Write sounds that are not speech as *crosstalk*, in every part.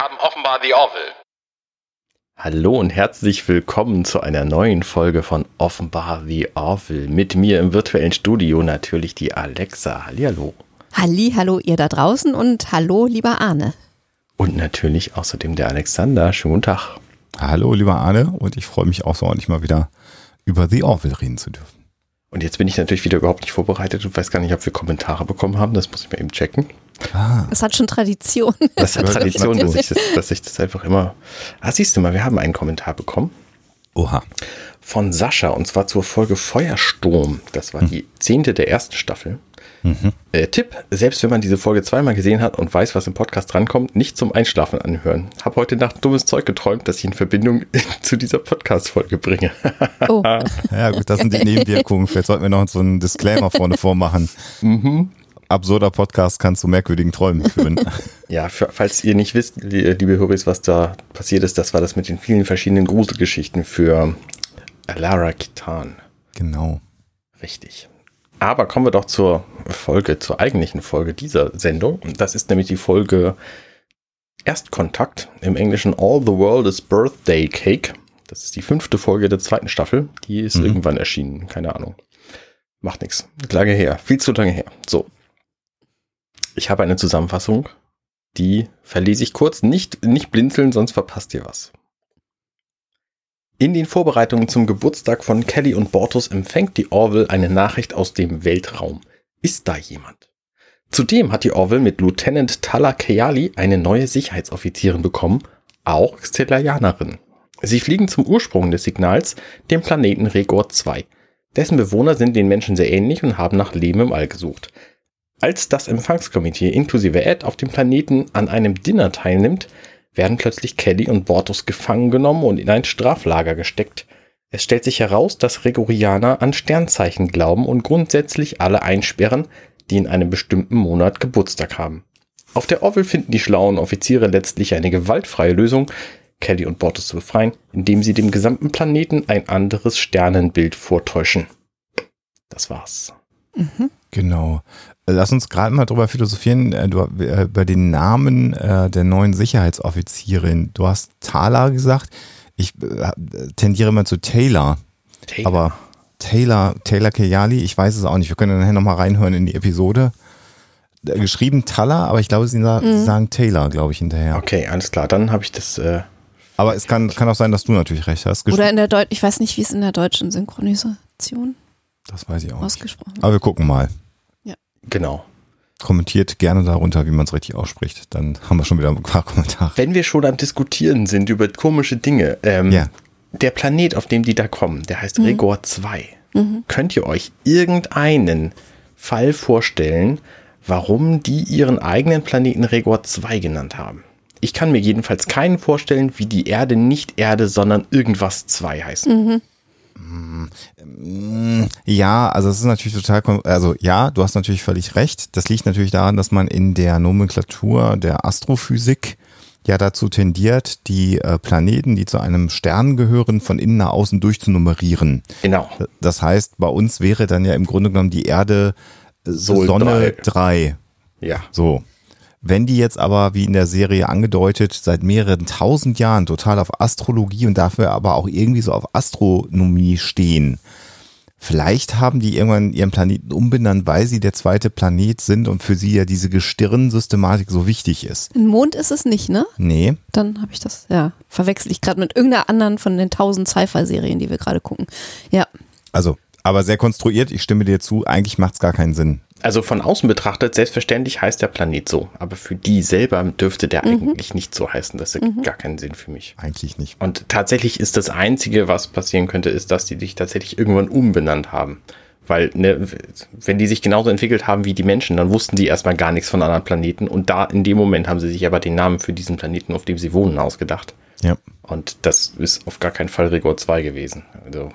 haben offenbar The Orville. Hallo und herzlich willkommen zu einer neuen Folge von Offenbar The Orville. Mit mir im virtuellen Studio natürlich die Alexa. Hallihallo. Halli, hallo ihr da draußen und hallo lieber Arne. Und natürlich außerdem der Alexander. Schönen guten Tag. Hallo lieber Arne und ich freue mich auch so ordentlich mal wieder über The Orville reden zu dürfen. Und jetzt bin ich natürlich wieder überhaupt nicht vorbereitet und weiß gar nicht, ob wir Kommentare bekommen haben. Das muss ich mal eben checken. Ah. Das hat schon Tradition. Das hat Tradition, dass ich das, dass ich das einfach immer. Ah, siehst du mal, wir haben einen Kommentar bekommen. Oha. Von Sascha und zwar zur Folge Feuersturm. Das war die zehnte der ersten Staffel. Mhm. Äh, Tipp, selbst wenn man diese Folge zweimal gesehen hat und weiß, was im Podcast drankommt, nicht zum Einschlafen anhören. Hab heute Nacht dummes Zeug geträumt, das ich in Verbindung *laughs* zu dieser Podcast-Folge bringe. oh. Ja gut, das sind die Nebenwirkungen. Vielleicht sollten wir noch so einen Disclaimer vorne vormachen. Mhm. Absurder Podcast kann zu merkwürdigen Träumen führen. *laughs* Ja, für, falls ihr nicht wisst, liebe Höris, was da passiert ist, das war das mit den vielen verschiedenen Gruselgeschichten für Lara Kitan. Genau. Richtig. Aber kommen wir doch zur Folge, zur eigentlichen Folge dieser Sendung. Das ist nämlich die Folge Erstkontakt, im Englischen All the World is Birthday Cake. Das ist die fünfte Folge der zweiten Staffel. Die ist mhm. irgendwann erschienen, keine Ahnung. Macht nichts. Lange her, viel zu lange her. So. Ich habe eine Zusammenfassung, die verlese ich kurz. Nicht, nicht blinzeln, sonst verpasst ihr was. In den Vorbereitungen zum Geburtstag von Kelly und Bortus empfängt die Orville eine Nachricht aus dem Weltraum. Ist da jemand? Zudem hat die Orville mit Lieutenant Tala Keali eine neue Sicherheitsoffizierin bekommen, auch Stellarianerin. Sie fliegen zum Ursprung des Signals, dem Planeten Regor 2. Dessen Bewohner sind den Menschen sehr ähnlich und haben nach Leben im All gesucht. Als das Empfangskomitee inklusive Ed auf dem Planeten an einem Dinner teilnimmt, werden plötzlich Kelly und Bortus gefangen genommen und in ein Straflager gesteckt. Es stellt sich heraus, dass Regorianer an Sternzeichen glauben und grundsätzlich alle einsperren, die in einem bestimmten Monat Geburtstag haben. Auf der Orville finden die schlauen Offiziere letztlich eine gewaltfreie Lösung, Kelly und Bortus zu befreien, indem sie dem gesamten Planeten ein anderes Sternenbild vortäuschen. Das war's. Mhm. Genau. Lass uns gerade mal drüber philosophieren, äh, du, äh, über den Namen äh, der neuen Sicherheitsoffizierin. Du hast Thala gesagt. Ich tendiere immer zu Taylor. Taylor. Aber Taylor, Taylor Keyali, ich weiß es auch nicht. Wir können nachher nochmal reinhören in die Episode. Geschrieben Thala, aber ich glaube, sie, mhm. sagen Taylor, glaube ich, hinterher. Okay, alles klar. Dann habe ich das. Äh aber es kann, kann auch sein, dass du natürlich recht hast. Oder in der Deutsch, ich weiß nicht, wie es in der deutschen Synchronisation. Das weiß ich auch. Ausgesprochen. Nicht. Aber wir gucken mal. Genau. Kommentiert gerne darunter, wie man es richtig ausspricht. Dann haben wir schon wieder ein paar *laughs* Kommentare. Wenn wir schon am Diskutieren sind über komische Dinge, ähm, ja. der Planet, auf dem die da kommen, der heißt mhm. Regor 2. Mhm. Könnt ihr euch irgendeinen Fall vorstellen, warum die ihren eigenen Planeten Regor 2 genannt haben? Ich kann mir jedenfalls keinen vorstellen, wie die Erde nicht Erde, sondern irgendwas 2 heißt. Mhm. Ja, also es ist natürlich total, also ja, du hast natürlich völlig recht. Das liegt natürlich daran, dass man in der Nomenklatur der Astrophysik ja dazu tendiert, die äh, Planeten, die zu einem Stern gehören, von innen nach außen durchzunummerieren. Genau. Das heißt, bei uns wäre dann ja im Grunde genommen die Erde Sol Sonne 3. Ja. So. Wenn die jetzt aber, wie in der Serie angedeutet, seit mehreren tausend Jahren total auf Astrologie und dafür aber auch irgendwie so auf Astronomie stehen, Vielleicht haben die irgendwann ihren Planeten umbenannt, weil sie der zweite Planet sind und für sie ja diese Gestirnsystematik so wichtig ist. Ein Mond ist es nicht, ne? Nee. Dann habe ich das, ja, verwechsel ich gerade mit irgendeiner anderen von den tausend Sci-Fi-Serien, die wir gerade gucken. Ja. Also, aber sehr konstruiert, ich stimme dir zu, eigentlich macht es gar keinen Sinn. Also von außen betrachtet, selbstverständlich heißt der Planet so, aber für die selber dürfte der mhm. eigentlich nicht so heißen. Das ergibt mhm. gar keinen Sinn für mich. Eigentlich nicht. Und tatsächlich ist das Einzige, was passieren könnte, ist, dass die dich tatsächlich irgendwann umbenannt haben. Weil, ne, wenn die sich genauso entwickelt haben wie die Menschen, dann wussten die erstmal gar nichts von anderen Planeten. Und da in dem Moment haben sie sich aber den Namen für diesen Planeten, auf dem sie wohnen, ausgedacht. Ja. Und das ist auf gar keinen Fall Rigor 2 gewesen. Also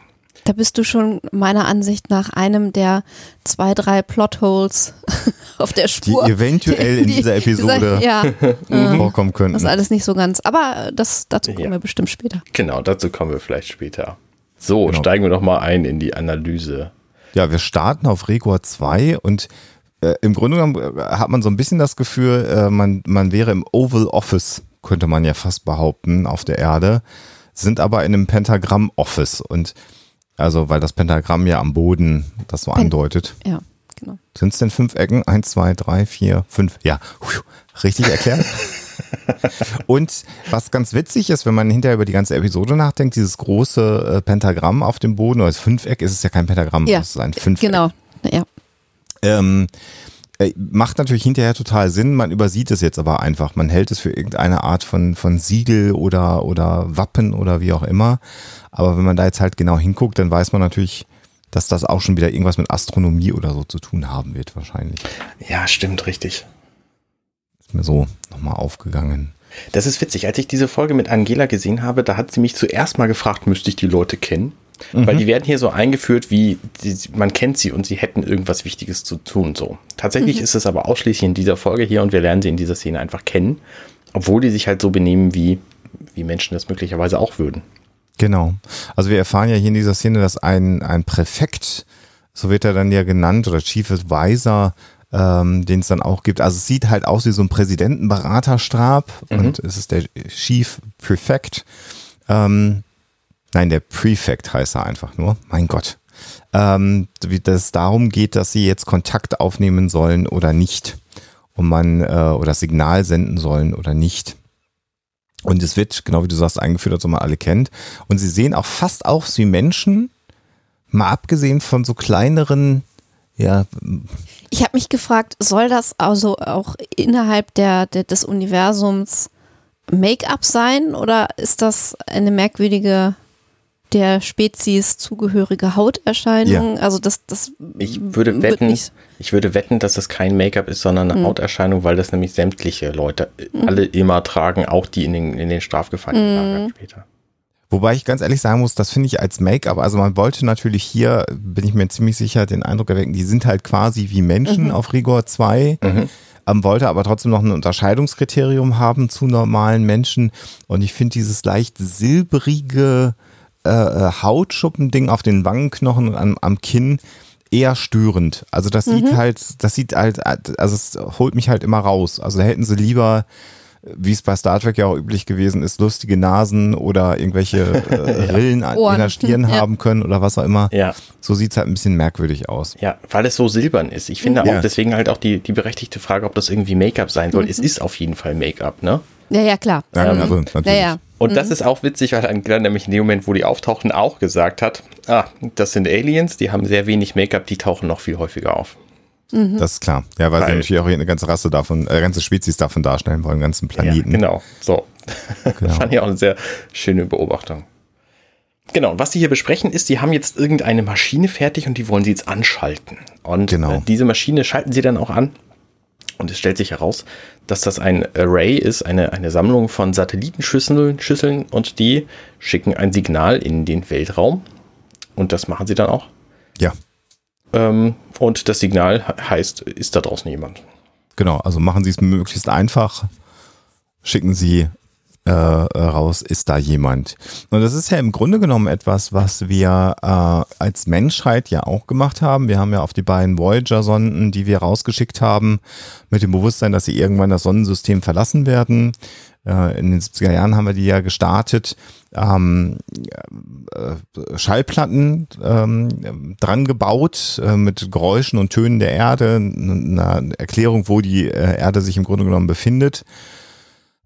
da bist du schon meiner Ansicht nach einem der zwei, drei Plotholes *laughs* auf der Spur. Die eventuell die, in dieser Episode dieser, ja, *laughs* vorkommen könnten. Das ist alles nicht so ganz. Aber das, dazu kommen ja. wir bestimmt später. Genau, dazu kommen wir vielleicht später. So, genau. steigen wir doch mal ein in die Analyse. Ja, wir starten auf Regor 2 und äh, im Grunde genommen äh, hat man so ein bisschen das Gefühl, äh, man, man wäre im Oval Office, könnte man ja fast behaupten, auf der Erde, sind aber in einem Pentagramm Office und also, weil das Pentagramm ja am Boden das so Pen- andeutet. Ja, genau. Sind es denn fünf Ecken? Eins, zwei, drei, vier, fünf. Ja, richtig erklärt. *laughs* Und was ganz witzig ist, wenn man hinterher über die ganze Episode nachdenkt, dieses große äh, Pentagramm auf dem Boden, oder das Fünfeck, ist es ja kein Pentagramm, Ja, es ist ein Fünfeck. Genau. Ja. Ähm, äh, macht natürlich hinterher total Sinn, man übersieht es jetzt aber einfach. Man hält es für irgendeine Art von, von Siegel oder, oder Wappen oder wie auch immer. Aber wenn man da jetzt halt genau hinguckt, dann weiß man natürlich, dass das auch schon wieder irgendwas mit Astronomie oder so zu tun haben wird, wahrscheinlich. Ja, stimmt, richtig. Ist mir so nochmal aufgegangen. Das ist witzig. Als ich diese Folge mit Angela gesehen habe, da hat sie mich zuerst mal gefragt, müsste ich die Leute kennen? Weil die werden hier so eingeführt, wie die, man kennt sie und sie hätten irgendwas Wichtiges zu tun. So. Tatsächlich ist es aber ausschließlich in dieser Folge hier und wir lernen sie in dieser Szene einfach kennen, obwohl die sich halt so benehmen, wie, wie Menschen das möglicherweise auch würden. Genau. Also wir erfahren ja hier in dieser Szene, dass ein, ein Präfekt, so wird er dann ja genannt, oder Chief Advisor, ähm, den es dann auch gibt. Also es sieht halt aus wie so ein Präsidentenberaterstab und es ist der Chief Prefect. Ähm, nein, der Prefect heißt er einfach nur. Mein Gott. Ähm, wie das darum geht, dass sie jetzt Kontakt aufnehmen sollen oder nicht. Und man, äh, oder Signal senden sollen oder nicht. Und es wird, genau wie du sagst, eingeführt, dass man alle kennt. Und sie sehen auch fast aus wie Menschen, mal abgesehen von so kleineren, ja, Ich habe mich gefragt, soll das also auch innerhalb der, der, des Universums Make-up sein oder ist das eine merkwürdige der Spezies zugehörige Hauterscheinung? Also das, das Ich würde wird wetten, nicht- ich würde wetten, dass das kein Make-up ist, sondern eine Hauterscheinung, weil das nämlich sämtliche Leute äh, alle immer tragen, auch die in den, in den Strafgefangenenlagern später. Wobei ich ganz ehrlich sagen muss, das finde ich als Make-up, also man wollte natürlich hier, bin ich mir ziemlich sicher, den Eindruck erwecken, die sind halt quasi wie Menschen auf Rigor 2, ähm, wollte aber trotzdem noch ein Unterscheidungskriterium haben zu normalen Menschen. Und ich finde dieses leicht silbrige äh, äh, Hautschuppending auf den Wangenknochen und am, am Kinn eher störend. Also das sieht halt, das sieht halt, also es holt mich halt immer raus. Also da hätten sie lieber wie es bei Star Trek ja auch üblich gewesen ist, lustige Nasen oder irgendwelche *laughs* äh, Rillen an Ohren. in der Stirn Ja. haben können oder was auch immer. Ja. So sieht's halt ein bisschen merkwürdig aus. Ja, weil es so silbern ist. Ich finde Ja. auch deswegen halt auch die, die berechtigte Frage, ob das irgendwie Make-up sein soll. Es ist auf jeden Fall Make-up, ne? Ja, ja, klar. Ja, Mhm. also natürlich. ja, ja. Und das ist auch witzig, weil Angela nämlich in dem Moment, wo die auftauchten, auch gesagt hat, ah, das sind Aliens, die haben sehr wenig Make-up, die tauchen noch viel häufiger auf. Das ist klar. Ja, weil, sie Weil- natürlich auch hier eine ganze Rasse davon, äh, eine ganze Spezies davon darstellen wollen, einen ganzen Planeten. Ja, genau. So. *laughs* Genau. Fand ich auch eine sehr schöne Beobachtung. Genau, und was sie hier besprechen ist, sie haben jetzt irgendeine Maschine fertig und die wollen sie jetzt anschalten. Und Genau. äh, diese Maschine schalten sie dann auch an. Und es stellt sich heraus, dass das ein Array ist, eine, eine Sammlung von Satellitenschüsseln Schüsseln, und die schicken ein Signal in den Weltraum. Und das machen sie dann auch. Ja, Ähm, und das Signal he- heißt, ist da draußen jemand? genau. Also machen Sie es möglichst einfach. Schicken Sie äh, raus, ist da jemand. Und das ist ja im Grunde genommen etwas, was wir äh, als Menschheit ja auch gemacht haben. Wir haben ja auf die beiden Voyager-Sonden, die wir rausgeschickt haben, mit dem Bewusstsein, dass sie irgendwann das Sonnensystem verlassen werden. Äh, in den 70er Jahren haben wir die ja gestartet. Ähm, äh, Schallplatten ähm, dran gebaut äh, mit Geräuschen und Tönen der Erde, eine Erklärung, wo die äh, Erde sich im Grunde genommen befindet.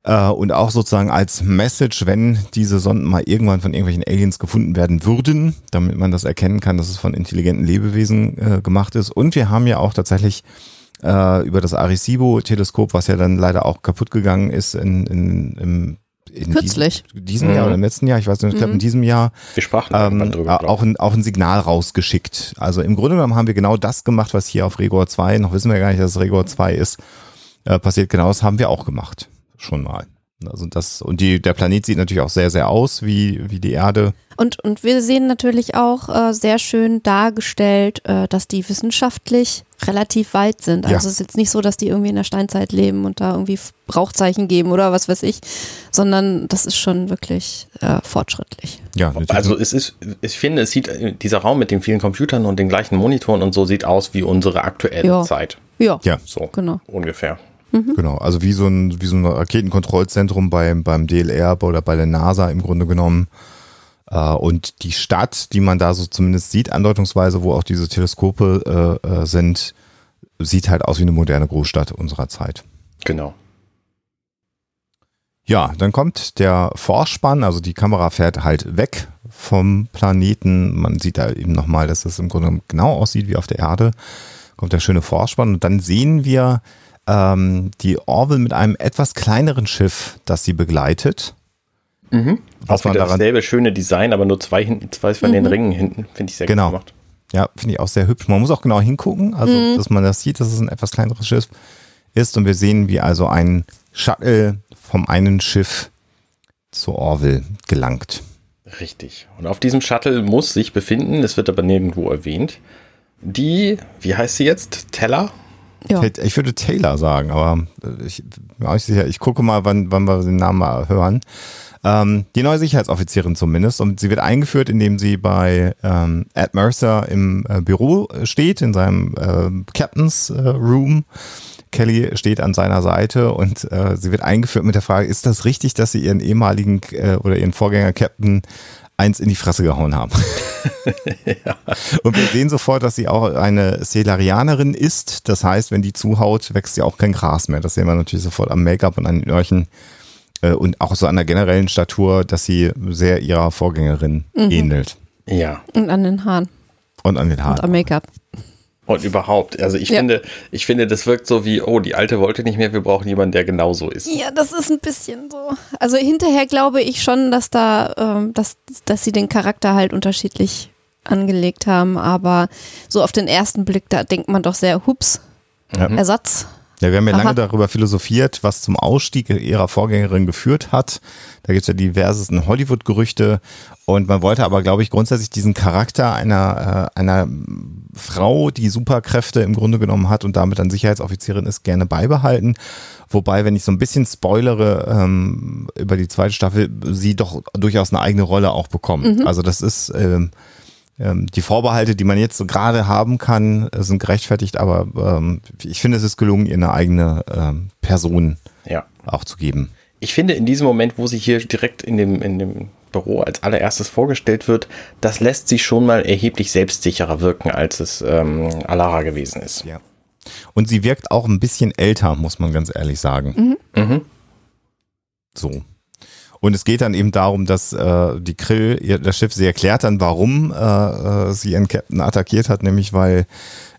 Äh, und auch sozusagen als Message, wenn diese Sonden mal irgendwann von irgendwelchen Aliens gefunden werden würden, damit man das erkennen kann, dass es von intelligenten Lebewesen äh, gemacht ist. Und wir haben ja auch tatsächlich äh, über das Arecibo-Teleskop, was ja dann leider auch kaputt gegangen ist in, in, im in Kürzlich. Diesem, diesem Jahr oder im letzten Jahr, ich weiß nicht, ich glaube in diesem Jahr, Wir sprachen ähm, drüber. auch, ein, auch ein Signal rausgeschickt. Also im Grunde genommen haben wir genau das gemacht, was hier auf Regor 2, noch wissen wir gar nicht, dass es Regor 2 ist, äh, passiert. Genau das haben wir auch gemacht. Schon mal. Also das, und die, der Planet sieht natürlich auch sehr, sehr aus wie, wie die Erde. Und, und wir sehen natürlich auch äh, sehr schön dargestellt, äh, dass die wissenschaftlich relativ weit sind. Also Ja. es ist jetzt nicht so, dass die irgendwie in der Steinzeit leben und da irgendwie Brauchzeichen geben oder was weiß ich, sondern das ist schon wirklich äh, fortschrittlich. Ja. Also es ist, ich finde, es sieht, äh, dieser Raum mit den vielen Computern und den gleichen Monitoren und so sieht aus wie unsere aktuelle Ja. Zeit. Ja, Ja. So genau. ungefähr. Genau, also wie so ein, wie so ein Raketenkontrollzentrum beim, beim DLR oder bei der NASA im Grunde genommen. Äh, und die Stadt, die man da so zumindest sieht, andeutungsweise, wo auch diese Teleskope äh, äh, sind, sieht halt aus wie eine moderne Großstadt unserer Zeit. Genau. Ja, dann kommt der Vorspann, also die Kamera fährt halt weg vom Planeten. Man sieht da eben nochmal, dass es im Grunde genau aussieht wie auf der Erde. Kommt der schöne Vorspann und dann sehen wir ähm, die Orville mit einem etwas kleineren Schiff, das sie begleitet. Was Auch man wieder daran- dasselbe schöne Design, aber nur zwei hinten, zwei von den Ringen hinten. Finde ich sehr Genau. gut gemacht. Ja, finde ich auch sehr hübsch. Man muss auch genau hingucken, also dass man das sieht, dass es ein etwas kleineres Schiff ist. Und wir sehen, wie also ein Shuttle vom einen Schiff zur Orville gelangt. Richtig. Und auf diesem Shuttle muss sich befinden, es wird aber nirgendwo erwähnt, die, wie heißt sie jetzt? Teller? Ja. Ich würde Taylor sagen, aber ich bin auch nicht sicher. Ich gucke mal, wann, wann wir den Namen mal hören. Ähm, die neue Sicherheitsoffizierin zumindest. Und sie wird eingeführt, indem sie bei ähm, Ed Mercer im äh, Büro steht, in seinem äh, Captain's äh, Room. Kelly steht an seiner Seite und äh, sie wird eingeführt mit der Frage, ist das richtig, dass sie ihren ehemaligen äh, oder ihren Vorgänger Captain eins in die Fresse gehauen haben? *laughs* Und wir sehen sofort, dass sie auch eine Celarianerin ist. Das heißt, wenn die zuhaut, wächst ja auch kein Gras mehr. Das sehen wir natürlich sofort am Make-up und an den Öhrchen äh, und auch so an der generellen Statur, dass sie sehr ihrer Vorgängerin ähnelt. Ja. Und an den Haaren Und an den und Haaren. am Make-up. Und überhaupt. Also ich Ja. finde, ich finde, das wirkt so wie, oh, die alte wollte nicht mehr, wir brauchen jemanden, der genauso ist. Ja, das ist ein bisschen so. Also hinterher glaube ich schon, dass da, ähm, dass, dass sie den Charakter halt unterschiedlich angelegt haben, aber so auf den ersten Blick, da denkt man doch sehr, hups, Ja. Ersatz. Ja, wir haben ja Aha. lange darüber philosophiert, was zum Ausstieg ihrer Vorgängerin geführt hat. Da gibt es ja diversesten Hollywood-Gerüchte. Und man wollte aber, glaube ich, grundsätzlich diesen Charakter einer, äh, einer Frau, die Superkräfte im Grunde genommen hat und damit dann Sicherheitsoffizierin ist, gerne beibehalten. Wobei, wenn ich so ein bisschen spoilere ähm, über die zweite Staffel, sie doch durchaus eine eigene Rolle auch bekommt. Also das ist ähm, die Vorbehalte, die man jetzt so gerade haben kann, äh, sind gerechtfertigt, aber ähm, ich finde, es ist gelungen, ihr eine eigene ähm, Person Ja. auch zu geben. Ich finde, in diesem Moment, wo sie hier direkt in dem, in dem Büro als allererstes vorgestellt wird, das lässt sie schon mal erheblich selbstsicherer wirken, als es ähm, Alara gewesen ist. Ja. Und sie wirkt auch ein bisschen älter, muss man ganz ehrlich sagen. Mhm. So. Und es geht dann eben darum, dass äh, die Krill, ihr, das Schiff, sie erklärt dann, warum äh, äh, sie ihren Captain attackiert hat, nämlich weil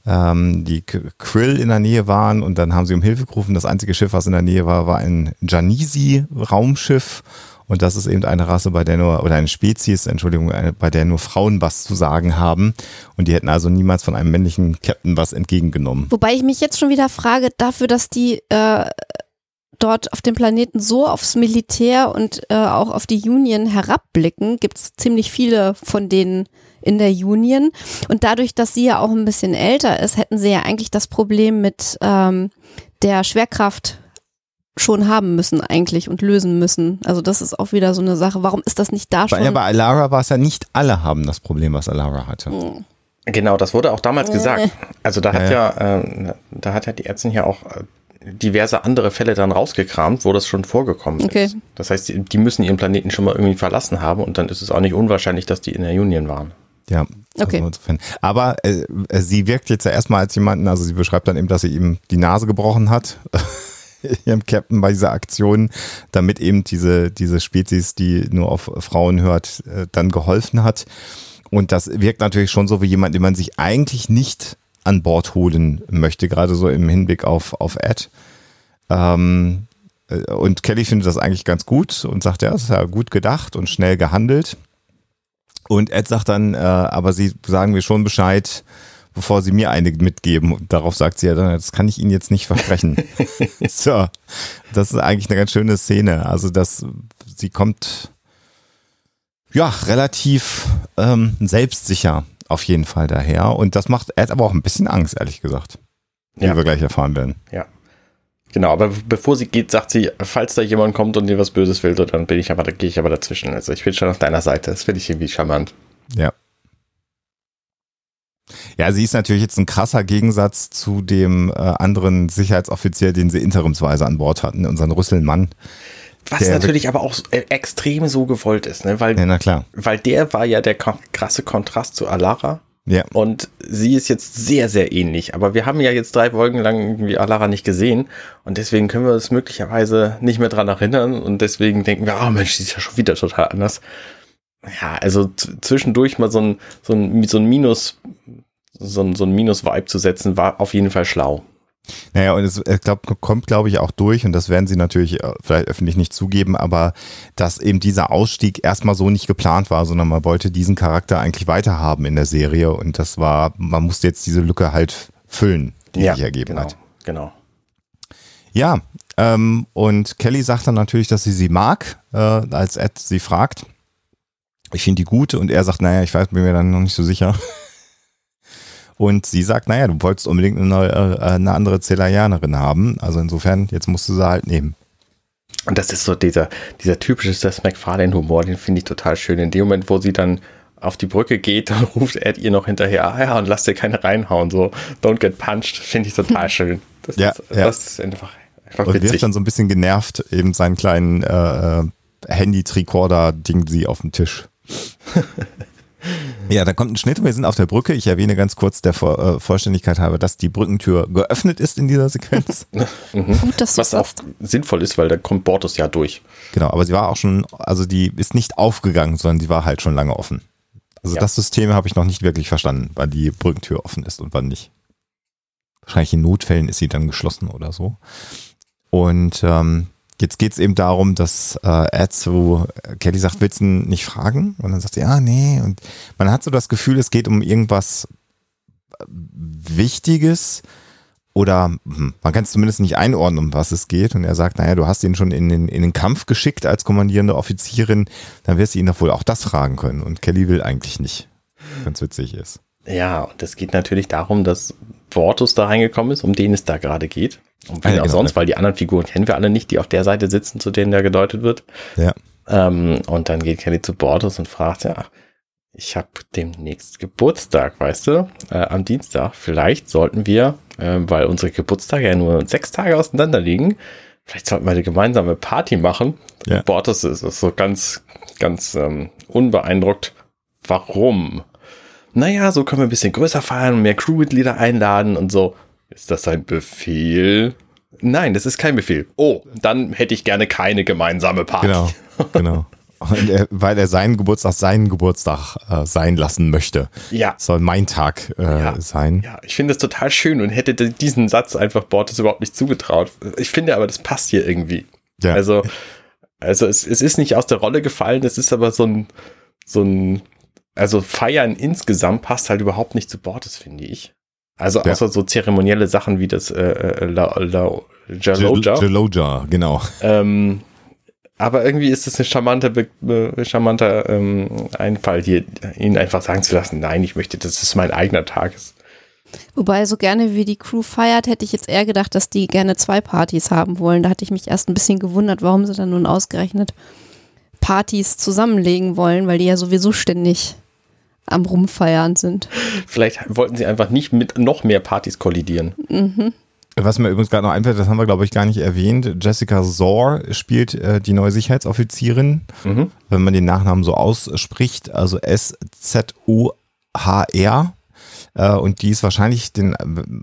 ähm, die Krill in der Nähe waren und dann haben sie um Hilfe gerufen. Das einzige Schiff, was in der Nähe war, war ein Janisi-Raumschiff. Und das ist eben eine Rasse, bei der nur, oder eine Spezies, Entschuldigung, bei der nur Frauen was zu sagen haben. Und die hätten also niemals von einem männlichen Captain was entgegengenommen. Wobei ich mich jetzt schon wieder frage, dafür, dass die äh, dort auf dem Planeten so aufs Militär und äh, auch auf die Union herabblicken, gibt es ziemlich viele von denen in der Union. Und dadurch, dass sie ja auch ein bisschen älter ist, hätten sie ja eigentlich das Problem mit ähm, der Schwerkraft schon haben müssen eigentlich und lösen müssen. Also das ist auch wieder so eine Sache. Warum ist das nicht da schon? Bei, ja, bei Alara war es ja nicht alle haben das Problem, was Alara hatte. Genau, das wurde auch damals gesagt. Also da hat Ja, ja, ähm, da hat ja die Ärztin ja auch äh, diverse andere Fälle dann rausgekramt, wo das schon vorgekommen Okay. ist. Das heißt, die, die müssen ihren Planeten schon mal irgendwie verlassen haben und dann ist es auch nicht unwahrscheinlich, dass die in der Union waren. Ja. Okay. Also insofern. Aber äh, äh, sie wirkt jetzt ja erstmal als jemanden, also sie beschreibt dann eben, dass sie ihm die Nase gebrochen hat, *laughs* ihrem Captain bei dieser Aktion, damit eben diese, diese Spezies, die nur auf Frauen hört, äh, dann geholfen hat. Und das wirkt natürlich schon so wie jemand, den man sich eigentlich nicht an Bord holen möchte, gerade so im Hinblick auf, auf Ed. Ähm, äh, und Kelly findet das eigentlich ganz gut und sagt, ja, das ist ja gut gedacht und schnell gehandelt. Und Ed sagt dann, äh, aber sie sagen mir schon Bescheid, bevor sie mir eine mitgeben. Und darauf sagt sie ja dann, das kann ich Ihnen jetzt nicht versprechen. *laughs* so, das ist eigentlich eine ganz schöne Szene. Also, dass sie kommt, ja, relativ ähm, selbstsicher auf jeden Fall daher. Und das macht Ed aber auch ein bisschen Angst, ehrlich gesagt. Wie Ja. wir gleich erfahren werden. Ja. Genau, aber bevor sie geht, sagt sie, falls da jemand kommt und dir was Böses will, dann bin ich aber, da gehe ich aber dazwischen. Also ich bin schon auf deiner Seite. Das finde ich irgendwie charmant. Ja. Ja, sie ist natürlich jetzt ein krasser Gegensatz zu dem äh, anderen Sicherheitsoffizier, den sie interimsweise an Bord hatten, unseren Rüsselmann. Was natürlich aber auch äh, extrem so gewollt ist, ne? weil, Ja, weil der war ja der krasse Kontrast zu Alara. Ja. Und sie ist jetzt sehr, sehr ähnlich. Aber wir haben ja jetzt drei Folgen lang irgendwie Alara nicht gesehen. Und deswegen können wir uns möglicherweise nicht mehr dran erinnern. Und deswegen denken wir, oh Mensch, die ist ja schon wieder total anders. Ja, also zwischendurch mal so ein, so ein, so ein Minus, so ein, so ein Minus-Vibe zu setzen, war auf jeden Fall schlau. Naja, und es äh, glaub, kommt, glaube ich, auch durch, und das werden sie natürlich äh, vielleicht öffentlich nicht zugeben, aber dass eben dieser Ausstieg erstmal so nicht geplant war, sondern man wollte diesen Charakter eigentlich weiterhaben in der Serie und das war, man musste jetzt diese Lücke halt füllen, die sich ergeben genau, hat. genau. Ja, ähm, und Kelly sagt dann natürlich, dass sie sie mag, äh, als Ed sie fragt. Ich finde die gut und er sagt, naja, ich weiß, bin mir dann noch nicht so sicher. Und sie sagt, naja, du wolltest unbedingt eine, neue, äh, eine andere Zelarianerin haben. Also insofern, jetzt musst du sie halt nehmen. Und das ist so dieser, dieser typische Seth MacFarlane-Humor, den finde ich total schön. In dem Moment, wo sie dann auf die Brücke geht, *laughs* dann ruft Ed ihr noch hinterher, ah ja, und lass dir keine reinhauen, so, don't get punched, finde ich total *laughs* schön. Das, Ja, ist, ja. das ist einfach, einfach Und wirft witzig. dann so ein bisschen genervt eben seinen kleinen äh, äh, Handy-Tricorder-Ding sie auf den Tisch. *laughs* Ja, da kommt ein Schnitt. Wir sind auf der Brücke. Ich erwähne ganz kurz der Vor äh, Vollständigkeit halber, dass die Brückentür geöffnet ist in dieser Sequenz. *laughs* Gut, dass du Was auch sinnvoll ist, weil da kommt Bortus ja durch. genau, aber sie war auch schon, also die ist nicht aufgegangen, sondern die war halt schon lange offen. Also Ja. das System habe ich noch nicht wirklich verstanden, wann die Brückentür offen ist und wann nicht. Wahrscheinlich in Notfällen ist sie dann geschlossen oder so. Und ähm, jetzt geht es eben darum, dass äh, Ed zu Kelly sagt, willst du nicht fragen? Und dann sagt sie, ja, nee. Und man hat so das Gefühl, es geht um irgendwas äh, Wichtiges oder hm, man kann es zumindest nicht einordnen, um was es geht. Und er sagt, naja, du hast ihn schon in den, in den Kampf geschickt als kommandierende Offizierin, dann wirst du ihn doch wohl auch das fragen können. Und Kelly will eigentlich nicht. Ganz witzig ist. Ja, und es geht natürlich darum, dass Bortus da reingekommen ist, um den es da gerade geht. Und wen Ja, auch genau. sonst, weil die anderen Figuren kennen wir alle nicht, die auf der Seite sitzen, zu denen da gedeutet wird. Ja. Ähm, und dann geht Kelly zu Bortus und fragt, ja, ich habe demnächst Geburtstag, weißt du, äh, am Dienstag. Vielleicht sollten wir, äh, weil unsere Geburtstage ja nur sechs Tage auseinander liegen, vielleicht sollten wir eine gemeinsame Party machen. Ja. Bortus ist, ist so ganz, ganz ähm, unbeeindruckt. Warum? Naja, so können wir ein bisschen größer feiern und mehr Crewmitglieder einladen und so. Ist das ein Befehl? Nein, das ist kein Befehl. Oh, dann hätte ich gerne keine gemeinsame Party. Genau, genau. Er, weil er seinen Geburtstag seinen Geburtstag äh, sein lassen möchte. Ja. Soll mein Tag äh, Ja. sein. Ja, ich finde es total schön und hätte diesen Satz einfach Bortes überhaupt nicht zugetraut. Ich finde aber, das passt hier irgendwie. Ja. Also, also es, es ist nicht aus der Rolle gefallen, es ist aber so ein, so ein, also Feiern insgesamt passt halt überhaupt nicht zu Bortes, finde ich. Also Ja. außer so zeremonielle Sachen wie das äh, äh, La, La, Jaloja. Jaloja, genau. Ähm, aber irgendwie ist es ein charmanter, Be äh, charmanter ähm, Einfall, hier ihn einfach sagen zu lassen, nein, ich möchte, dass es mein eigener Tag ist. Wobei, so gerne wie die Crew feiert, hätte ich jetzt eher gedacht, dass die gerne zwei Partys haben wollen. Da hatte ich mich erst ein bisschen gewundert, warum sie dann nun ausgerechnet Partys zusammenlegen wollen, weil die ja sowieso ständig am Rumfeiern sind. Vielleicht wollten sie einfach nicht mit noch mehr Partys kollidieren. Was mir übrigens gerade noch einfällt, das haben wir, glaube ich, gar nicht erwähnt. Jessica Zor spielt äh, die neue Sicherheitsoffizierin, Mhm. wenn man den Nachnamen so ausspricht, also S-Z-U-H-R. Äh, und die ist wahrscheinlich den,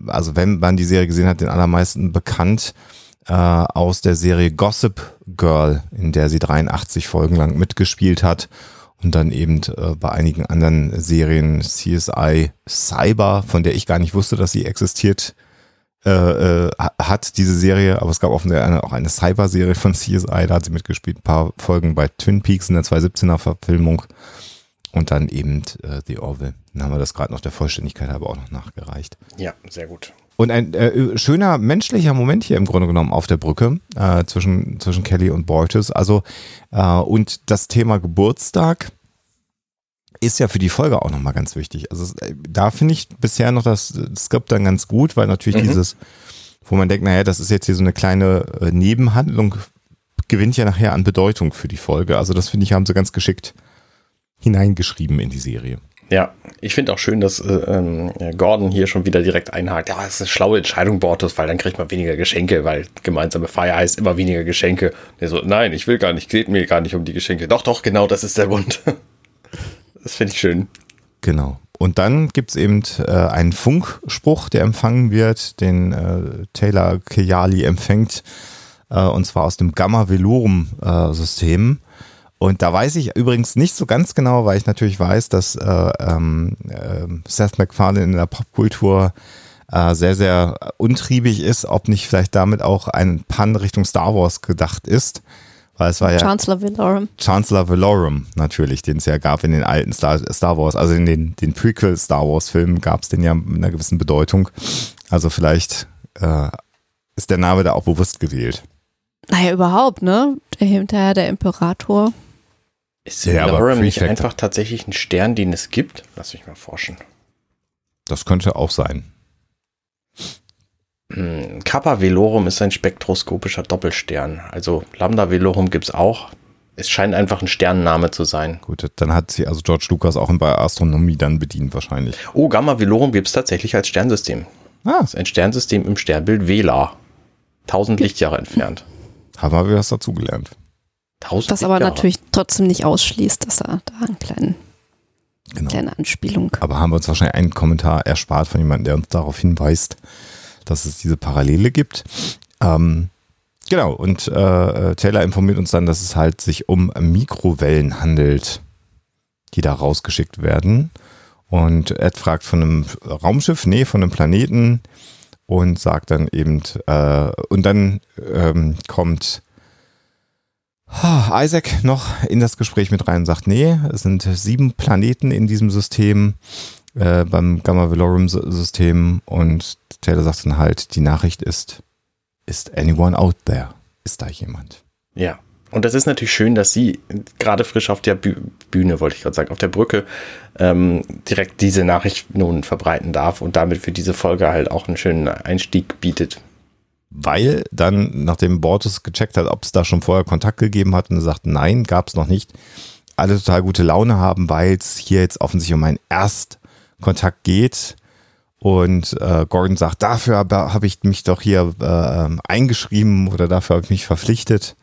also wenn man die Serie gesehen hat, den allermeisten bekannt äh, aus der Serie Gossip Girl, in der sie 83 Folgen lang mitgespielt hat und dann eben äh, bei einigen anderen Serien CSI Cyber, von der ich gar nicht wusste, dass sie existiert, äh, äh, hat diese Serie, aber es gab offensichtlich auch eine Cyber-Serie von CSI, da hat sie mitgespielt, ein paar Folgen bei Twin Peaks in der 2017er Verfilmung und dann eben äh, The Orville. Dann haben wir das gerade noch der Vollständigkeit aber auch noch nachgereicht. Ja, sehr gut. Und ein äh, schöner menschlicher Moment hier im Grunde genommen auf der Brücke äh, zwischen, zwischen Kelly und Borges. Also, äh, und das Thema Geburtstag ist ja für die Folge auch nochmal ganz wichtig. Also, äh, da finde ich bisher noch das Skript dann ganz gut, weil natürlich Mhm. dieses, wo man denkt, naja, das ist jetzt hier so eine kleine äh, Nebenhandlung, gewinnt ja nachher an Bedeutung für die Folge. Also, das finde ich, haben sie ganz geschickt hineingeschrieben in die Serie. Ja, ich finde auch schön, dass äh, ähm, Gordon hier schon wieder direkt einhakt. Ja, das ist eine schlaue Entscheidung, Bortus, weil dann kriegt man weniger Geschenke, weil gemeinsame Feier heißt immer weniger Geschenke. Der so, nein, ich will gar nicht, geht mir gar nicht um die Geschenke. Doch, doch, genau, das ist der Grund. *laughs* das finde ich schön. Genau. Und dann gibt es eben äh, einen Funkspruch, der empfangen wird, den äh, Taylor Keyali empfängt, äh, und zwar aus dem Gamma Velorum äh. Und da weiß ich übrigens nicht so ganz genau, weil ich natürlich weiß, dass äh, äh, Seth MacFarlane in der Popkultur äh, sehr, sehr untriebig ist, ob nicht vielleicht damit auch ein Pan Richtung Star Wars gedacht ist. Weil es war ja Chancellor Valorum. Chancellor Valorum natürlich, den es ja gab in den alten Star, Star Wars, also in den, den Prequel Star Wars Filmen gab es den ja mit einer gewissen Bedeutung. Also vielleicht äh, ist der Name da auch bewusst gewählt. Naja, überhaupt, ne? Hinterher der Imperator. Ist Ja, Valorum nicht einfach tatsächlich ein Stern, den es gibt? Lass mich mal forschen. Das könnte auch sein. Hm, Kappa Velorum ist ein spektroskopischer Doppelstern. Also Lambda Velorum gibt es auch. Es scheint einfach ein Sternenname zu sein. Gut, dann hat sie also George Lucas auch bei Astronomie dann bedient wahrscheinlich. Oh, Gamma Velorum gibt es tatsächlich als Sternsystem. Ah, Das ist ein Sternsystem im Sternbild Vela. 1000 Lichtjahre entfernt. haben wir was dazugelernt. 1000 Was aber Lichtjahre. natürlich trotzdem nicht ausschließt, dass da, da eine kleine, Genau. kleine Anspielung. Aber haben wir uns wahrscheinlich einen Kommentar erspart von jemandem, der uns darauf hinweist, dass es diese Parallele gibt. Ähm, genau, und äh, Taylor informiert uns dann, dass es halt sich um Mikrowellen handelt, die da rausgeschickt werden. Und Ed fragt von einem Raumschiff, nee, von einem Planeten und sagt dann eben, äh, und dann ähm, kommt Isaac noch in das Gespräch mit rein und sagt, nee, es sind sieben Planeten in diesem System, äh, beim Gamma Velorum System und Taylor sagt dann halt, die Nachricht ist, ist anyone out there? Ist da jemand? Ja. Und das ist natürlich schön, dass sie gerade frisch auf der Büh Bühne, wollte ich gerade sagen, auf der Brücke ähm, direkt diese Nachricht nun verbreiten darf und damit für diese Folge halt auch einen schönen Einstieg bietet. Weil dann, nachdem Bortus gecheckt hat, ob es da schon vorher Kontakt gegeben hat und sagt, nein, gab es noch nicht, alle total gute Laune haben, weil es hier jetzt offensichtlich um einen Erstkontakt geht. Und äh, Gordon sagt, dafür habe hab ich mich doch hier äh, eingeschrieben oder dafür habe ich mich verpflichtet.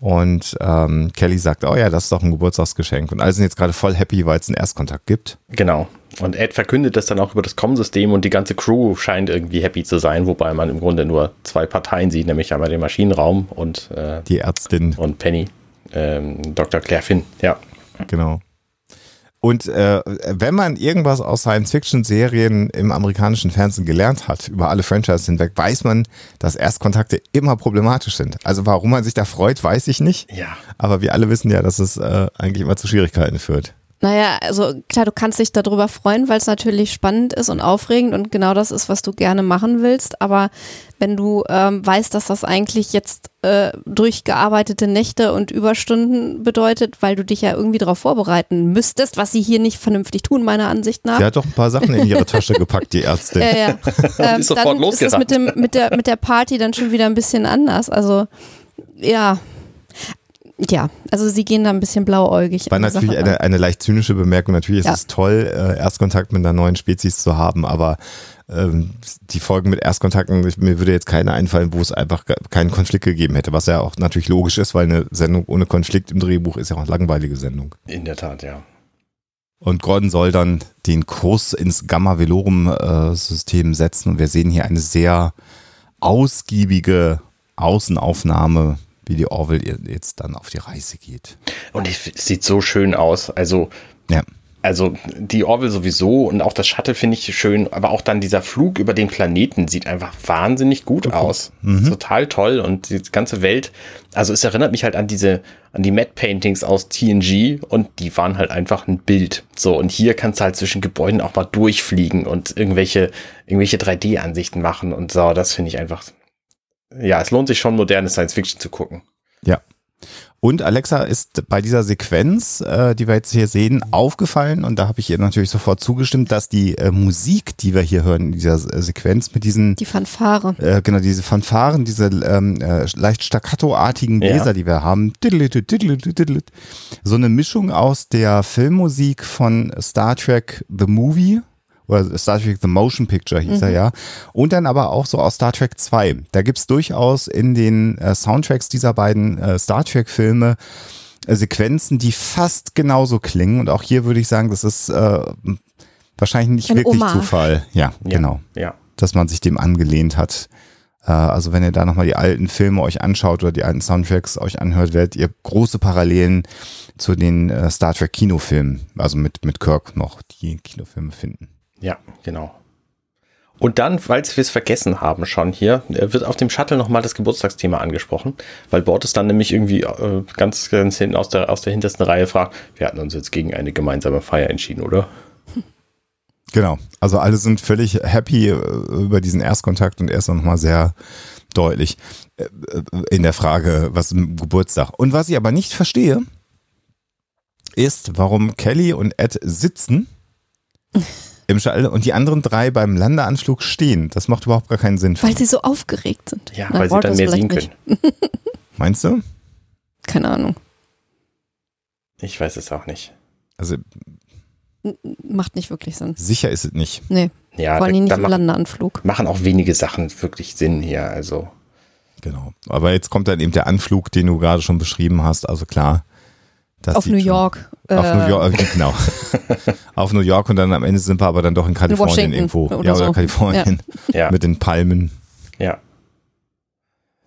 Und ähm, Kelly sagt, oh ja, das ist doch ein Geburtstagsgeschenk. Und alle sind jetzt gerade voll happy, weil es einen Erstkontakt gibt. Genau. Und Ed verkündet das dann auch über das Com-System und die ganze Crew scheint irgendwie happy zu sein, wobei man im Grunde nur zwei Parteien sieht, nämlich einmal den Maschinenraum und, äh, Die Ärztin, und Penny, ähm, Dr. Claire Finn. Ja. genau. Und äh, wenn man irgendwas aus Science-Fiction-Serien im amerikanischen Fernsehen gelernt hat, über alle Franchises hinweg, weiß man, dass Erstkontakte immer problematisch sind. Also warum man sich da freut, weiß ich nicht. Ja. Aber wir alle wissen ja, dass es äh, eigentlich immer zu Schwierigkeiten führt. Naja, also klar, du kannst dich darüber freuen, weil es natürlich spannend ist und aufregend und genau das ist, was du gerne machen willst. Aber wenn du ähm, weißt, dass das eigentlich jetzt äh, durchgearbeitete Nächte und Überstunden bedeutet, weil du dich ja irgendwie darauf vorbereiten müsstest, was sie hier nicht vernünftig tun, meiner Ansicht nach. Sie hat doch ein paar Sachen in ihre Tasche gepackt, die Ärztin. Ja, ja. *laughs* Ähm, ist sofort dann ist es losgerannt. mit, dem, mit, der, mit der Party dann schon wieder ein bisschen anders. Also, ja. Ja, also sie gehen da ein bisschen blauäugig. War natürlich eine, eine leicht zynische Bemerkung. Natürlich Ja. ist es toll, äh, Erstkontakt mit einer neuen Spezies zu haben, aber ähm, die Folgen mit Erstkontakten, ich- mir würde jetzt keine einfallen, wo es einfach keinen Konflikt gegeben hätte, was ja auch natürlich logisch ist, weil eine Sendung ohne Konflikt im Drehbuch ist ja auch eine langweilige Sendung. In der Tat, ja. Und Gordon soll dann den Kurs ins Gamma-Velorum-System setzen und wir sehen hier eine sehr ausgiebige Außenaufnahme, wie die Orville jetzt dann auf die Reise geht. Und es sieht so schön aus. Also, Ja. also die Orville sowieso und auch das Shuttle finde ich schön, aber auch dann dieser Flug über den Planeten sieht einfach wahnsinnig gut aus. Total toll und die ganze Welt, also es erinnert mich halt an diese, an die Matte Paintings aus TNG und die waren halt einfach ein Bild. So und hier kannst du halt zwischen Gebäuden auch mal durchfliegen und irgendwelche, irgendwelche 3D-Ansichten machen und so, das finde ich einfach, ja, es lohnt sich schon moderne Science Fiction zu gucken. Ja. Und Alexa ist bei dieser Sequenz, äh, die wir jetzt hier sehen, aufgefallen und da habe ich ihr natürlich sofort zugestimmt, dass die äh, Musik, die wir hier hören in dieser äh, Sequenz mit diesen Die Fanfare. äh, genau, diese Fanfaren, diese ähm, äh, leicht staccato-artigen Ja. Bläser, die wir haben. So eine Mischung aus der Filmmusik von Star Trek The Movie oder Star Trek The Motion Picture hieß er ja. Und dann aber auch so aus Star Trek 2. Da gibt's durchaus in den äh, Soundtracks dieser beiden äh, Star Trek-Filme äh, Sequenzen, die fast genauso klingen. Und auch hier würde ich sagen, das ist äh, wahrscheinlich nicht Ein wirklich Hommage. Zufall. Ja, Ja. genau Ja. dass man sich dem angelehnt hat. Äh, Also wenn ihr da nochmal die alten Filme euch anschaut oder die alten Soundtracks euch anhört, werdet ihr große Parallelen zu den äh, Star Trek Kinofilmen, also mit, mit Kirk noch, die Kinofilme finden. Ja, genau. Und dann, falls wir es vergessen haben schon hier, äh, wird auf dem Shuttle nochmal das Geburtstagsthema angesprochen, weil Bortes dann nämlich irgendwie äh, ganz, ganz hinten aus der, aus der hintersten Reihe fragt, wir hatten uns jetzt gegen eine gemeinsame Feier entschieden, oder? *laughs* Genau, also alle sind völlig happy äh, über diesen Erstkontakt und er ist dann nochmal sehr deutlich äh, in der Frage, was im Geburtstag. Und was ich aber nicht verstehe, ist, warum Kelly und Ed sitzen *laughs* im Shuttle und die anderen drei beim Landeanflug stehen. Das macht überhaupt gar keinen Sinn. Weil sie so aufgeregt sind. Ja, Na, weil sie Bortes dann mehr sehen können. *laughs* Meinst du? Keine Ahnung. Ich weiß es auch nicht. Also Macht nicht wirklich Sinn. sicher ist es nicht. Nee, Ja, vor allem da, nicht im machen, Landeanflug. machen auch wenige Sachen wirklich Sinn hier. Also, Genau. Aber jetzt kommt dann eben der Anflug, den du gerade schon beschrieben hast. Also klar. Das Auf New York. Auf äh, New York, äh, *laughs* genau. *laughs* auf New York und dann am Ende sind wir aber dann doch in Kalifornien Washington irgendwo. oder ja, oder so. Kalifornien ja, *laughs* mit den Palmen. ja.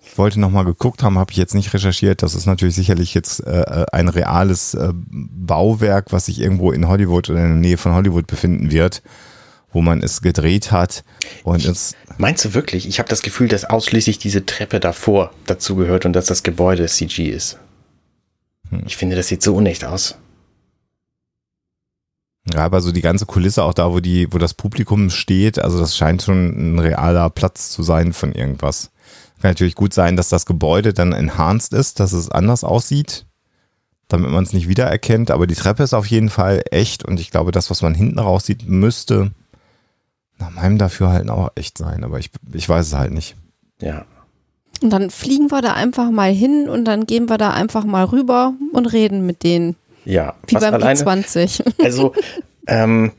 Ich wollte nochmal geguckt haben, habe ich jetzt nicht recherchiert. Das ist natürlich sicherlich jetzt äh, ein reales äh, Bauwerk, was sich irgendwo in Hollywood oder in der Nähe von Hollywood befinden wird, wo man es gedreht hat. Und es, Meinst du wirklich? Ich habe das Gefühl, dass ausschließlich diese Treppe davor dazu gehört und dass das Gebäude CG ist. Ich finde, das sieht so unecht aus. ja, aber so die ganze Kulisse, auch da, wo die, wo das Publikum steht, also das scheint schon ein realer Platz zu sein von irgendwas. Kann natürlich gut sein, dass das Gebäude dann enhanced ist, dass es anders aussieht, damit man es nicht wiedererkennt. Aber die Treppe ist auf jeden Fall echt und ich glaube, das, was man hinten raus sieht, müsste nach meinem Dafürhalten auch echt sein. Aber ich, ich weiß es halt nicht. Ja. Und dann fliegen wir da einfach mal hin und dann gehen wir da einfach mal rüber und reden mit denen. Ja. Wie beim alleine, P20. Also, *laughs* ähm,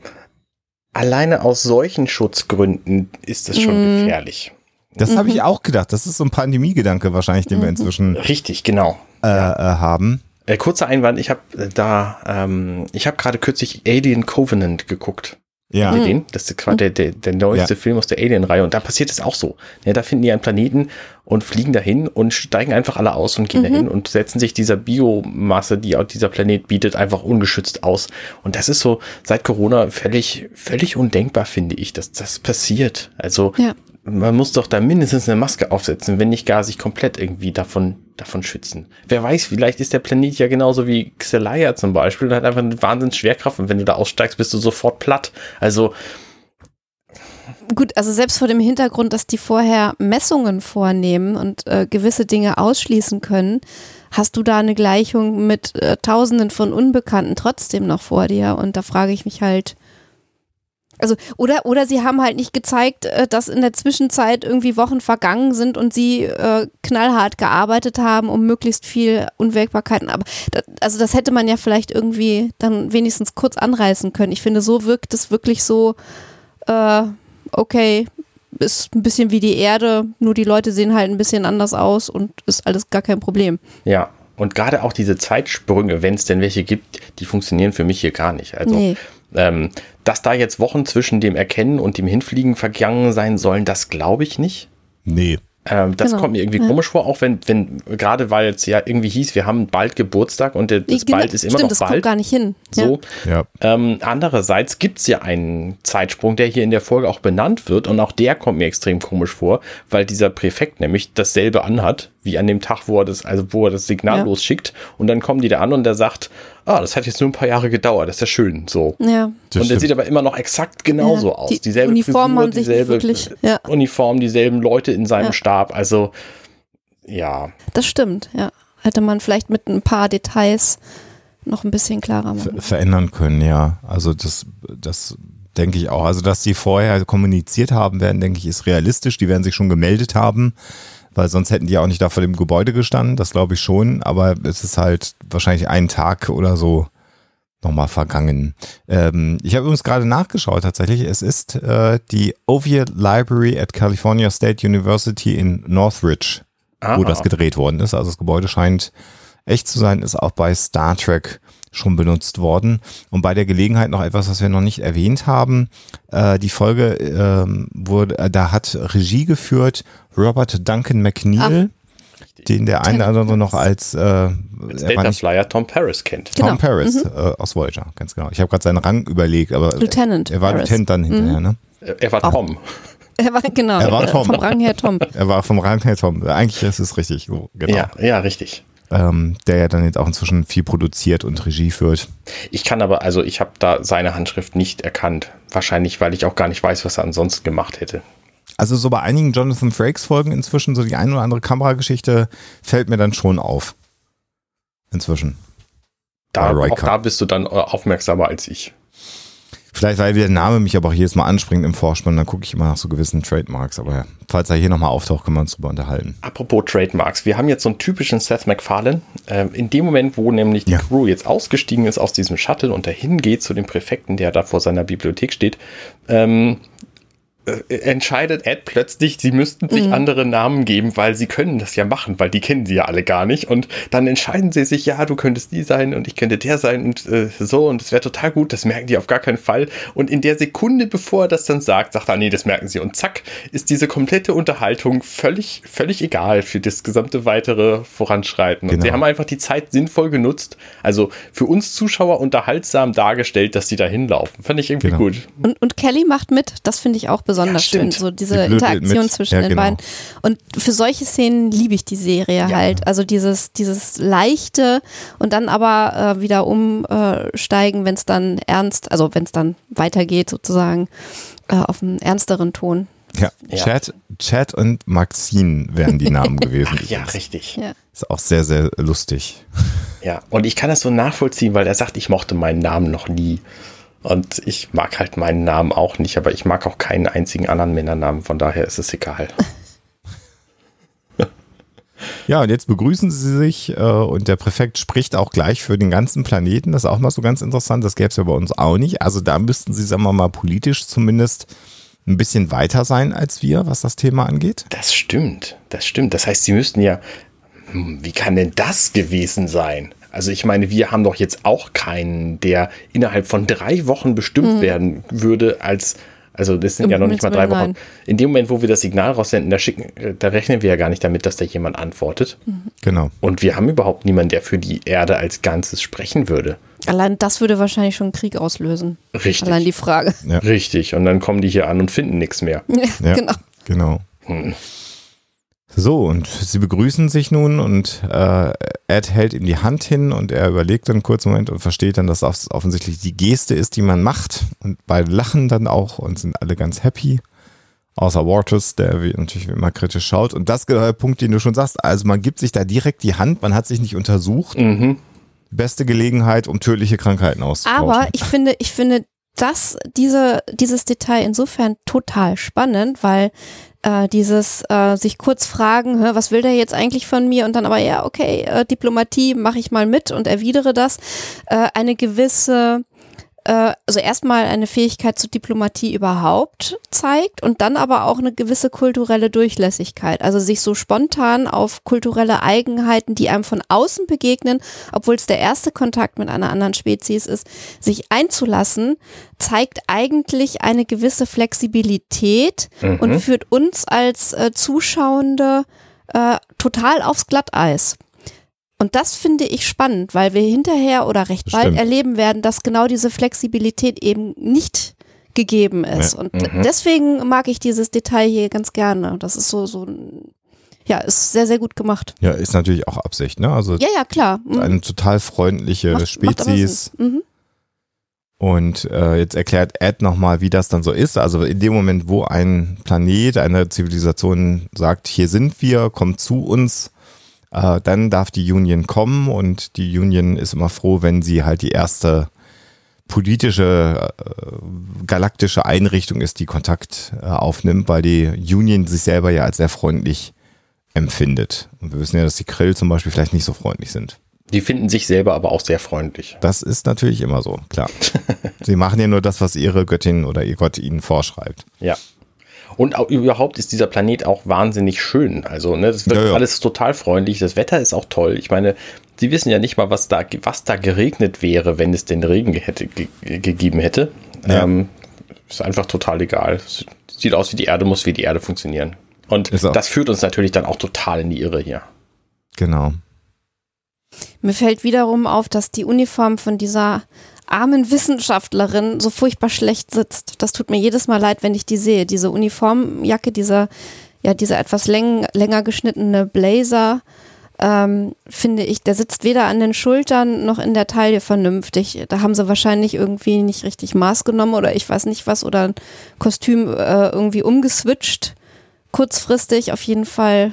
alleine aus solchen Schutzgründen ist das schon Mhm. gefährlich. Das habe ich auch gedacht. Das ist so ein Pandemiegedanke wahrscheinlich, den wir inzwischen Richtig, genau. äh, äh, haben. Äh, kurzer Einwand, ich habe da, ähm, ich habe gerade kürzlich Alien Covenant geguckt. Ja. Ihr den? Das ist quasi der, der, der neueste Ja. Film aus der Alien-Reihe und da passiert es auch so. Ja, da finden die einen Planeten und fliegen dahin und steigen einfach alle aus und gehen dahin und setzen sich dieser Biomasse, die auch dieser Planet bietet, einfach ungeschützt aus. Und das ist so seit Corona völlig, völlig undenkbar, finde ich, dass das passiert. Also Ja. Man muss doch da mindestens eine Maske aufsetzen, wenn nicht gar sich komplett irgendwie davon, davon schützen. Wer weiß, vielleicht ist der Planet ja genauso wie Xelaya zum Beispiel und hat einfach eine wahnsinns Schwerkraft und wenn du da aussteigst, bist du sofort platt. Also, Gut, also selbst vor dem Hintergrund, dass die vorher Messungen vornehmen und äh, gewisse Dinge ausschließen können, hast du da eine Gleichung mit äh, Tausenden von Unbekannten trotzdem noch vor dir. Und da frage ich mich halt, also oder oder sie haben halt nicht gezeigt, äh, dass in der Zwischenzeit irgendwie Wochen vergangen sind und sie äh, knallhart gearbeitet haben, um möglichst viel Unwägbarkeiten. Aber da, also das hätte man ja vielleicht irgendwie dann wenigstens kurz anreißen können. Ich finde, so wirkt es wirklich so. Äh, okay, ist ein bisschen wie die Erde, nur die Leute sehen halt ein bisschen anders aus und ist alles gar kein Problem. ja. Und gerade auch diese Zeitsprünge, wenn es denn welche gibt, die funktionieren für mich hier gar nicht. Also, Nee. ähm, dass da jetzt Wochen zwischen dem Erkennen und dem Hinfliegen vergangen sein sollen, das glaube ich nicht. Nee. Ähm, das Genau. kommt mir irgendwie Ja. komisch vor, auch wenn, wenn, gerade weil es ja irgendwie hieß, wir haben bald Geburtstag und das Genau, bald ist immer stimmt, noch das kommt bald. gar nicht hin. So. Ja. Ähm, andererseits gibt es ja einen Zeitsprung, der hier in der Folge auch benannt wird und auch der kommt mir extrem komisch vor, weil dieser Präfekt nämlich dasselbe anhat, wie an dem Tag, wo er das, also wo er das Signal Ja. losschickt und dann kommen die da an und der sagt, ah, das hat jetzt nur ein paar Jahre gedauert, das ist ja schön, so. Ja. Das und der sieht aber immer noch exakt genauso Ja, aus. die dieselbe Uniformen Frisur, haben sich nicht dieselbe wirklich- ja. Uniform, dieselben Leute in seinem Ja. Stab, also ja, Das stimmt, ja. hätte man vielleicht mit ein paar Details noch ein bisschen klarer machen. verändern können, ja. Also das, das denke ich auch. Also, dass die vorher kommuniziert haben werden, denke ich, ist realistisch. Die werden sich schon gemeldet haben, weil sonst hätten die auch nicht da vor dem Gebäude gestanden. Das glaube ich schon. Aber es ist halt wahrscheinlich einen Tag oder so nochmal vergangen. Ähm, ich habe übrigens gerade nachgeschaut tatsächlich. Es ist äh, die Oviatt Library at California State University in Northridge, Aha. wo das gedreht worden ist. Also das Gebäude scheint echt zu sein, ist auch bei Star Trek schon benutzt worden. Und bei der Gelegenheit noch etwas, was wir noch nicht erwähnt haben. Äh, die Folge ähm, wurde, äh, da hat Regie geführt Robert Duncan McNeil, den der eine oder andere noch als, äh, er Data nicht Flyer Tom Paris kennt. Genau. Tom Paris äh, aus Voyager, ganz genau. Ich habe gerade seinen Rang überlegt, aber Lieutenant er war Paris. Lieutenant dann hinterher, ne? Er war Tom. *laughs* Er war, genau, Er war äh, Tom. vom Rang her Tom. *laughs* Er war vom Rang her Tom. Eigentlich ist es richtig so, genau. Ja, ja, richtig. Ähm, der ja dann jetzt auch inzwischen viel produziert und Regie führt. Ich kann aber, also ich habe da seine Handschrift nicht erkannt. Wahrscheinlich, weil ich auch gar nicht weiß, was er ansonsten gemacht hätte. Also so bei einigen Jonathan Frakes Folgen inzwischen, so die ein oder andere Kamerageschichte fällt mir dann schon auf. Inzwischen. Da, auch da bist du dann äh, aufmerksamer als ich. Vielleicht, weil der Name mich aber auch jedes Mal anspringt im Vorspann, dann gucke ich immer nach so gewissen Trademarks. Aber falls er hier nochmal auftaucht, können wir uns drüber unterhalten. Apropos Trademarks, wir haben jetzt so einen typischen Seth MacFarlane. Ähm, in dem Moment, wo nämlich die Ja. Crew jetzt ausgestiegen ist aus diesem Shuttle und dahin geht zu dem Präfekten, der da vor seiner Bibliothek steht, ähm, äh, entscheidet Ed plötzlich, sie müssten sich andere Namen geben, weil sie können das ja machen, weil die kennen sie ja alle gar nicht. Und dann entscheiden sie sich, ja, du könntest die sein und ich könnte der sein und äh, so und es wäre total gut, das merken die auf gar keinen Fall. Und in der Sekunde, bevor er das dann sagt, sagt er, nee, das merken sie. Und zack, ist diese komplette Unterhaltung völlig, völlig egal für das gesamte weitere Voranschreiten. Und Genau. sie haben einfach die Zeit sinnvoll genutzt, also für uns Zuschauer unterhaltsam dargestellt, dass sie da hinlaufen. Fand ich irgendwie Genau. gut. Und, und Kelly macht mit, das finde ich auch besonders Ja, schön, so Die diese blödelt Interaktion mit. zwischen Ja, den genau. beiden. Und für solche Szenen liebe ich die Serie halt. Also dieses, dieses leichte und dann aber äh, wieder umsteigen, wenn es dann ernst, also wenn es dann weitergeht sozusagen äh, auf einen ernsteren Ton. Ja, Ja. Chad, Chad und Maxine wären die Namen *laughs* gewesen. Ja, übrigens. richtig. Ja. Ist auch sehr, sehr lustig. Ja, und ich kann das so nachvollziehen, weil er sagt, ich mochte meinen Namen noch nie. Und ich mag halt meinen Namen auch nicht, aber ich mag auch keinen einzigen anderen Männernamen, von daher ist es egal. *laughs* Ja, und jetzt begrüßen sie sich äh, und der Präfekt spricht auch gleich für den ganzen Planeten. Das ist auch mal so ganz interessant. Das gäbe es ja bei uns auch nicht. Also da müssten sie, sagen wir mal, politisch zumindest ein bisschen weiter sein als wir, was das Thema angeht. Das stimmt, das stimmt. Das heißt, sie müssten ja, hm, wie kann denn das gewesen sein? Also ich meine, wir haben doch jetzt auch keinen, der innerhalb von drei Wochen bestimmt werden würde als, also das sind Um ja noch nicht mal drei Wochen. Willen, In dem Moment, wo wir das Signal raussenden, da schicken, äh, da rechnen wir ja gar nicht damit, dass da jemand antwortet. Genau. Und wir haben überhaupt niemanden, der für die Erde als Ganzes sprechen würde. Allein das würde wahrscheinlich schon einen Krieg auslösen. Richtig. Allein die Frage. Ja. Richtig. Und dann kommen die hier an und finden nichts mehr. *laughs* Ja, Ja, genau. genau. Hm. So, und sie begrüßen sich nun und äh, Ed hält ihm die Hand hin und er überlegt dann einen kurzen Moment und versteht dann, dass das offensichtlich die Geste ist, die man macht. Und beide lachen dann auch und sind alle ganz happy. Außer Waters, der wie, natürlich wie immer kritisch schaut. Und das ist genau der Punkt, den du schon sagst. Also man gibt sich da direkt die Hand, man hat sich nicht untersucht. Mhm. Beste Gelegenheit, um tödliche Krankheiten auszutauschen. Aber ich finde, ich finde das, diese, dieses Detail insofern total spannend, weil äh, dieses äh, sich kurz fragen, hä, was will der jetzt eigentlich von mir? Und dann aber ja, okay, äh, Diplomatie mache ich mal mit und erwidere das, äh, eine gewisse äh, also erstmal eine Fähigkeit zur Diplomatie überhaupt zeigt und dann aber auch eine gewisse kulturelle Durchlässigkeit. Also sich so spontan auf kulturelle Eigenheiten, die einem von außen begegnen, obwohl es der erste Kontakt mit einer anderen Spezies ist, sich einzulassen, zeigt eigentlich eine gewisse Flexibilität und führt uns als äh, Zuschauende äh, total aufs Glatteis. Und das finde ich spannend, weil wir hinterher oder recht bald Stimmt. erleben werden, dass genau diese Flexibilität eben nicht gegeben ist. Ja. Und deswegen mag ich dieses Detail hier ganz gerne. Das ist so, so ein, ja, ist sehr, sehr gut gemacht. ja, ist natürlich auch Absicht, ne? Also Ja, ja, klar. Mhm. eine total freundliche Macht- macht Spezies. Sinn. Mhm. Und äh, jetzt erklärt Ed nochmal, wie das dann so ist. Also in dem Moment, wo ein Planet, eine Zivilisation sagt, hier sind wir, kommt zu uns, Äh, dann darf die Union kommen und die Union ist immer froh, wenn sie halt die erste politische äh, galaktische Einrichtung ist, die Kontakt äh, aufnimmt, weil die Union sich selber ja als sehr freundlich empfindet. Und wir wissen ja, dass die Krill zum Beispiel vielleicht nicht so freundlich sind. Die finden sich selber aber auch sehr freundlich. Das ist natürlich immer so, klar. *laughs* Sie machen ja nur das, was ihre Göttin oder ihr Gott ihnen vorschreibt. Ja. Und auch, überhaupt ist dieser Planet auch wahnsinnig schön. Also, ne, das wird Ja, ja. alles total freundlich. Das Wetter ist auch toll. Ich meine, sie wissen ja nicht mal, was da, was da geregnet wäre, wenn es den Regen ge- hätte, ge gegeben hätte. Ja. Ähm, ist einfach total egal. Es Sieht aus wie die Erde, muss wie die Erde funktionieren. Und das führt uns natürlich dann auch total in die Irre hier. Genau. Mir fällt wiederum auf, dass die Uniform von dieser armen Wissenschaftlerin so furchtbar schlecht sitzt. Das tut mir jedes Mal leid, wenn ich die sehe. Diese Uniformjacke, dieser, ja, dieser etwas läng, länger geschnittene Blazer, ähm, finde ich, der sitzt weder an den Schultern noch in der Taille vernünftig. Da haben sie wahrscheinlich irgendwie nicht richtig Maß genommen oder ich weiß nicht was oder ein Kostüm äh, irgendwie umgeswitcht. Kurzfristig auf jeden Fall.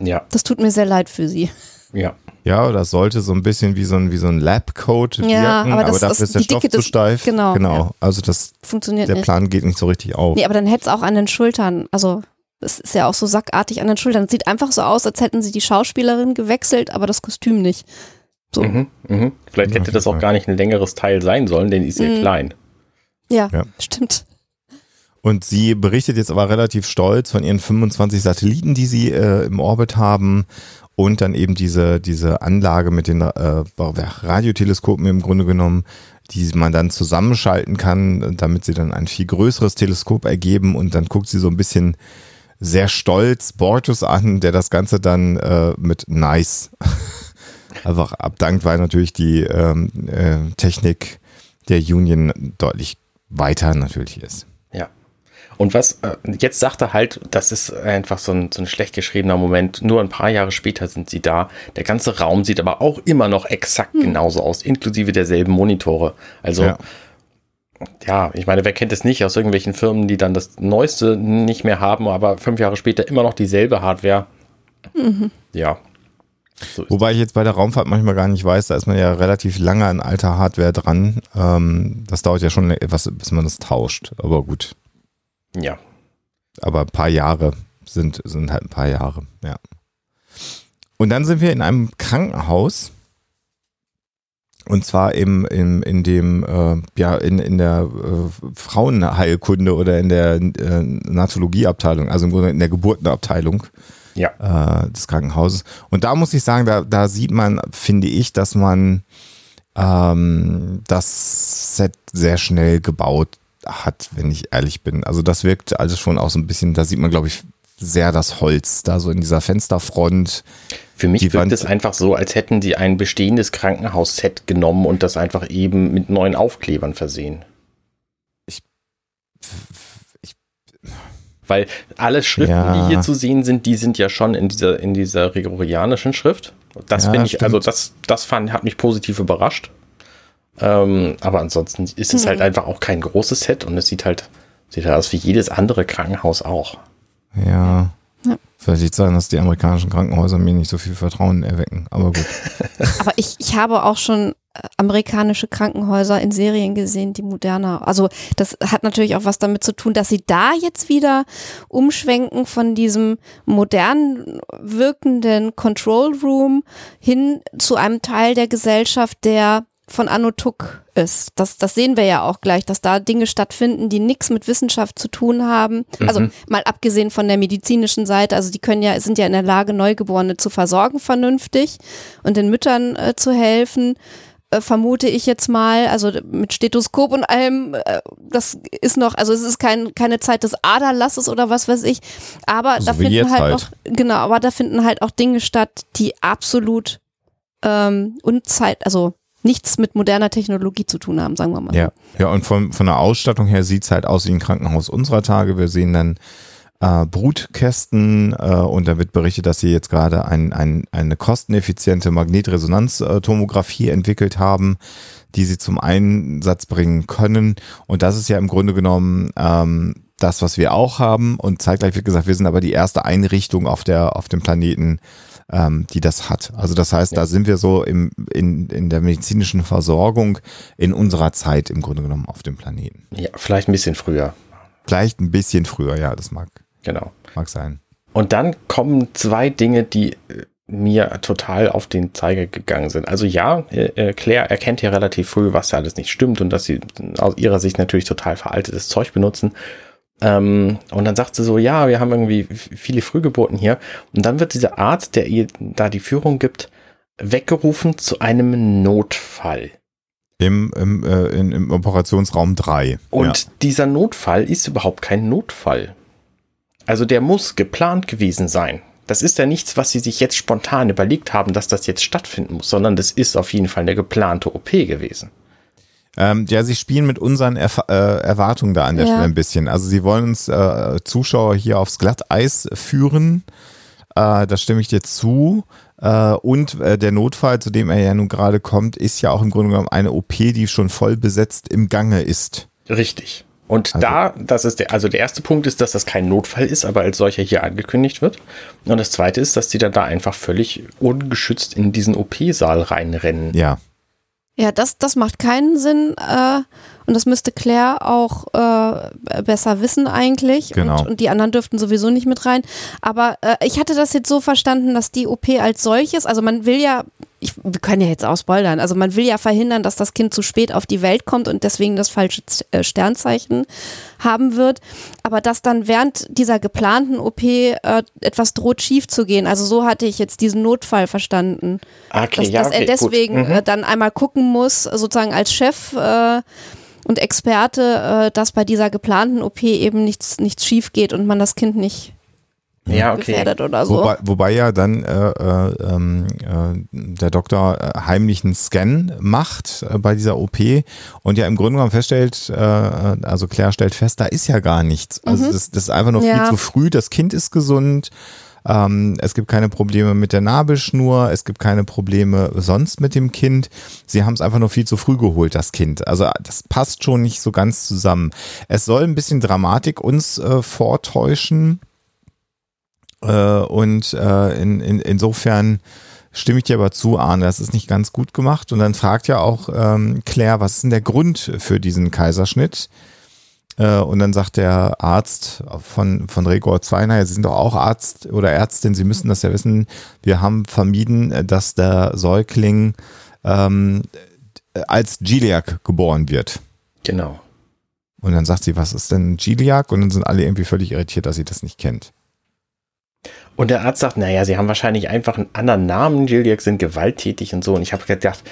Ja, Das tut mir sehr leid für sie. ja. Ja, das sollte so ein bisschen wie so ein, wie so ein Labcoat Ja, wirken, aber aber, das- dafür das- ist der Stoff Dicke zu steif. genau, genau. ja. Also das, Funktioniert der nicht. Plan geht nicht so richtig auf. Nee, aber dann hätte es auch an den Schultern, also es ist ja auch so sackartig an den Schultern. Es sieht einfach so aus, als hätten sie die Schauspielerin gewechselt, aber das Kostüm nicht. So. Mhm, mhm. Vielleicht hätte das auch gar nicht ein längeres Teil sein sollen, denn die ist sehr Mhm. klein. Ja, Ja. stimmt. Und sie berichtet jetzt aber relativ stolz von ihren 25 Satelliten, die sie äh, im Orbit haben und dann eben diese, diese Anlage mit den äh, Radioteleskopen im Grunde genommen, die man dann zusammenschalten kann, damit sie dann ein viel größeres Teleskop ergeben und dann guckt sie so ein bisschen sehr stolz Bortus an, der das Ganze dann äh, mit nice *laughs* einfach abdankt, weil natürlich die ähm, äh, Technik der Union deutlich weiter natürlich ist. Und was, äh, jetzt sagt er halt, das ist einfach so ein, so ein schlecht geschriebener Moment. Nur ein paar Jahre später sind sie da. Der ganze Raum sieht aber auch immer noch exakt genauso aus, inklusive derselben Monitore. Also, Ja. ja. ich meine, wer kennt es nicht aus irgendwelchen Firmen, die dann das Neueste nicht mehr haben, aber fünf Jahre später immer noch dieselbe Hardware. Ja. So Wobei ich jetzt bei der Raumfahrt manchmal gar nicht weiß, da ist man ja relativ lange an alter Hardware dran. Ähm, das dauert ja schon etwas, bis man das tauscht. Aber gut. Ja. Aber ein paar Jahre sind, sind halt ein paar Jahre, ja. Und dann sind wir in einem Krankenhaus. Und zwar im, im, in dem, äh, ja, in, in der äh, Frauenheilkunde oder in der äh, Natologieabteilung, also im Grunde in der Geburtenabteilung Ja. äh, des Krankenhauses. Und da muss ich sagen, da, da sieht man, finde ich, dass man ähm, das Set sehr schnell gebaut hat, wenn ich ehrlich bin. Also das wirkt alles schon auch so ein bisschen, da sieht man, glaube ich, sehr das Holz da so in dieser Fensterfront. Für mich wirkt Wand- es einfach so, als hätten die ein bestehendes Krankenhausset genommen und das einfach eben mit neuen Aufklebern versehen. Ich- Weil alle Schriften, Ja. die hier zu sehen sind, die sind ja schon in dieser, in dieser gregorianischen Schrift. Das Ja, finde ich, stimmt. also das, das fand, hat mich positiv überrascht. Ähm, aber ansonsten ist es Mhm. halt einfach auch kein großes Set und es sieht halt, sieht halt aus wie jedes andere Krankenhaus auch. Ja. Ja. Vielleicht liegt es daran, dass die amerikanischen Krankenhäuser mir nicht so viel Vertrauen erwecken. Aber gut. *laughs* Aber ich, ich habe auch schon äh, amerikanische Krankenhäuser in Serien gesehen, die moderner. Also das hat natürlich auch was damit zu tun, dass sie da jetzt wieder umschwenken von diesem modern wirkenden Control Room hin zu einem Teil der Gesellschaft, der von Anno Tuck ist. Das, das sehen wir ja auch gleich, dass da Dinge stattfinden, die nichts mit Wissenschaft zu tun haben. Also Mhm. mal abgesehen von der medizinischen Seite, also die können ja, sind ja in der Lage, Neugeborene zu versorgen vernünftig und den Müttern äh, zu helfen. Äh, vermute ich jetzt mal, also mit Stethoskop und allem, äh, das ist noch, also es ist kein, keine Zeit des Aderlasses oder was weiß ich, aber So da finden halt, halt. auch, genau, aber da finden halt auch Dinge statt, die absolut ähm, unzeit, also nichts mit moderner Technologie zu tun haben, sagen wir mal. Ja, ja und von, von der Ausstattung her sieht es halt aus wie ein Krankenhaus unserer Tage. Wir sehen dann äh, Brutkästen äh, und da wird berichtet, dass sie jetzt gerade ein, ein, eine kosteneffiziente Magnetresonanztomographie entwickelt haben, die sie zum Einsatz bringen können. Und das ist ja im Grunde genommen ähm, das, was wir auch haben. Und zeitgleich wird gesagt, wir sind aber die erste Einrichtung auf, der, auf dem Planeten, ähm, die das hat. Also das heißt, ja. da sind wir so im, in, in der medizinischen Versorgung in unserer Zeit im Grunde genommen auf dem Planeten. Ja, vielleicht ein bisschen früher. Vielleicht ein bisschen früher, ja, das mag, genau. mag sein. Und dann kommen zwei Dinge, die äh, mir total auf den Zeiger gegangen sind. Also ja, äh, äh, Claire erkennt ja relativ früh, was da alles nicht stimmt und dass sie aus ihrer Sicht natürlich total veraltetes Zeug benutzen. Ähm, und dann sagt sie so, ja, wir haben irgendwie viele Frühgeburten hier. Und dann wird dieser Arzt, der ihr da die Führung gibt, weggerufen zu einem Notfall. Im, im, äh, in, im Operationsraum 3. Und ja. dieser Notfall ist überhaupt kein Notfall. Also der muss geplant gewesen sein. Das ist ja nichts, was sie sich jetzt spontan überlegt haben, dass das jetzt stattfinden muss, sondern das ist auf jeden Fall eine geplante OP gewesen. Ähm, ja, sie spielen mit unseren Erf äh, Erwartungen da an der ja. Stelle ein bisschen. Also sie wollen uns äh, Zuschauer hier aufs Glatteis führen. Äh, da stimme ich dir zu. Äh, und äh, der Notfall, zu dem er ja nun gerade kommt, ist ja auch im Grunde genommen eine OP, die schon voll besetzt im Gange ist. Richtig. Und also. da, das ist der, also der erste Punkt ist, dass das kein Notfall ist, aber als solcher hier angekündigt wird. Und das zweite ist, dass die dann da einfach völlig ungeschützt in diesen OP-Saal reinrennen. Ja. Ja, das, das macht keinen Sinn. Äh, und das müsste Claire auch äh, besser wissen eigentlich. Genau. Und, und, die anderen dürften sowieso nicht mit rein. Aber äh, ich hatte das jetzt so verstanden, dass die OP als solches, also man will ja ich, wir können ja jetzt ausbeutern. Also man will ja verhindern, dass das Kind zu spät auf die Welt kommt und deswegen das falsche äh, Sternzeichen haben wird. Aber dass dann während dieser geplanten OP äh, etwas droht schief zu gehen. Also so hatte ich jetzt diesen Notfall verstanden. Okay, dass, ja, dass okay, er deswegen mhm. äh, dann einmal gucken muss, sozusagen als Chef äh, und Experte, äh, dass bei dieser geplanten OP eben nichts, nichts schief geht und man das Kind nicht ja, okay. gefährdet oder so. Wobei, wobei ja dann äh, äh, ähm, äh, der Doktor äh, heimlichen Scan macht äh, bei dieser OP und ja im Grunde genommen feststellt, äh, also Claire stellt fest, da ist ja gar nichts. Also mhm. das, das, ist einfach nur ja. viel zu früh, das Kind ist gesund. Ähm, es gibt keine Probleme mit der Nabelschnur, es gibt keine Probleme sonst mit dem Kind. Sie haben es einfach nur viel zu früh geholt, das Kind. Also das passt schon nicht so ganz zusammen. Es soll ein bisschen Dramatik uns äh, vortäuschen, äh, und äh, in, in, insofern stimme ich dir aber zu, Arne, das ist nicht ganz gut gemacht. Und dann fragt ja auch ähm, Claire, was ist denn der Grund für diesen Kaiserschnitt? Äh, und dann sagt der Arzt von, von Regor 2, naja, Sie sind doch auch Arzt oder Ärztin, Sie müssen das ja wissen. Wir haben vermieden, dass der Säugling ähm, als Giliac geboren wird. Genau. Und dann sagt sie, was ist denn Giliac? Und dann sind alle irgendwie völlig irritiert, dass sie das nicht kennt. Und der Arzt sagt, naja, sie haben wahrscheinlich einfach einen anderen Namen, Gildiak sind gewalttätig und so. Und ich habe gedacht,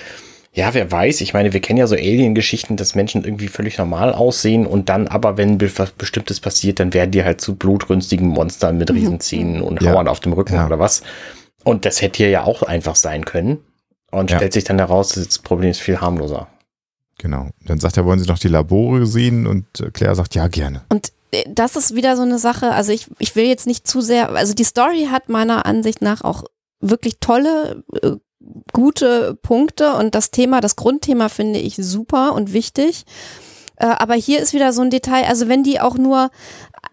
ja, wer weiß, ich meine, wir kennen ja so Alien-Geschichten, dass Menschen irgendwie völlig normal aussehen und dann aber, wenn was Bestimmtes passiert, dann werden die halt zu blutrünstigen Monstern mit mhm. Riesenzähnen und ja. Hauern auf dem Rücken ja. oder was. Und das hätte hier ja auch einfach sein können. Und ja. stellt sich dann heraus, das Problem ist viel harmloser. Genau. Dann sagt er, wollen Sie noch die Labore sehen? Und Claire sagt, ja, gerne. Und das ist wieder so eine Sache, also ich, ich will jetzt nicht zu sehr, also die Story hat meiner Ansicht nach auch wirklich tolle, äh, gute Punkte und das Thema, das Grundthema finde ich super und wichtig. Äh, aber hier ist wieder so ein Detail, also wenn die auch nur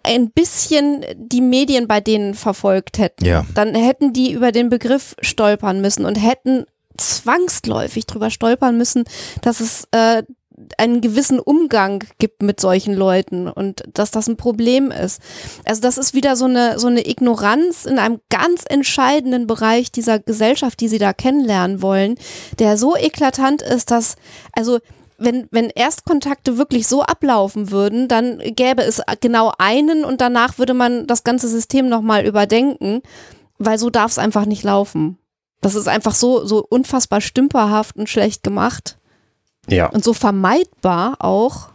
ein bisschen die Medien bei denen verfolgt hätten, ja. dann hätten die über den Begriff stolpern müssen und hätten zwangsläufig drüber stolpern müssen, dass es äh, einen gewissen Umgang gibt mit solchen Leuten und dass das ein Problem ist. Also das ist wieder so eine, so eine Ignoranz in einem ganz entscheidenden Bereich dieser Gesellschaft, die sie da kennenlernen wollen, der so eklatant ist, dass, also wenn, wenn Erstkontakte wirklich so ablaufen würden, dann gäbe es genau einen und danach würde man das ganze System nochmal überdenken, weil so darf es einfach nicht laufen. Das ist einfach so, so unfassbar stümperhaft und schlecht gemacht. Ja. Und so vermeidbar auch.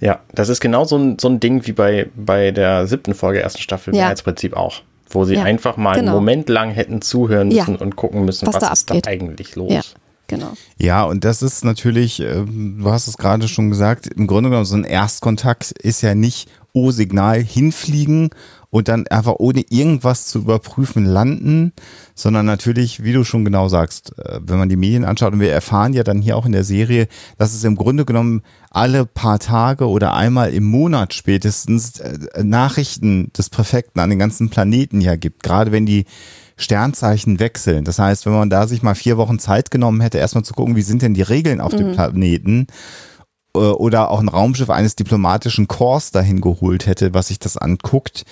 Ja, das ist genau so ein, so ein Ding wie bei, bei der siebten Folge ersten Staffel ja. Mehrheitsprinzip auch. Wo sie ja, einfach mal genau. einen Moment lang hätten zuhören müssen ja. und gucken müssen, was, was da ist da eigentlich los. Ja. Genau. Ja, und das ist natürlich, ähm, du hast es gerade schon gesagt, im Grunde genommen so ein Erstkontakt ist ja nicht O-Signal hinfliegen und dann einfach ohne irgendwas zu überprüfen landen, sondern natürlich, wie du schon genau sagst, äh, wenn man die Medien anschaut und wir erfahren ja dann hier auch in der Serie, dass es im Grunde genommen alle paar Tage oder einmal im Monat spätestens äh, Nachrichten des Perfekten an den ganzen Planeten ja gibt, gerade wenn die Sternzeichen wechseln. Das heißt, wenn man da sich mal vier Wochen Zeit genommen hätte, erstmal zu gucken, wie sind denn die Regeln auf mhm. dem Planeten, oder auch ein Raumschiff eines diplomatischen Korps dahin geholt hätte, was sich das anguckt.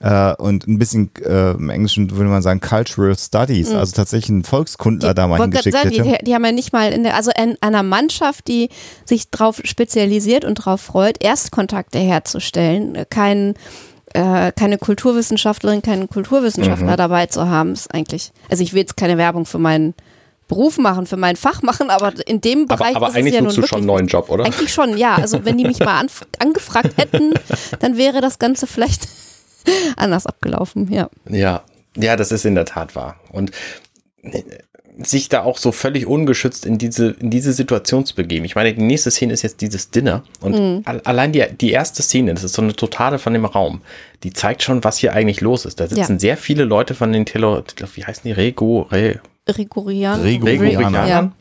Äh, und ein bisschen äh, im Englischen würde man sagen Cultural Studies, mhm. also tatsächlich ein Volkskundler die, da mal hingeschickt sagen, hätte. Die, die, haben ja nicht mal in der, also in einer Mannschaft, die sich darauf spezialisiert und darauf freut, Erstkontakte herzustellen, kein äh, keine Kulturwissenschaftlerin, keinen Kulturwissenschaftler mhm. dabei zu haben, ist eigentlich, also ich will jetzt keine Werbung für meinen Beruf machen, für mein Fach machen, aber in dem Bereich aber, aber eigentlich ja du schon einen neuen Job, oder? Eigentlich schon, ja. Also wenn die mich mal *laughs* angefragt hätten, dann wäre das Ganze vielleicht *laughs* anders abgelaufen, ja. Ja, ja, das ist in der Tat wahr. Und äh, sich da auch so völlig ungeschützt in diese, in diese Situation zu begeben. Ich meine, die nächste Szene ist jetzt dieses Dinner und mhm. allein die, die erste Szene, das ist so eine totale von dem Raum, die zeigt schon, was hier eigentlich los ist. Da sitzen ja. sehr viele Leute von den Tele, wie heißen die, Rego, Re, Rigorian. Rigorianer ja.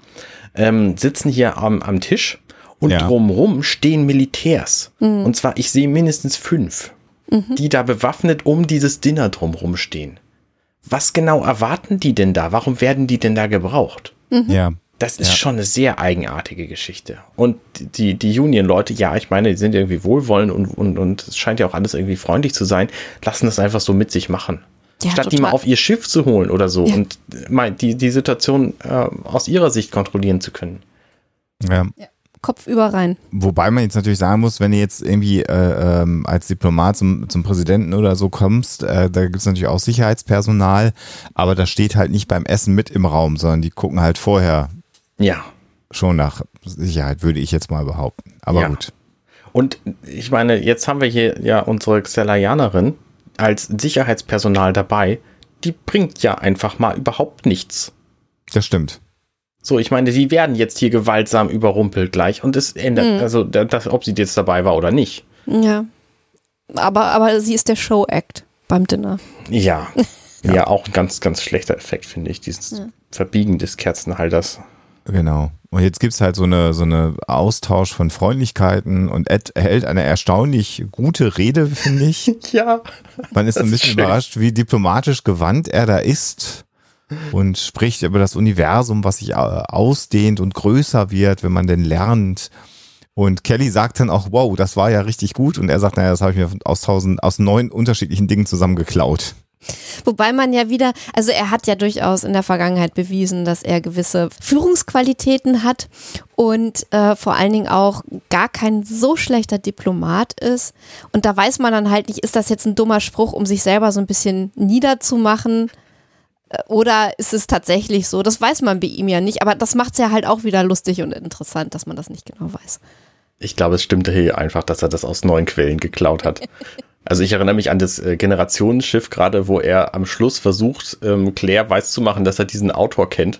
ähm, sitzen hier am, am Tisch und ja. drumrum stehen Militärs. Mhm. Und zwar, ich sehe mindestens fünf, mhm. die da bewaffnet um dieses Dinner drumrum stehen. Was genau erwarten die denn da? Warum werden die denn da gebraucht? Mhm. Ja. Das ist ja. schon eine sehr eigenartige Geschichte. Und die, die Union-Leute, ja, ich meine, die sind irgendwie wohlwollend und, und, und es scheint ja auch alles irgendwie freundlich zu sein, lassen das einfach so mit sich machen. Ja, statt total. die mal auf ihr Schiff zu holen oder so ja. und mal die, die Situation äh, aus ihrer Sicht kontrollieren zu können. Ja. ja. Kopf über rein. Wobei man jetzt natürlich sagen muss, wenn du jetzt irgendwie äh, ähm, als Diplomat zum, zum Präsidenten oder so kommst, äh, da gibt es natürlich auch Sicherheitspersonal, aber das steht halt nicht beim Essen mit im Raum, sondern die gucken halt vorher ja. schon nach Sicherheit, würde ich jetzt mal behaupten. Aber ja. gut. Und ich meine, jetzt haben wir hier ja unsere Xelayanerin, als Sicherheitspersonal dabei, die bringt ja einfach mal überhaupt nichts. Das stimmt. So, ich meine, sie werden jetzt hier gewaltsam überrumpelt gleich und es ändert, mhm. also das, ob sie jetzt dabei war oder nicht. Ja. Aber, aber sie ist der Show-Act beim Dinner. Ja. ja. *laughs* ja. auch ein ganz, ganz schlechter Effekt, finde ich, dieses ja. Verbiegen des Kerzenhalters. Genau. Und jetzt gibt es halt so eine, so eine Austausch von Freundlichkeiten und Ed hält eine erstaunlich gute Rede, finde ich. *laughs* ja. Man ist ein bisschen schön. überrascht, wie diplomatisch gewandt er da ist und spricht über das Universum, was sich ausdehnt und größer wird, wenn man denn lernt. Und Kelly sagt dann auch, wow, das war ja richtig gut. Und er sagt, naja, das habe ich mir aus tausend, aus neun unterschiedlichen Dingen zusammengeklaut. Wobei man ja wieder, also er hat ja durchaus in der Vergangenheit bewiesen, dass er gewisse Führungsqualitäten hat und äh, vor allen Dingen auch gar kein so schlechter Diplomat ist. Und da weiß man dann halt nicht, ist das jetzt ein dummer Spruch, um sich selber so ein bisschen niederzumachen? Äh, oder ist es tatsächlich so? Das weiß man bei ihm ja nicht, aber das macht es ja halt auch wieder lustig und interessant, dass man das nicht genau weiß. Ich glaube, es stimmte hier einfach, dass er das aus neuen Quellen geklaut hat. *laughs* Also ich erinnere mich an das äh, Generationenschiff gerade, wo er am Schluss versucht, ähm, Claire weiß zu machen, dass er diesen Autor kennt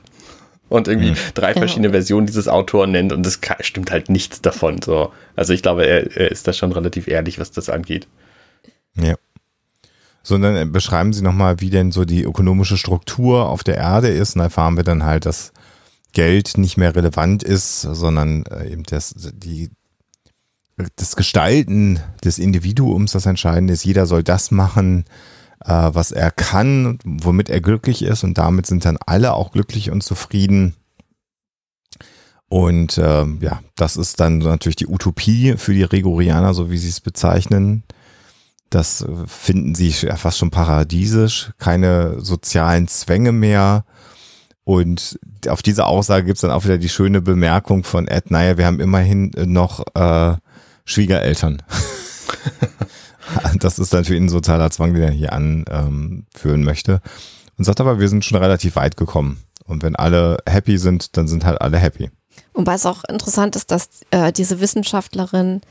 und irgendwie mhm. drei verschiedene Versionen dieses Autors nennt und das stimmt halt nichts davon. So. Also ich glaube, er, er ist da schon relativ ehrlich, was das angeht. Ja. Sondern äh, beschreiben Sie nochmal, wie denn so die ökonomische Struktur auf der Erde ist. Und da erfahren wir dann halt, dass Geld nicht mehr relevant ist, sondern äh, eben das, die das Gestalten des Individuums das Entscheidende ist. Jeder soll das machen, äh, was er kann, womit er glücklich ist und damit sind dann alle auch glücklich und zufrieden. Und äh, ja, das ist dann natürlich die Utopie für die Regorianer, so wie sie es bezeichnen. Das finden sie ja fast schon paradiesisch, keine sozialen Zwänge mehr. Und auf diese Aussage gibt es dann auch wieder die schöne Bemerkung von Ed, naja, wir haben immerhin noch äh, Schwiegereltern. *laughs* das ist natürlich ein sozialer Zwang, den er hier anführen ähm, möchte. Und sagt aber, wir sind schon relativ weit gekommen. Und wenn alle happy sind, dann sind halt alle happy. Wobei es auch interessant ist, dass äh, diese Wissenschaftlerin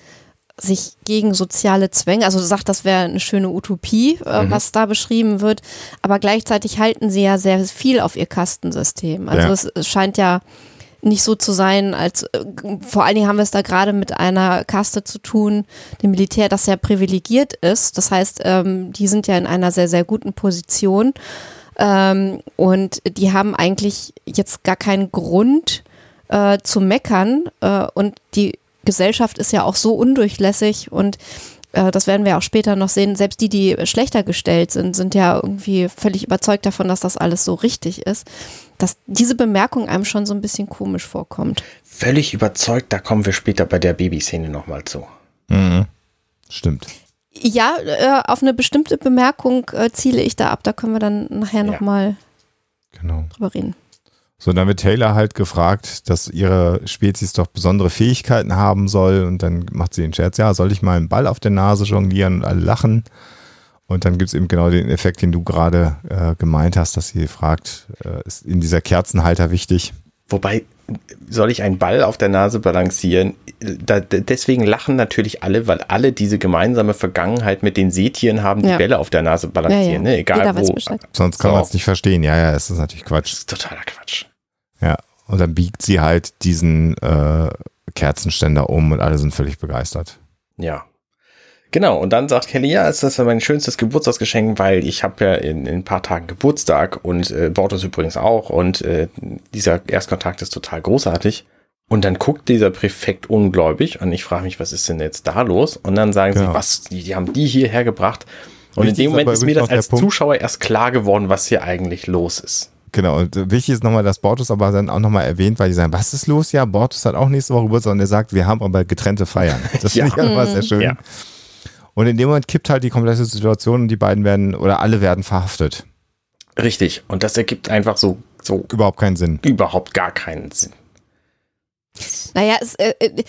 sich gegen soziale Zwänge, also sagt, das wäre eine schöne Utopie, äh, mhm. was da beschrieben wird, aber gleichzeitig halten sie ja sehr viel auf ihr Kastensystem. Also ja. es scheint ja nicht so zu sein, als äh, vor allen Dingen haben wir es da gerade mit einer Kaste zu tun, dem Militär, das sehr privilegiert ist. Das heißt, ähm, die sind ja in einer sehr, sehr guten Position. Ähm, und die haben eigentlich jetzt gar keinen Grund äh, zu meckern. Äh, und die Gesellschaft ist ja auch so undurchlässig und äh, das werden wir auch später noch sehen, selbst die, die schlechter gestellt sind, sind ja irgendwie völlig überzeugt davon, dass das alles so richtig ist, dass diese Bemerkung einem schon so ein bisschen komisch vorkommt. Völlig überzeugt, da kommen wir später bei der Babyszene nochmal zu. Mhm. Stimmt. Ja, äh, auf eine bestimmte Bemerkung äh, ziele ich da ab, da können wir dann nachher Ja. nochmal Genau. drüber reden. So, dann wird Taylor halt gefragt, dass ihre Spezies doch besondere Fähigkeiten haben soll. Und dann macht sie den Scherz, ja, soll ich mal einen Ball auf der Nase jonglieren und alle lachen. Und dann gibt es eben genau den Effekt, den du gerade äh, gemeint hast, dass sie fragt, äh, ist in dieser Kerzenhalter wichtig? Wobei, soll ich einen Ball auf der Nase balancieren? Da, deswegen lachen natürlich alle, weil alle diese gemeinsame Vergangenheit mit den Seetieren haben, die Ja. Bälle auf der Nase balancieren. Ja, ja. Ne? Egal Jeder wo. Sonst kann So. man es nicht verstehen. Ja, ja, es ist natürlich Das Quatsch. ist totaler Quatsch. Ja. Und dann biegt sie halt diesen äh, Kerzenständer um und alle sind völlig begeistert. Ja. Genau, und dann sagt Kelly, ja, ist das mein schönstes Geburtstagsgeschenk, weil ich habe ja in, in ein paar Tagen Geburtstag und äh, Bortos übrigens auch und äh, dieser Erstkontakt ist total großartig. Und dann guckt dieser Präfekt ungläubig und ich frage mich, was ist denn jetzt da los? Und dann sagen Genau. sie, was, die, die haben die hierher gebracht. Und Wichtig in dem Moment ist mir das als Zuschauer erst klar geworden, was hier eigentlich los ist. Genau, und wichtig ist nochmal, dass Bortus aber dann auch nochmal erwähnt, weil die sagen, was ist los? Ja, Bortus hat auch nächste Woche Geburtstag und er sagt, wir haben aber getrennte Feiern. Das Ja. *laughs* finde ich einfach sehr schön. Ja. Und in dem Moment kippt halt die komplette Situation und die beiden werden, oder alle werden verhaftet. Richtig. Und das ergibt einfach so, so Überhaupt keinen Sinn. überhaupt gar keinen Sinn. Naja, es, äh, äh,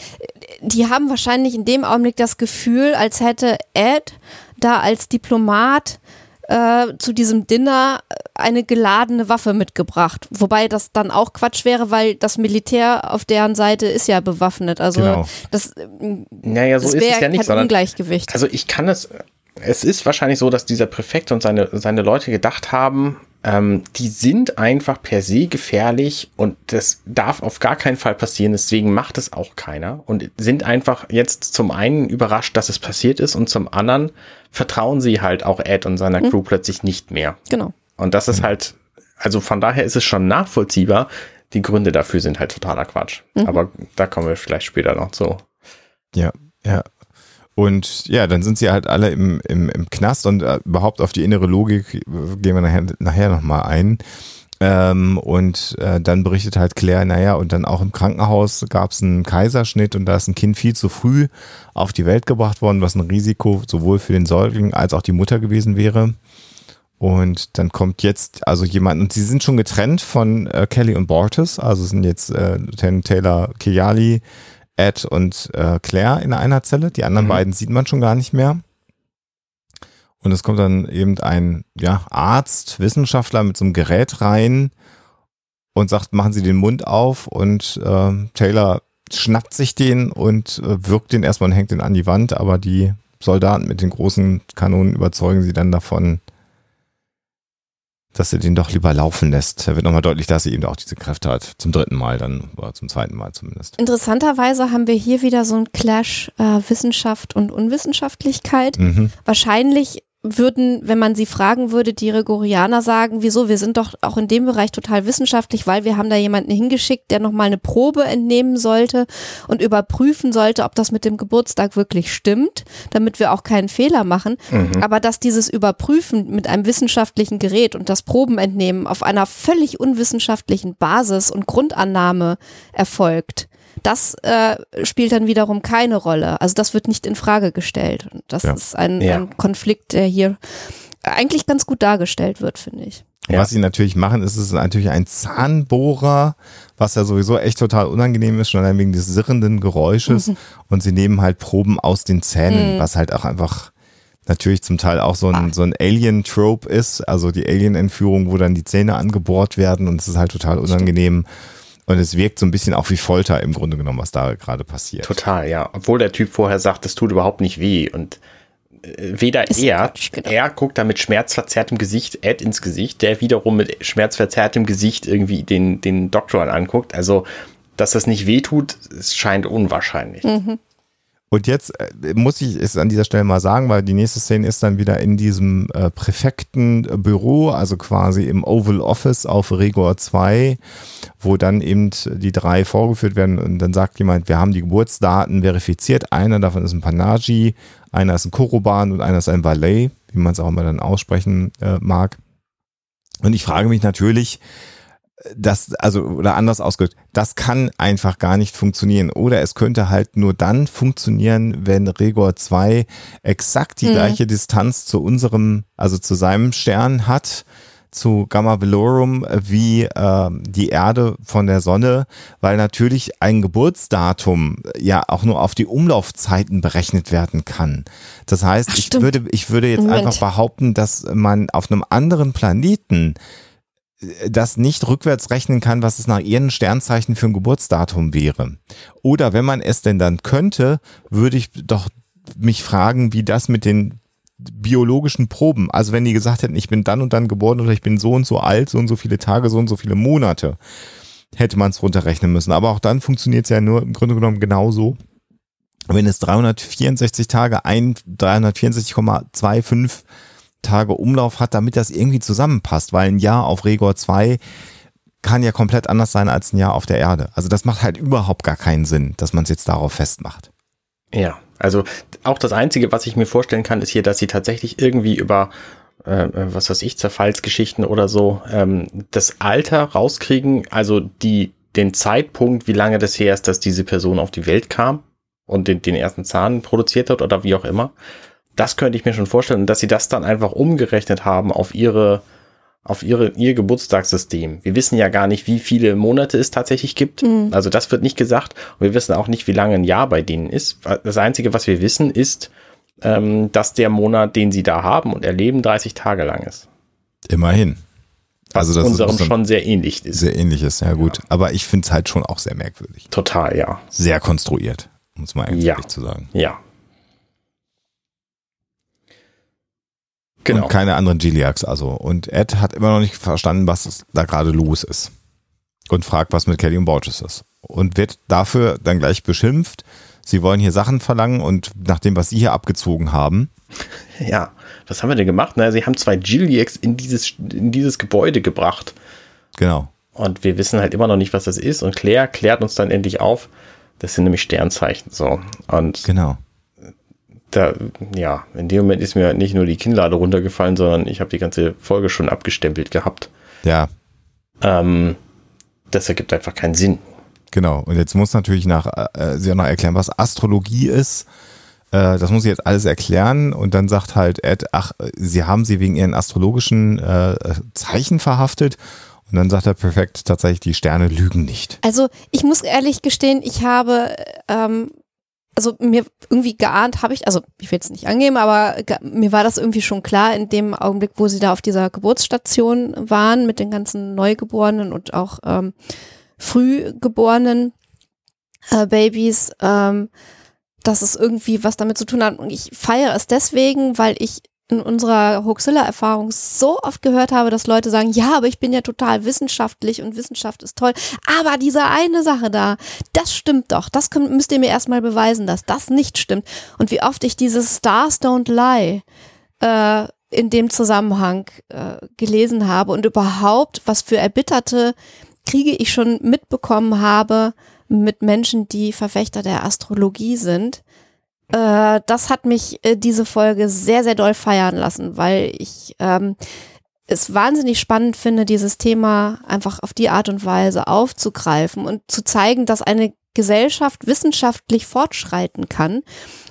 die haben wahrscheinlich in dem Augenblick das Gefühl, als hätte Ed da als Diplomat äh, zu diesem Dinner eine geladene Waffe mitgebracht. Wobei das dann auch Quatsch wäre, weil das Militär auf deren Seite ist ja bewaffnet. Also Genau. das, Naja, so das ist es ja nicht, sondern Ungleichgewicht. Also ich kann es, es ist wahrscheinlich so, dass dieser Präfekt und seine, seine Leute gedacht haben, ähm, die sind einfach per se gefährlich und das darf auf gar keinen Fall passieren, deswegen macht es auch keiner und sind einfach jetzt zum einen überrascht, dass es passiert ist und zum anderen vertrauen sie halt auch Ed und seiner Crew plötzlich nicht mehr. genau. Und das ist halt, also von daher ist es schon nachvollziehbar. Die Gründe dafür sind halt totaler Quatsch. Aber da kommen wir vielleicht später noch zu. Ja, ja. Und ja, dann sind sie halt alle im, im, im Knast und äh, überhaupt auf die innere Logik äh, gehen wir nachher, nachher nochmal ein. Ähm, und äh, dann berichtet halt Claire, naja, und dann auch im Krankenhaus gab es einen Kaiserschnitt und da ist ein Kind viel zu früh auf die Welt gebracht worden, was ein Risiko sowohl für den Säugling als auch die Mutter gewesen wäre. Und dann kommt jetzt also jemand, und sie sind schon getrennt von äh, Kelly und Bortis, also sind jetzt äh, Lieutenant Taylor Keyali, Ed und äh, Claire in einer Zelle. Die anderen Mhm. beiden sieht man schon gar nicht mehr. Und es kommt dann eben ein ja, Arzt, Wissenschaftler mit so einem Gerät rein und sagt, machen Sie den Mund auf. Und äh, Taylor schnappt sich den und äh, wirkt den erstmal und hängt den an die Wand. Aber die Soldaten mit den großen Kanonen überzeugen sie dann davon, dass er den doch lieber laufen lässt. Da wird nochmal deutlich, dass er eben auch diese Kräfte hat. Zum dritten Mal dann, oder zum zweiten Mal zumindest. Interessanterweise haben wir hier wieder so einen Clash äh, Wissenschaft und Unwissenschaftlichkeit. Mhm. Wahrscheinlich würden, wenn man sie fragen würde, die Gregorianer sagen, wieso, wir sind doch auch in dem Bereich total wissenschaftlich, weil wir haben da jemanden hingeschickt, der nochmal eine Probe entnehmen sollte und überprüfen sollte, ob das mit dem Geburtstag wirklich stimmt, damit wir auch keinen Fehler machen. Mhm. Aber dass dieses Überprüfen mit einem wissenschaftlichen Gerät und das Probenentnehmen auf einer völlig unwissenschaftlichen Basis und Grundannahme erfolgt, das äh, spielt dann wiederum keine Rolle. Also das wird nicht in Frage gestellt. Und das Ja. ist ein, Ja. ein Konflikt, der hier eigentlich ganz gut dargestellt wird, finde ich. Ja. Was sie natürlich machen, ist es ist natürlich ein Zahnbohrer, was ja sowieso echt total unangenehm ist, schon allein wegen des sirrenden Geräusches. *laughs* Und sie nehmen halt Proben aus den Zähnen, Mhm. was halt auch einfach natürlich zum Teil auch so Ah. ein, so ein Alien-Trope ist, also die Alien-Entführung, wo dann die Zähne angebohrt werden und es ist halt total unangenehm. Und es wirkt so ein bisschen auch wie Folter im Grunde genommen, was da gerade passiert. Total, ja. Obwohl der Typ vorher sagt, das tut überhaupt nicht weh. Und äh, weder Ist er, Quatsch, genau. er guckt da mit schmerzverzerrtem Gesicht Ed ins Gesicht, der wiederum mit schmerzverzerrtem Gesicht irgendwie den, den Doktor anguckt. Also dass das nicht wehtut, es scheint unwahrscheinlich. Mhm. Und jetzt äh, muss ich es an dieser Stelle mal sagen, weil die nächste Szene ist dann wieder in diesem äh, Präfektenbüro, also quasi im Oval Office auf Regor 2, wo dann eben die drei vorgeführt werden und dann sagt jemand, wir haben die Geburtsdaten verifiziert. Einer davon ist ein Panaji, einer ist ein Koroban und einer ist ein Valet, wie man es auch immer dann aussprechen äh, mag. Und ich frage mich natürlich, das, also, oder anders ausgedrückt, das kann einfach gar nicht funktionieren. Oder es könnte halt nur dann funktionieren, wenn Regor 2 exakt die Mhm. gleiche Distanz zu unserem, also zu seinem Stern hat, zu Gamma Velorum, wie äh, die Erde von der Sonne, weil natürlich ein Geburtsdatum ja auch nur auf die Umlaufzeiten berechnet werden kann. Das heißt, Ach, ich würde, ich würde jetzt Moment. einfach behaupten, dass man auf einem anderen Planeten das nicht rückwärts rechnen kann, was es nach ihren Sternzeichen für ein Geburtsdatum wäre. Oder wenn man es denn dann könnte, würde ich doch mich fragen, wie das mit den biologischen Proben, also wenn die gesagt hätten, ich bin dann und dann geboren oder ich bin so und so alt, so und so viele Tage, so und so viele Monate, hätte man es runterrechnen müssen. Aber auch dann funktioniert es ja nur im Grunde genommen genauso. Wenn es 364 Tage, ein 364,25 Tage Umlauf hat, damit das irgendwie zusammenpasst, weil ein Jahr auf Regor 2 kann ja komplett anders sein als ein Jahr auf der Erde. Also das macht halt überhaupt gar keinen Sinn, dass man es jetzt darauf festmacht. Ja, also auch das Einzige, was ich mir vorstellen kann, ist hier, dass sie tatsächlich irgendwie über, äh, was weiß ich, Zerfallsgeschichten oder so, ähm, das Alter rauskriegen, also die, den Zeitpunkt, wie lange das her ist, dass diese Person auf die Welt kam und den, den ersten Zahn produziert hat oder wie auch immer. Das könnte ich mir schon vorstellen, dass sie das dann einfach umgerechnet haben auf ihre, auf ihre, ihr Geburtstagssystem. Wir wissen ja gar nicht, wie viele Monate es tatsächlich gibt. Mhm. Also das wird nicht gesagt. Und wir wissen auch nicht, wie lange ein Jahr bei denen ist. Das Einzige, was wir wissen, ist, ähm, dass der Monat, den sie da haben und erleben, 30 Tage lang ist. Immerhin. Was Also das ist unserem schon sehr ähnlich ist. sehr ähnliches, ja gut. Aber ich finde es halt schon auch sehr merkwürdig. Total, ja. Sehr konstruiert, um es mal ganz Ja. ehrlich zu sagen. Ja. Und Genau. keine anderen Giliacs also. Und Ed hat immer noch nicht verstanden, was da gerade los ist. Und fragt, was mit Kelly und Borges ist. Und wird dafür dann gleich beschimpft. Sie wollen hier Sachen verlangen und nach dem, was sie hier abgezogen haben, Ja. Was haben wir denn gemacht? Na, sie haben zwei Giliacs in dieses, in dieses Gebäude gebracht. genau. Und wir wissen halt immer noch nicht, was das ist. Und Claire klärt uns dann endlich auf. Das sind nämlich Sternzeichen. So. Und Genau. Da, ja, in dem Moment ist mir nicht nur die Kinnlade runtergefallen, sondern ich habe die ganze Folge schon abgestempelt gehabt. Ja, Ähm, das ergibt einfach keinen Sinn. genau. Und jetzt muss natürlich nach, äh, sie auch noch erklären, was Astrologie ist. Äh, das muss sie jetzt alles erklären. Und dann sagt halt Ed, ach, sie haben sie wegen ihren astrologischen äh, Zeichen verhaftet. Und dann sagt er perfekt, tatsächlich, die Sterne lügen nicht. Also ich muss ehrlich gestehen, ich habe, ähm, also mir irgendwie geahnt habe ich, also ich will es nicht angeben, aber mir war das irgendwie schon klar in dem Augenblick, wo sie da auf dieser Geburtsstation waren mit den ganzen Neugeborenen und auch ähm, Frühgeborenen äh, Babys, ähm, dass es irgendwie was damit zu tun hat. Und ich feiere es deswegen, weil ich in unserer Hoaxilla-Erfahrung so oft gehört habe, dass Leute sagen, ja, aber ich bin ja total wissenschaftlich und Wissenschaft ist toll. Aber diese eine Sache da, das stimmt doch. Das könnt, müsst ihr mir erstmal beweisen, dass das nicht stimmt. Und wie oft ich dieses Stars Don't Lie äh, in dem Zusammenhang äh, gelesen habe und überhaupt, was für erbitterte Kriege ich schon mitbekommen habe mit Menschen, die Verfechter der Astrologie sind. Äh, das hat mich äh, diese Folge sehr, sehr doll feiern lassen, weil ich ähm, es wahnsinnig spannend finde, dieses Thema einfach auf die Art und Weise aufzugreifen und zu zeigen, dass eine Gesellschaft wissenschaftlich fortschreiten kann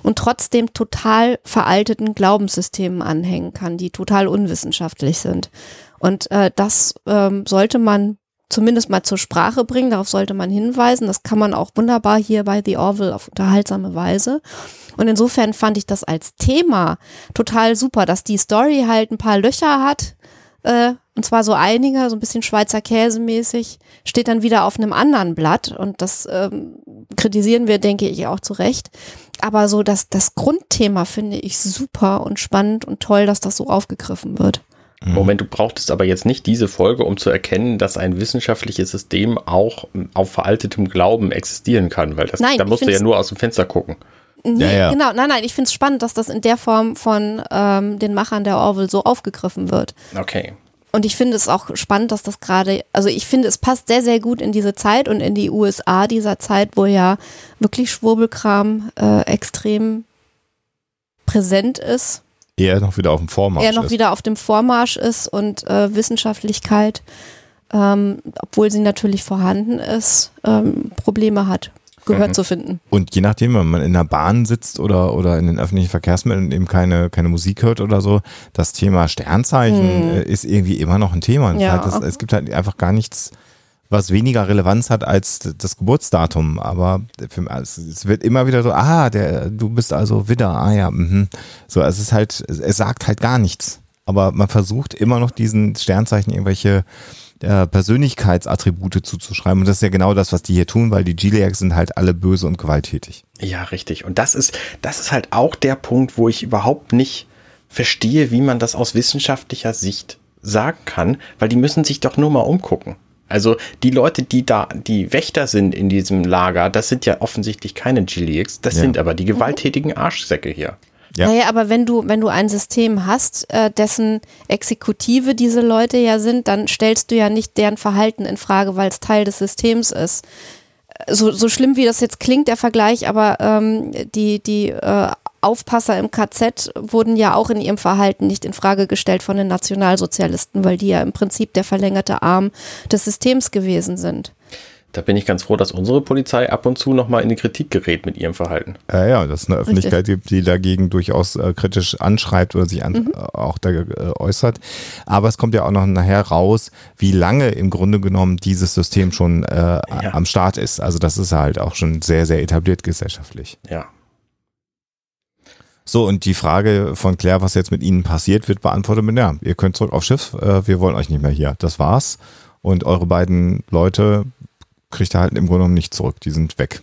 und trotzdem total veralteten Glaubenssystemen anhängen kann, die total unwissenschaftlich sind. Und äh, das ähm, sollte man zumindest mal zur Sprache bringen, darauf sollte man hinweisen. Das kann man auch wunderbar hier bei The Orville auf unterhaltsame Weise. Und insofern fand ich das als Thema total super, dass die Story halt ein paar Löcher hat, äh, und zwar so einige, so ein bisschen Schweizer Käse mäßig, steht dann wieder auf einem anderen Blatt und das ähm, kritisieren wir, denke ich, auch zu Recht. Aber so das, das Grundthema finde ich super und spannend und toll, dass das so aufgegriffen wird. Moment, du brauchtest aber jetzt nicht diese Folge, um zu erkennen, dass ein wissenschaftliches System auch auf veraltetem Glauben existieren kann, weil das, Nein, da musst du ja nur aus dem Fenster gucken. Nee, Ja, ja. genau, nein, nein, ich finde es spannend, dass das in der Form von ähm, den Machern der Orwell so aufgegriffen wird. Okay. Und ich finde es auch spannend, dass das gerade, also ich finde, es passt sehr, sehr gut in diese Zeit und in die USA dieser Zeit, wo ja wirklich Schwurbelkram äh, extrem präsent ist, Eher noch wieder auf dem Vormarsch er noch ist. wieder auf dem Vormarsch ist und äh, Wissenschaftlichkeit, ähm, obwohl sie natürlich vorhanden ist, ähm, Probleme hat, Gehör Mhm. zu finden. Und je nachdem, wenn man in der Bahn sitzt oder, oder in den öffentlichen Verkehrsmitteln und eben keine, keine Musik hört oder so, das Thema Sternzeichen äh, ist irgendwie immer noch ein Thema. Ja. halt das, es gibt halt einfach gar nichts, was weniger Relevanz hat als das Geburtsdatum. Aber für, also es wird immer wieder so, ah, der, du bist also Widder, ah ja, mhm. So, es ist halt, es, sagt halt gar nichts. Aber man versucht immer noch diesen Sternzeichen irgendwelche äh, Persönlichkeitsattribute zuzuschreiben. Und das ist ja genau das, was die hier tun, weil die Giliacs sind halt alle böse und gewalttätig. Ja, richtig. Und das ist, das ist halt auch der Punkt, wo ich überhaupt nicht verstehe, wie man das aus wissenschaftlicher Sicht sagen kann, weil die müssen sich doch nur mal umgucken. Also die Leute, die da, die Wächter sind in diesem Lager, das sind ja offensichtlich keine Giliacs, das Ja. sind aber die gewalttätigen Arschsäcke hier. Ja. Naja, aber wenn du, wenn du ein System hast, äh, dessen Exekutive diese Leute ja sind, dann stellst du ja nicht deren Verhalten in Frage, weil es Teil des Systems ist. Äh, So, so schlimm wie das jetzt klingt, der Vergleich, aber ähm, die, die äh, Aufpasser im KZ wurden ja auch in ihrem Verhalten nicht in Frage gestellt von den Nationalsozialisten, weil die ja im Prinzip der verlängerte Arm des Systems gewesen sind. Da bin ich ganz froh, dass unsere Polizei ab und zu nochmal in die Kritik gerät mit ihrem Verhalten. Äh, ja, dass es eine Öffentlichkeit gibt, die dagegen durchaus äh, kritisch anschreibt oder sich an, Mhm. äh, auch da äh, äußert. Aber es kommt ja auch noch nachher raus, wie lange im Grunde genommen dieses System schon äh, am Start ist. Also das ist halt auch schon sehr, sehr etabliert gesellschaftlich. Ja. So, und die Frage von Claire, was jetzt mit Ihnen passiert, wird beantwortet mit, ja, ihr könnt zurück aufs Schiff, äh, wir wollen euch nicht mehr hier. Das war's. Und eure beiden Leute kriegt ihr halt im Grunde genommen nicht zurück. Die sind weg.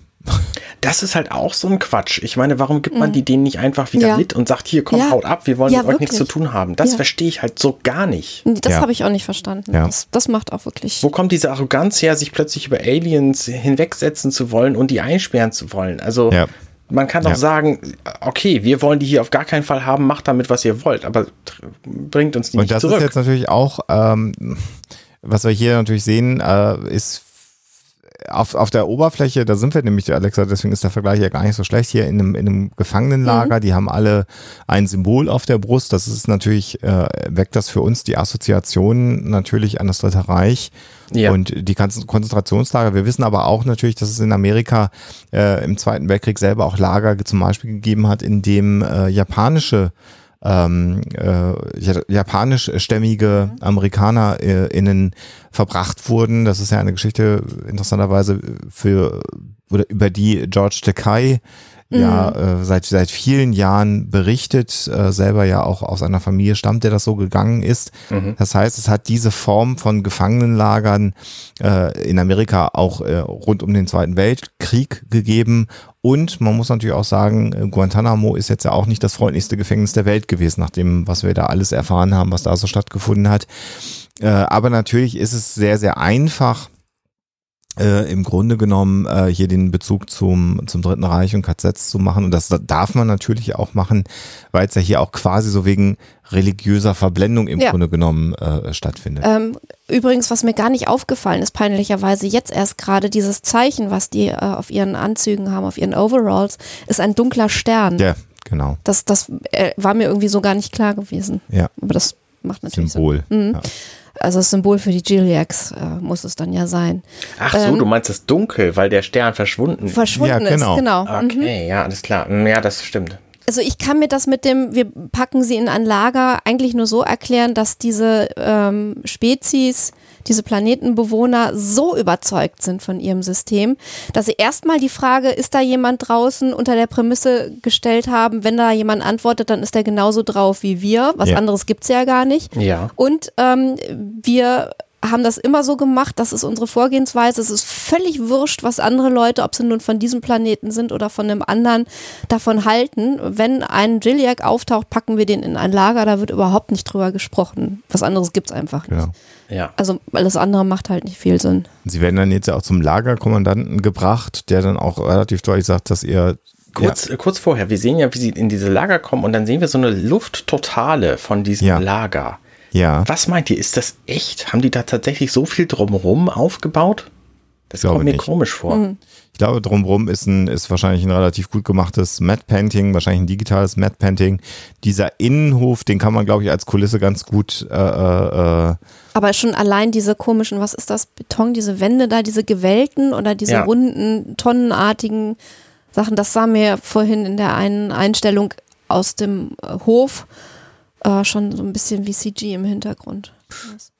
Das ist halt auch so ein Quatsch. Ich meine, warum gibt man die denen nicht einfach wieder Mhm. Ja. mit und sagt, hier, komm, Ja. haut ab, wir wollen Ja, mit euch nichts zu tun haben. Das Ja. verstehe ich halt so gar nicht. Das Ja. habe ich auch nicht verstanden. Ja. Das, das macht auch wirklich. Wo kommt diese Arroganz her, sich plötzlich über Aliens hinwegsetzen zu wollen und die einsperren zu wollen? Also Ja. Man kann doch Ja. sagen, okay, wir wollen die hier auf gar keinen Fall haben, macht damit, was ihr wollt, aber bringt uns die Und nicht das zurück. ist jetzt natürlich auch, ähm, was wir hier natürlich sehen, äh, ist auf, auf der Oberfläche, da sind wir nämlich, Alexa, deswegen ist der Vergleich ja gar nicht so schlecht, hier in einem, in einem Gefangenenlager, die haben alle ein Symbol auf der Brust, das ist natürlich, äh, weckt das für uns die Assoziation natürlich an das Dritte Reich Ja. und die ganzen Konzentrationslager. Wir wissen aber auch natürlich, dass es in Amerika äh, im Zweiten Weltkrieg selber auch Lager zum Beispiel gegeben hat, in dem äh, japanische ähm, äh, ja- japanischstämmige Amerikaner äh, innen verbracht wurden. Das ist ja eine Geschichte interessanterweise für oder über die George Takei ja äh, seit seit vielen Jahren berichtet, äh, selber ja auch aus einer Familie stammt, der das so gegangen ist. Das heißt, es hat diese Form von Gefangenenlagern äh, in Amerika auch äh, rund um den Zweiten Weltkrieg gegeben. Und man muss natürlich auch sagen, äh, Guantanamo ist jetzt ja auch nicht das freundlichste Gefängnis der Welt gewesen, nach dem, was wir da alles erfahren haben, was da so stattgefunden hat. Äh, aber natürlich ist es sehr, sehr einfach, äh, im Grunde genommen äh, hier den Bezug zum, zum Dritten Reich und KZs zu machen. Und das darf man natürlich auch machen, weil es ja hier auch quasi so wegen religiöser Verblendung im Ja. Grunde genommen äh, stattfindet. Ähm, übrigens, was mir gar nicht aufgefallen ist, peinlicherweise jetzt erst gerade, dieses Zeichen, was die äh, auf ihren Anzügen haben, auf ihren Overalls, ist ein dunkler Stern. ja, genau. Das, das äh, war mir irgendwie so gar nicht klar gewesen. Ja, Aber das macht natürlich Symbol. Sinn. Mhm. Ja. Also das Symbol für die Giliacs äh, muss es dann ja sein. Ach so, Ähm, du meinst das Dunkel, weil der Stern verschwunden ist. Verschwunden Ja, genau. ist, genau. Mhm. Okay, ja, alles klar. Mm, Ja, das stimmt. Also ich kann mir das mit dem, wir packen sie in ein Lager, eigentlich nur so erklären, dass diese ähm, Spezies, diese Planetenbewohner so überzeugt sind von ihrem System, dass sie erstmal die Frage, ist da jemand draußen, unter der Prämisse gestellt haben, wenn da jemand antwortet, dann ist er genauso drauf wie wir. Was Ja. anderes gibt's ja gar nicht. Ja. Und ähm, wir haben das immer so gemacht, das ist unsere Vorgehensweise. Es ist völlig wurscht, was andere Leute, ob sie nun von diesem Planeten sind oder von einem anderen, davon halten. Wenn ein Gilliac auftaucht, packen wir den in ein Lager, da wird überhaupt nicht drüber gesprochen. Was anderes gibt es einfach nicht. Genau. Ja. Also alles andere macht halt nicht viel Sinn. Sie werden dann jetzt ja auch zum Lagerkommandanten gebracht, der dann auch relativ deutlich sagt, dass ihr Kurz, äh, kurz vorher, wir sehen ja, wie sie in diese Lager kommen und dann sehen wir so eine Lufttotale von diesem Ja. Lager. Ja, Was meint ihr, ist das echt? Haben die da tatsächlich so viel drumherum aufgebaut? Das kommt mir nicht. komisch vor. ich glaube, drumherum ist ein, ist wahrscheinlich ein relativ gut gemachtes Matte Painting, wahrscheinlich ein digitales Matte Painting. Dieser Innenhof, den kann man, glaube ich, als Kulisse ganz gut, äh, äh, äh, Aber schon allein diese komischen, was ist das, Beton, diese Wände da, diese gewellten oder diese Ja. runden, tonnenartigen Sachen, das sah mir vorhin in der einen Einstellung aus dem äh, Hof äh, schon so ein bisschen wie CG im Hintergrund.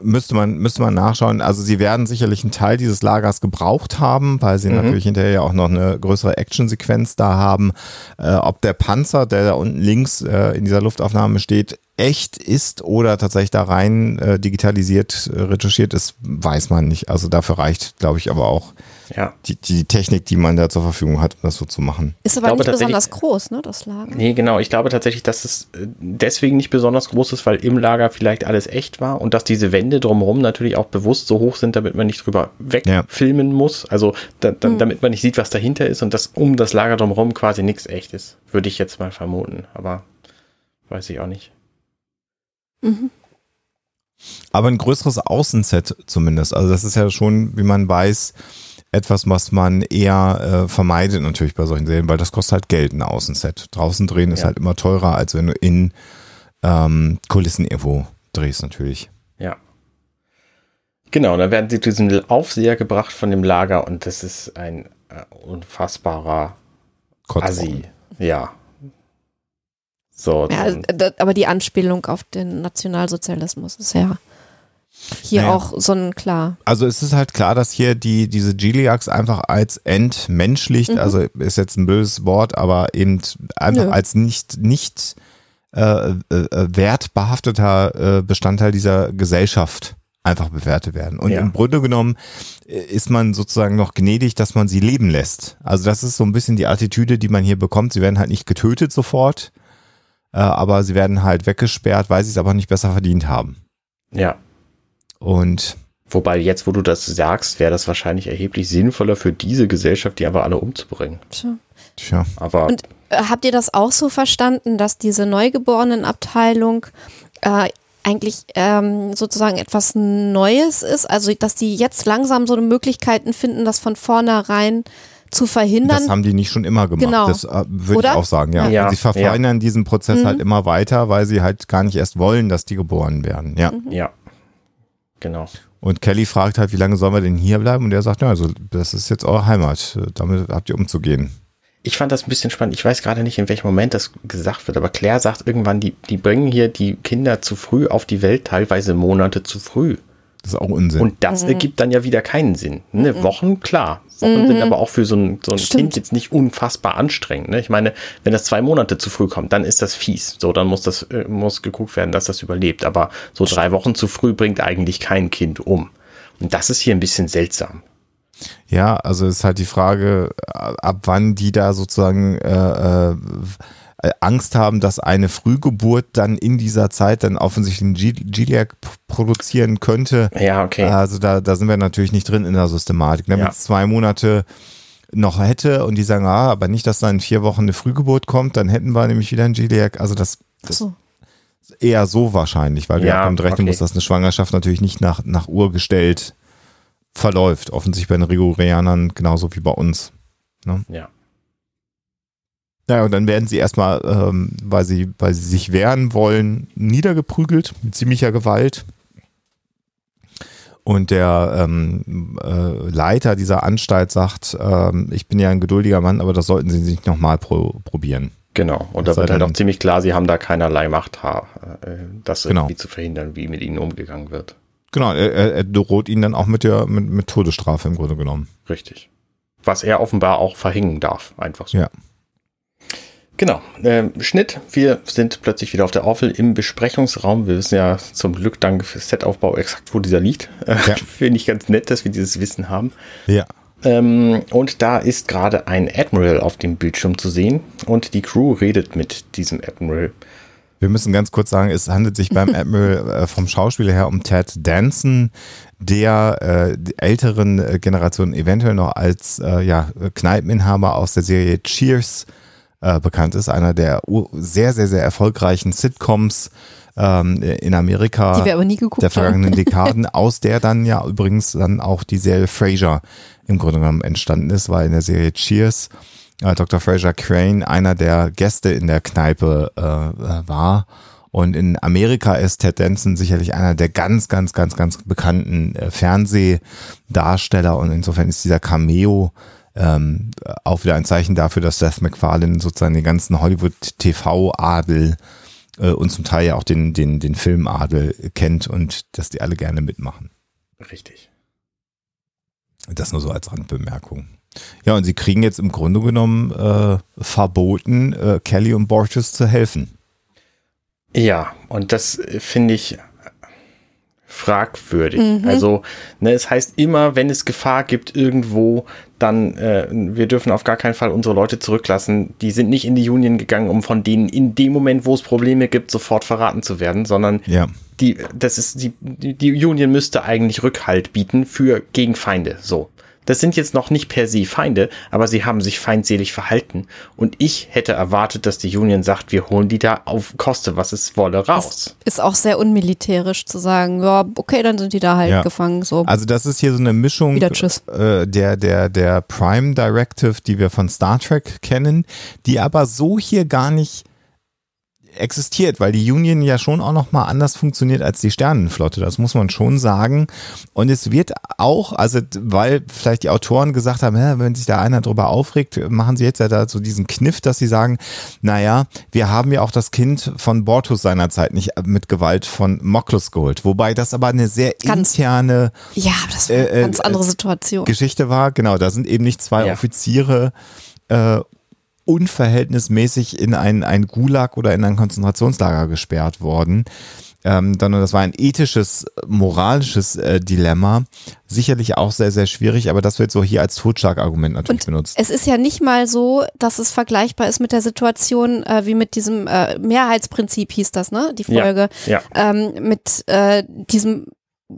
müsste man, müsste man nachschauen. Also sie werden sicherlich einen Teil dieses Lagers gebraucht haben, weil sie Mhm. natürlich hinterher ja auch noch eine größere Actionsequenz da haben. Äh, ob der Panzer, der da unten links äh, in dieser Luftaufnahme steht, echt ist oder tatsächlich da rein äh, digitalisiert, äh, retuschiert ist, weiß man nicht. Also dafür reicht, glaube ich, aber auch Ja. die, die Technik, die man da zur Verfügung hat, um das so zu machen. Ist aber nicht besonders groß, ne, das Lager. Nee, genau. Ich glaube tatsächlich, dass es äh, deswegen nicht besonders groß ist, weil im Lager vielleicht alles echt war und dass diese Wände drumherum natürlich auch bewusst so hoch sind, damit man nicht drüber wegfilmen muss. Also da, da, damit man nicht sieht, was dahinter ist und dass um das Lager drumherum quasi nichts echt ist. Würde ich jetzt mal vermuten, aber weiß ich auch nicht. Mhm. Aber ein größeres Außenset zumindest. Also das ist ja schon, wie man weiß, etwas, was man eher äh, vermeidet natürlich bei solchen Serien, weil das kostet halt Geld, ein Außenset. Draußen drehen ist Ja. halt immer teurer, als wenn du in ähm, Kulissen irgendwo drehst natürlich. Ja. Genau, dann werden sie zu diesem Aufseher gebracht von dem Lager und das ist ein äh, unfassbarer. Assi. Ja. So, Ja, dann, d- aber die Anspielung auf den Nationalsozialismus ist ja hier Naja. auch so ein klar. Also es ist halt klar, dass hier die, diese Giliacs einfach als entmenschlicht, Mhm. also ist jetzt ein böses Wort, aber eben einfach Nö. als nicht, nicht äh, äh, äh, wertbehafteter äh, Bestandteil dieser Gesellschaft einfach bewertet werden. Und Ja. im Grunde genommen ist man sozusagen noch gnädig, dass man sie leben lässt. Also das ist so ein bisschen die Attitüde, die man hier bekommt. Sie werden halt nicht getötet sofort, äh, aber sie werden halt weggesperrt, weil sie es aber nicht besser verdient haben. ja. Und Wobei jetzt, wo du das sagst, wäre das wahrscheinlich erheblich sinnvoller für diese Gesellschaft, die einfach alle umzubringen. Tja. tja, Aber Und äh, habt ihr das auch so verstanden, dass diese Neugeborenenabteilung äh, eigentlich ähm, sozusagen etwas Neues ist? Also, dass die jetzt langsam so Möglichkeiten finden, das von vornherein zu verhindern? Das haben die nicht schon immer gemacht. Genau. Das äh, würde ich Oder? auch sagen, ja. Ja. Sie verfeinern diesen Prozess Mhm. halt immer weiter, weil sie halt gar nicht erst wollen, dass die geboren werden. Ja. Mhm. ja. Genau. Und Kelly fragt halt, wie lange sollen wir denn hier bleiben? Und er sagt, ja, also das ist jetzt eure Heimat. Damit habt ihr umzugehen. Ich fand das ein bisschen spannend. Ich weiß gerade nicht, in welchem Moment das gesagt wird, aber Claire sagt irgendwann, die, die bringen hier die Kinder zu früh auf die Welt, teilweise Monate zu früh. Das ist auch Unsinn. Und das ergibt dann ja wieder keinen Sinn. Ne? Wochen, klar. Wochen sind aber auch für so ein, so ein Stimmt. Kind jetzt nicht unfassbar anstrengend. Ne? Ich meine, wenn das zwei Monate zu früh kommt, dann ist das fies. So, dann muss das, äh, muss geguckt werden, dass das überlebt. Aber so drei Wochen zu früh bringt eigentlich kein Kind um. Und das ist hier ein bisschen seltsam. Ja, also ist halt die Frage, äh, ab wann die da sozusagen äh, äh, Angst haben, dass eine Frühgeburt dann in dieser Zeit dann offensichtlich einen G- Giliac p- produzieren könnte. Ja, okay. Also da, da sind wir natürlich nicht drin in der Systematik. Wenn Ja. man es zwei Monate noch hätte und die sagen, ah, aber nicht, dass da in vier Wochen eine Frühgeburt kommt, dann hätten wir nämlich wieder einen Giliac. Also das Ach so. ist eher so wahrscheinlich, weil du Ja, ja damit rechnen okay. musst, dass eine Schwangerschaft natürlich nicht nach, nach Uhr gestellt verläuft. Offensichtlich bei den Rigorianern genauso wie bei uns. ja. Naja, und dann werden sie erstmal, ähm, weil, sie, weil sie sich wehren wollen, niedergeprügelt mit ziemlicher Gewalt. Und der ähm, äh, Leiter dieser Anstalt sagt, ähm, ich bin ja ein geduldiger Mann, aber das sollten Sie nicht nochmal pro probieren. Genau. Und Das da wird halt auch ziemlich klar, sie haben da keinerlei Macht, äh, das Genau. irgendwie zu verhindern, wie mit ihnen umgegangen wird. Genau, er, er, droht ihnen dann auch mit der mit, mit Todesstrafe im Grunde genommen. Richtig. Was er offenbar auch verhängen darf, einfach so. Ja. Genau. Ähm, Schnitt. Wir sind plötzlich wieder auf der Orville im Besprechungsraum. Wir wissen ja zum Glück dank Setaufbau exakt, wo dieser liegt. Äh, *laughs* Ja. Finde ich ganz nett, dass wir dieses Wissen haben. Ja. Ähm, und da ist gerade ein Admiral auf dem Bildschirm zu sehen und die Crew redet mit diesem Admiral. Wir müssen ganz kurz sagen, es handelt sich beim *laughs* Admiral äh, vom Schauspieler her um Ted Danson, der äh, die älteren äh, Generationen eventuell noch als äh, ja, Kneipeninhaber aus der Serie Cheers äh, bekannt ist. Einer der sehr, sehr, sehr erfolgreichen Sitcoms ähm, in Amerika Die wir aber nie geguckt der vergangenen haben. *laughs* Dekaden, aus der dann ja übrigens dann auch die Serie Frasier im Grunde genommen entstanden ist, weil in der Serie Cheers äh, Dr. Fraser Crane einer der Gäste in der Kneipe äh, äh, war. Und in Amerika ist Ted Danson sicherlich einer der ganz, ganz, ganz, ganz bekannten äh, Fernsehdarsteller. Und insofern ist dieser Cameo ähm, auch wieder ein Zeichen dafür, dass Seth MacFarlane sozusagen den ganzen Hollywood-TV-Adel äh, und zum Teil ja auch den, den, den Filmadel kennt und dass die alle gerne mitmachen. Richtig. Das nur so als Randbemerkung. Ja, und sie kriegen jetzt im Grunde genommen äh, verboten, äh, Kelly und Borges zu helfen. Ja, und das äh, finde ich fragwürdig. Also, ne, es heißt immer, wenn es Gefahr gibt irgendwo, dann äh, wir dürfen auf gar keinen Fall unsere Leute zurücklassen. Die sind nicht in die Union gegangen, um von denen in dem Moment, wo es Probleme gibt, sofort verraten zu werden, sondern Ja. die, das ist die, die, die Union müsste eigentlich Rückhalt bieten für gegen Feinde. So. Das sind jetzt noch nicht per se Feinde, aber sie haben sich feindselig verhalten. Und ich hätte erwartet, dass die Union sagt, wir holen die da auf Koste, was es wolle, raus. Ist auch sehr unmilitärisch zu sagen, ja, okay, dann sind die da halt Ja. gefangen. So. Also das ist hier so eine Mischung Wieder Tschüss. äh, der, der, der Prime Directive, die wir von Star Trek kennen, die aber so hier gar nicht existiert, weil die Union ja schon auch noch mal anders funktioniert als die Sternenflotte, das muss man schon sagen. Und es wird auch, also weil vielleicht die Autoren gesagt haben, wenn sich da einer drüber aufregt, machen sie jetzt ja da so diesen Kniff, dass sie sagen, naja, wir haben ja auch das Kind von Bortus seinerzeit nicht mit Gewalt von Moklus geholt, wobei das aber eine sehr Ganz- interne ja, aber das war äh, eine ganz äh, andere äh, Situation. Geschichte war, genau, da sind eben nicht zwei Ja. Offiziere äh, unverhältnismäßig in ein, ein Gulag oder in ein Konzentrationslager gesperrt worden, ähm, sondern das war ein ethisches, moralisches äh, Dilemma. Sicherlich auch sehr, sehr schwierig, aber das wird so hier als Totschlagargument natürlich Und benutzt. Es ist ja nicht mal so, dass es vergleichbar ist mit der Situation, äh, wie mit diesem äh, Mehrheitsprinzip hieß das, ne? Die Ja, Folge. ja. Ähm, mit äh, diesem,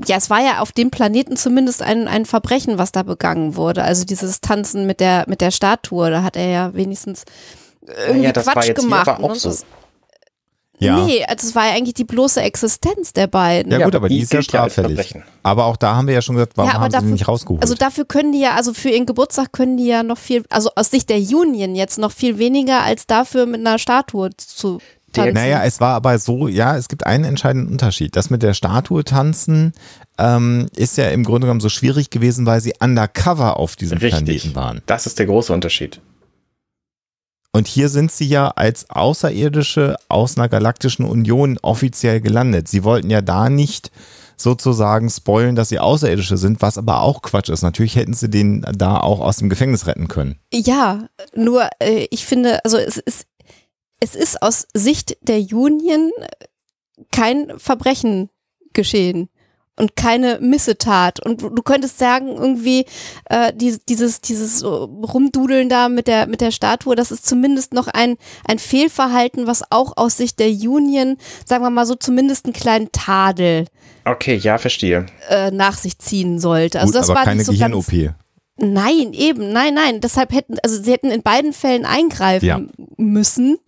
ja, es war ja auf dem Planeten zumindest ein, ein Verbrechen, was da begangen wurde. Also dieses Tanzen mit der, mit der Statue, da hat er ja wenigstens irgendwie ja, das war Quatsch jetzt hier gemacht. aber auch ne? so. Das- ja. Nee, also es war ja eigentlich die bloße Existenz der beiden. Ja, Ja, gut, aber die die ist ja straffällig. Aber auch da haben wir ja schon gesagt, warum Ja, haben sie dafür- die nicht rausgeholt? Also dafür können die ja, also für ihren Geburtstag können die ja noch viel, also aus Sicht der Union jetzt noch viel weniger als dafür mit einer Statue zu tanzen. Naja, es war aber so, ja, es gibt einen entscheidenden Unterschied. Das mit der Statue tanzen ähm, ist ja im Grunde genommen so schwierig gewesen, weil sie undercover auf diesem Richtig. Planeten waren. Das ist der große Unterschied. Und hier sind sie ja als Außerirdische aus einer galaktischen Union offiziell gelandet. Sie wollten ja da nicht sozusagen spoilen, dass sie Außerirdische sind, was aber auch Quatsch ist. Natürlich hätten sie den da auch aus dem Gefängnis retten können. Ja, nur äh, ich finde, also es ist, es ist aus Sicht der Union kein Verbrechen geschehen und keine Missetat. Und du könntest sagen, irgendwie äh, die, dieses, dieses so Rumdudeln da mit der, mit der Statue, das ist zumindest noch ein, ein Fehlverhalten, was auch aus Sicht der Union, sagen wir mal so, zumindest einen kleinen Tadel Okay, ja, verstehe. äh, nach sich ziehen sollte. Also Gut, das aber war keine nicht so ganz, Gehirn-OP. Nein, eben, nein, nein. Deshalb hätten, also sie hätten in beiden Fällen eingreifen Ja. müssen.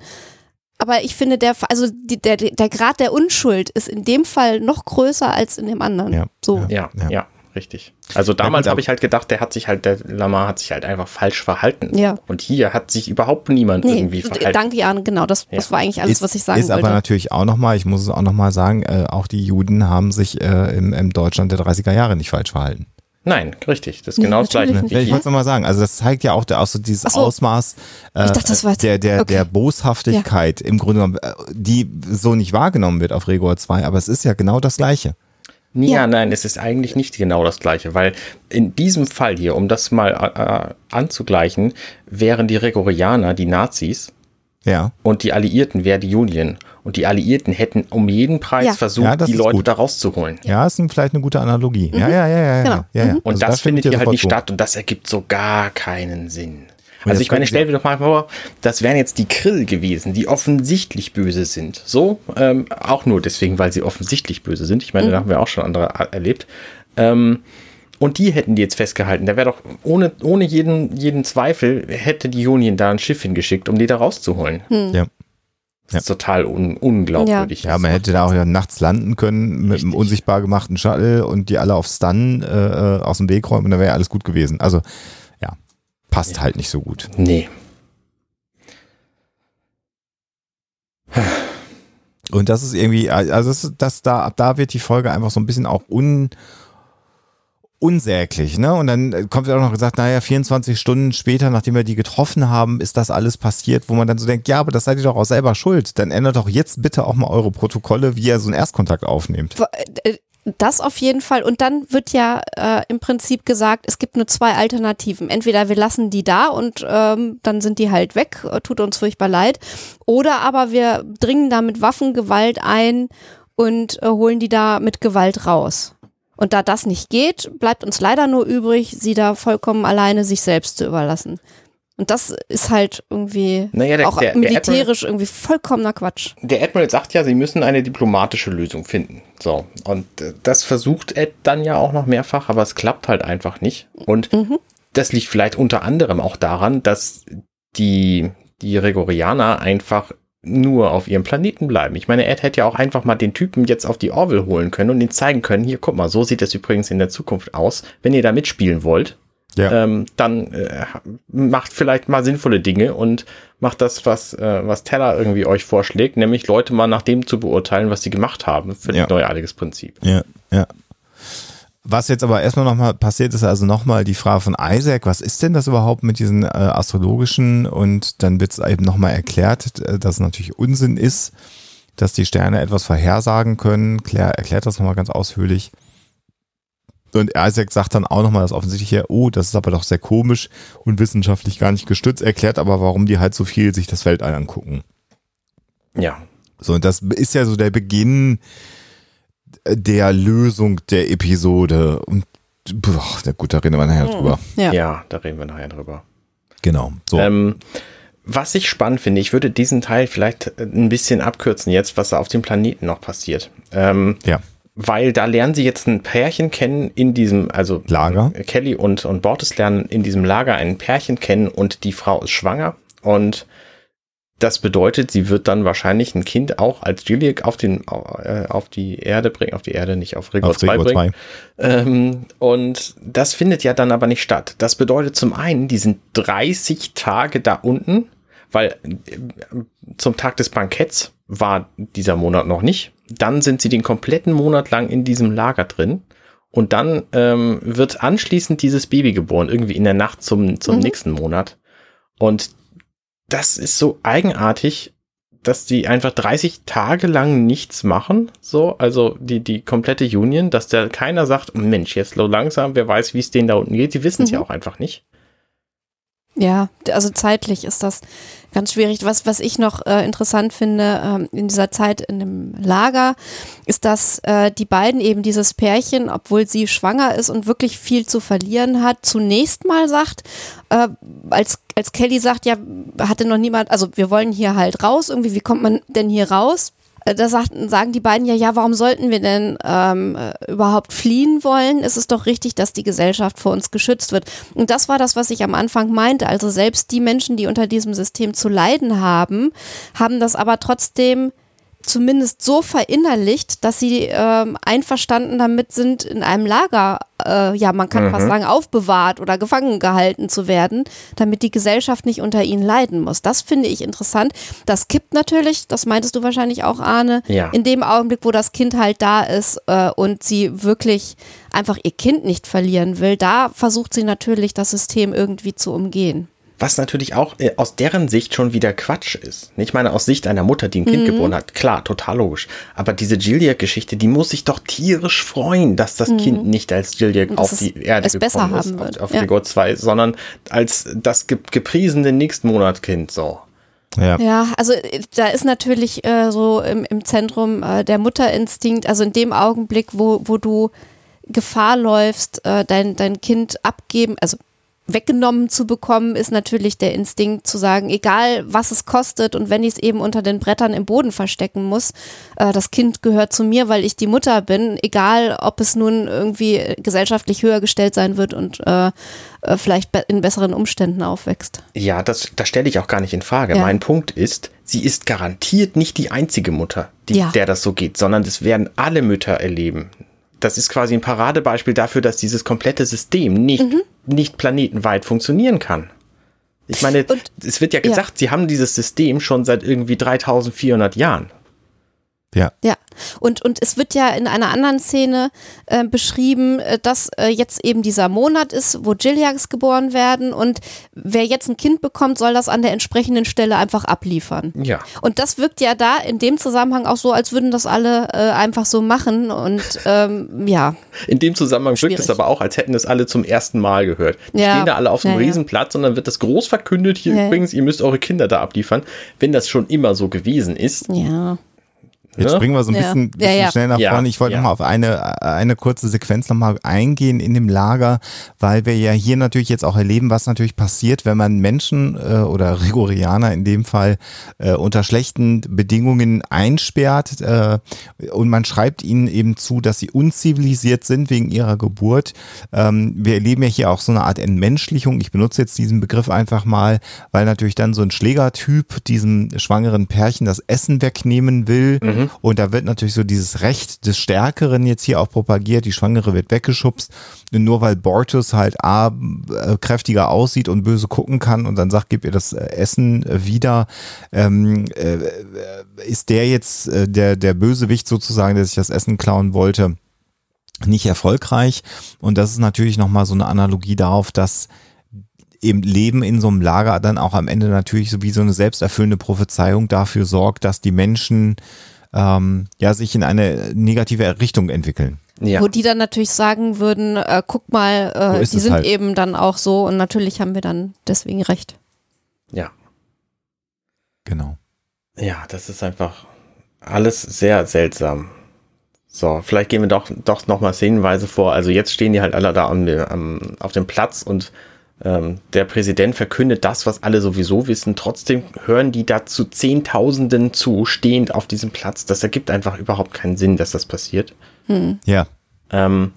Aber ich finde, der, also die, der, der Grad der Unschuld ist in dem Fall noch größer als in dem anderen. Ja. So. Ja, Ja. ja, richtig. Also damals aber- habe ich halt gedacht, der hat sich halt, der Lamar hat sich halt einfach falsch verhalten. Ja. Und hier hat sich überhaupt niemand Nee, irgendwie verhalten. danke, Jan, genau, das, das Ja. war eigentlich alles, ist, was ich sagen ist wollte. aber natürlich auch nochmal, ich muss es auch nochmal sagen, äh, auch die Juden haben sich äh, im, im Deutschland der 30er Jahre nicht falsch verhalten. Nein, richtig. Das ist Nee, genau das Gleiche. nicht. Ja, ich wollte es nochmal sagen, also das zeigt ja auch, der, auch so dieses so. Ausmaß äh, dachte, der, der, okay. der Boshaftigkeit im Grunde genommen, äh, die so nicht wahrgenommen wird auf Regor 2, aber es ist ja genau das Gleiche. Ja, Ja. nein, es ist eigentlich nicht genau das Gleiche, weil in diesem Fall hier, um das mal äh, anzugleichen, wären die Regorianer die Nazis Ja. Und die Alliierten wäre die Union. Und die Alliierten hätten um jeden Preis Ja. versucht, Ja, das die Leute gut. da rauszuholen. Ja, ist ein- vielleicht eine gute Analogie. Ja, ja, ja, ja. ja, Genau. ja, ja. Und Also das da findet ihr hier halt nicht so. statt und das ergibt so gar keinen Sinn. Und Also ich meine, stell dir doch mal vor, das wären jetzt die Krill gewesen, die offensichtlich böse sind. So, ähm, auch nur deswegen, weil sie offensichtlich böse sind. Ich meine, da haben wir auch schon andere erlebt. Ähm, und die hätten die jetzt festgehalten. Da wäre doch ohne, ohne jeden, jeden Zweifel, hätte die Union da ein Schiff hingeschickt, um die da rauszuholen. Ja. Das ist total un unglaubwürdig. Ja, man hätte da auch ja nachts landen können mit einem Richtig. unsichtbar gemachten Shuttle und die alle auf Stun äh, aus dem Weg räumen und dann wäre alles gut gewesen. Also, ja, passt halt nicht so gut. Nee. Und das ist irgendwie, also das, ist- das da, ab da wird die Folge einfach so ein bisschen auch un, unsäglich, ne? Und dann kommt ja auch noch gesagt, naja, 24 Stunden später, nachdem wir die getroffen haben, ist das alles passiert, wo man dann so denkt, ja, aber das seid ihr doch auch selber schuld. Dann ändert doch jetzt bitte auch mal eure Protokolle, wie ihr so einen Erstkontakt aufnehmt. Äh, Das auf jeden Fall. Und dann wird ja äh, im Prinzip gesagt, es gibt nur zwei Alternativen. Entweder wir lassen die da und ähm, dann sind die halt weg, äh, tut uns furchtbar leid. Oder aber wir dringen da mit Waffengewalt ein und äh, holen die da mit Gewalt raus. Und da das nicht geht, bleibt uns leider nur übrig, sie da vollkommen alleine sich selbst zu überlassen. Und das ist halt irgendwie Naja, der- auch der- der militärisch irgendwie vollkommener Quatsch. der Admiral sagt ja, sie müssen eine diplomatische Lösung finden. So. Und äh, das versucht Ed dann ja auch noch mehrfach, aber es klappt halt einfach nicht. Und das liegt vielleicht unter anderem auch daran, dass die, die Regorianer einfach nur auf ihrem Planeten bleiben. Ich meine, Ed hätte ja auch einfach mal den Typen jetzt auf die Orville holen können und ihn zeigen können, hier, guck mal, so sieht es übrigens in der Zukunft aus. Wenn ihr da mitspielen wollt, Ja. ähm, dann äh, macht vielleicht mal sinnvolle Dinge und macht das, was, äh, was Teller irgendwie euch vorschlägt, nämlich Leute mal nach dem zu beurteilen, was sie gemacht haben, für Ja. ein neuartiges Prinzip. Ja, ja. Was jetzt aber erstmal nochmal passiert ist, also nochmal die Frage von Isaac, was ist denn das überhaupt mit diesen äh, astrologischen und dann wird es eben nochmal erklärt, äh, dass es natürlich Unsinn ist, dass die Sterne etwas vorhersagen können. Claire erklärt das nochmal ganz ausführlich. Und Isaac sagt dann auch nochmal das Offensichtliche, oh, das ist aber doch sehr komisch und wissenschaftlich gar nicht gestützt, erklärt aber, warum die halt so viel sich das Weltall angucken. Ja. So, und das ist ja so der Beginn der Lösung der Episode. Und boah, na gut, da reden wir nachher drüber. Ja. ja, da reden wir nachher drüber. Genau. So. Ähm, was ich spannend finde, ich würde diesen Teil vielleicht äh, ein bisschen abkürzen jetzt, was da auf dem Planeten noch passiert. Ähm, ja. weil da lernen sie jetzt ein Pärchen kennen in diesem, also Lager. Kelly und, und Bortes lernen in diesem Lager ein Pärchen kennen und die Frau ist schwanger und das bedeutet, sie wird dann wahrscheinlich ein Kind auch als Juliet auf, den, äh, auf die Erde bringen, auf die Erde, nicht auf Rigor Auf 2 Rigor bringen. 2. Ähm, und das findet ja dann aber nicht statt. Das bedeutet zum einen, die sind 30 Tage da unten, weil äh, zum Tag des Banketts war dieser Monat noch nicht. Dann sind sie den kompletten Monat lang in diesem Lager drin. Und dann ähm, wird anschließend dieses Baby geboren, irgendwie in der Nacht zum, zum Mhm. nächsten Monat. Und das ist so eigenartig, dass die einfach 30 Tage lang nichts machen, so, also die, die komplette Union, dass da keiner sagt, oh Mensch, jetzt so langsam, wer weiß, wie es denen da unten geht, die wissen es ja Mhm. auch einfach nicht. Ja, also zeitlich ist das ganz schwierig. Was, was ich noch äh, interessant finde ähm, in dieser Zeit in dem Lager, ist, dass äh, die beiden eben dieses Pärchen, obwohl sie schwanger ist und wirklich viel zu verlieren hat, zunächst mal sagt, äh, als, als Kelly sagt, ja, hatte noch niemand, also wir wollen hier halt raus, irgendwie, wie kommt man denn hier raus? Äh, Da sagt, sagen die beiden ja, ja, warum sollten wir denn ähm, äh, überhaupt fliehen wollen? Es ist doch richtig, dass die Gesellschaft vor uns geschützt wird. Und das war das, was ich am Anfang meinte. Also selbst die Menschen, die unter diesem System zu leiden haben, haben das aber trotzdem zumindest so verinnerlicht, dass sie ähm, einverstanden damit sind, in einem Lager, äh, ja, man kann fast sagen, aufbewahrt oder gefangen gehalten zu werden, damit die Gesellschaft nicht unter ihnen leiden muss. Das finde ich interessant. Das kippt natürlich, das meintest du wahrscheinlich auch, Arne, Ja. in dem Augenblick, wo das Kind halt da ist äh, und sie wirklich einfach ihr Kind nicht verlieren will, da versucht sie natürlich, das System irgendwie zu umgehen. Was natürlich auch äh, aus deren Sicht schon wieder Quatsch ist. Ich meine, aus Sicht einer Mutter, die ein Mhm. Kind geboren hat, klar, total logisch. Aber diese Gilead-Geschichte, die muss sich doch tierisch freuen, dass das Kind nicht als Mhm. Dass auf die Erde es besser gekommen ist, haben wird. auf, auf Ja. Rigor 2, sondern als das ge gepriesene Nächstmonatkind, so. Ja. Ja, also äh, da ist natürlich äh, so im, im Zentrum äh, der Mutterinstinkt, also in dem Augenblick, wo, wo du Gefahr läufst, äh, dein, dein Kind abgeben, also weggenommen zu bekommen, ist natürlich der Instinkt zu sagen, egal was es kostet und wenn ich es eben unter den Brettern im Boden verstecken muss, äh, das Kind gehört zu mir, weil ich die Mutter bin, egal ob es nun irgendwie gesellschaftlich höher gestellt sein wird und äh, äh, vielleicht be in besseren Umständen aufwächst. Ja, das, das stelle ich auch gar nicht in Frage. Ja. Mein Punkt ist, sie ist garantiert nicht die einzige Mutter, die, Ja. der das so geht, sondern das werden alle Mütter erleben. Das ist quasi ein Paradebeispiel dafür, dass dieses komplette System nicht, Mhm. nicht planetenweit funktionieren kann. Ich meine, Und- es wird ja ja. gesagt, sie haben dieses System schon seit irgendwie 3400 Jahren. Ja. Ja, und, und es wird ja in einer anderen Szene äh, beschrieben, äh, dass äh, jetzt eben dieser Monat ist, wo Gilliags geboren werden und wer jetzt ein Kind bekommt, soll das an der entsprechenden Stelle einfach abliefern. Ja. Und das wirkt ja da in dem Zusammenhang auch so, als würden das alle äh, einfach so machen und ähm, ja, In dem Zusammenhang wirkt es aber auch, als hätten es alle zum ersten Mal gehört. Die Ja. stehen da alle auf so einem Ja. Riesenplatz und dann wird das groß verkündet, hier übrigens, ihr müsst eure Kinder da abliefern. Wenn das schon immer so gewesen ist, ja. Jetzt springen wir so ein Ja. bisschen, Ja, bisschen ja. schnell nach Ja, vorne. Ich wollte ja. noch mal auf eine, eine kurze Sequenz nochmal eingehen in dem Lager, weil wir ja hier natürlich jetzt auch erleben, was natürlich passiert, wenn man Menschen äh, oder Rigorianer in dem Fall äh, unter schlechten Bedingungen einsperrt äh, und man schreibt ihnen eben zu, dass sie unzivilisiert sind wegen ihrer Geburt. Ähm, wir erleben ja hier auch so eine Art Entmenschlichung. Ich benutze jetzt diesen Begriff einfach mal, weil natürlich dann so ein Schlägertyp diesem schwangeren Pärchen das Essen wegnehmen will. Und da wird natürlich so dieses Recht des Stärkeren jetzt hier auch propagiert. Die Schwangere wird weggeschubst. Nur weil Bortus halt A, äh, kräftiger aussieht und böse gucken kann und dann sagt, gib ihr das äh, Essen äh, wieder, ähm, äh, äh, ist der jetzt äh, der, der Bösewicht sozusagen, der sich das Essen klauen wollte nicht erfolgreich. Und das ist natürlich nochmal so eine Analogie darauf, dass eben Leben in so einem Lager dann auch am Ende natürlich so wie so eine selbsterfüllende Prophezeiung dafür sorgt, dass die Menschen ähm, ja sich in eine negative Richtung entwickeln. ja. Wo die dann natürlich sagen würden, äh, guck mal, äh, die sind halt. eben dann auch so und natürlich haben wir dann deswegen recht. ja. Genau. Ja, das ist einfach alles sehr seltsam. So, vielleicht gehen wir doch, doch nochmal szenenweise vor. Also jetzt stehen die halt alle da am, am, auf dem Platz und ähm, der Präsident verkündet das, was alle sowieso wissen. Trotzdem hören die da zu Zehntausenden zu, stehend auf diesem Platz. Das ergibt einfach überhaupt keinen Sinn, dass das passiert. Ja, Ähm,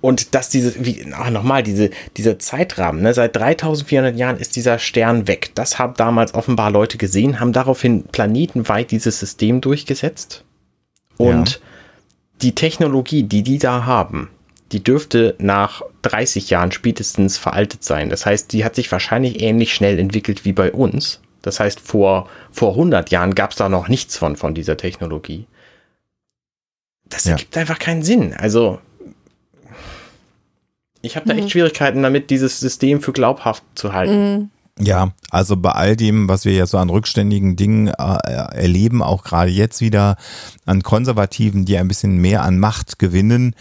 und dass diese, wie, ach, nochmal, diese, dieser Zeitrahmen, ne, seit 3400 Jahren ist dieser Stern weg. Das haben damals offenbar Leute gesehen, haben daraufhin planetenweit dieses System durchgesetzt. Und Ja. die Technologie, die die da haben, die dürfte nach 30 Jahren spätestens veraltet sein. Das heißt, die hat sich wahrscheinlich ähnlich schnell entwickelt wie bei uns. Das heißt, vor, vor 100 Jahren gab es da noch nichts von, von dieser Technologie. Das Ja. ergibt einfach keinen Sinn. Also, ich habe da Mhm. echt Schwierigkeiten damit, dieses System für glaubhaft zu halten. Mhm. Ja, also bei all dem, was wir ja so an rückständigen Dingen äh, erleben, auch gerade jetzt wieder an Konservativen, die ein bisschen mehr an Macht gewinnen,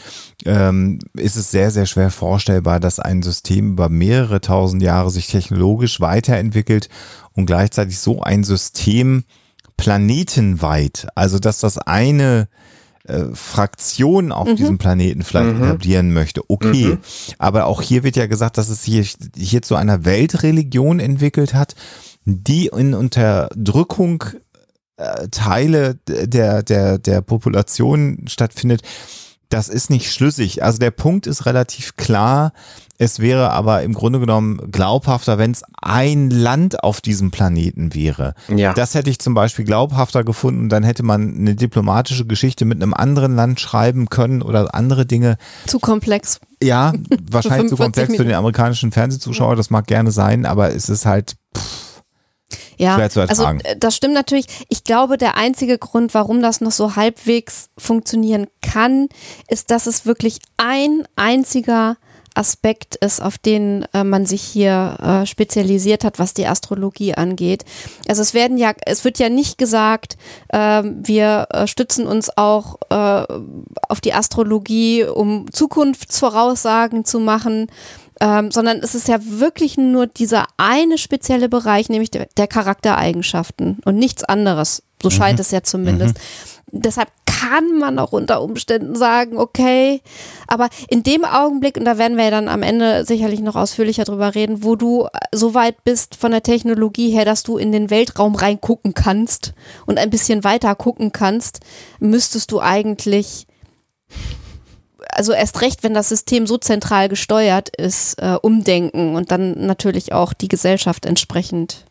ähm, ist es sehr, sehr schwer vorstellbar, dass ein System über mehrere tausend Jahre sich technologisch weiterentwickelt und gleichzeitig so ein System planetenweit, also dass das eine äh, Fraktion auf diesem Planeten vielleicht Mhm. etablieren möchte. Okay, aber auch hier wird ja gesagt, dass es hier, hier zu einer Weltreligion entwickelt hat, die in Unterdrückung äh, Teile der, der, der Population stattfindet. Das ist nicht schlüssig. Also der Punkt ist relativ klar. Es wäre aber im Grunde genommen glaubhafter, wenn es ein Land auf diesem Planeten wäre. Ja. Das hätte ich zum Beispiel glaubhafter gefunden. Dann hätte man eine diplomatische Geschichte mit einem anderen Land schreiben können oder andere Dinge. Zu komplex. Ja, *laughs* wahrscheinlich zu 45 komplex für den Minuten. amerikanischen Fernsehzuschauer. Das mag gerne sein, aber es ist halt Ja, Schwer zu also ertragen. äh, das stimmt natürlich. Ich glaube, der einzige Grund, warum das noch so halbwegs funktionieren kann, ist, dass es wirklich ein einziger Aspekt ist, auf den äh, man sich hier äh, spezialisiert hat, was die Astrologie angeht. Also es werden ja, es wird ja nicht gesagt, äh, wir stützen uns auch äh, auf die Astrologie, um Zukunftsvoraussagen zu machen, ähm, sondern es ist ja wirklich nur dieser eine spezielle Bereich, nämlich der, der Charaktereigenschaften und nichts anderes. So scheint Mhm. es ja zumindest. Deshalb kann man auch unter Umständen sagen, okay, aber in dem Augenblick, und da werden wir ja dann am Ende sicherlich noch ausführlicher drüber reden, wo du so weit bist von der Technologie her, dass du in den Weltraum reingucken kannst und ein bisschen weiter gucken kannst, müsstest du eigentlich also erst recht, wenn das System so zentral gesteuert ist, äh, umdenken und dann natürlich auch die Gesellschaft entsprechend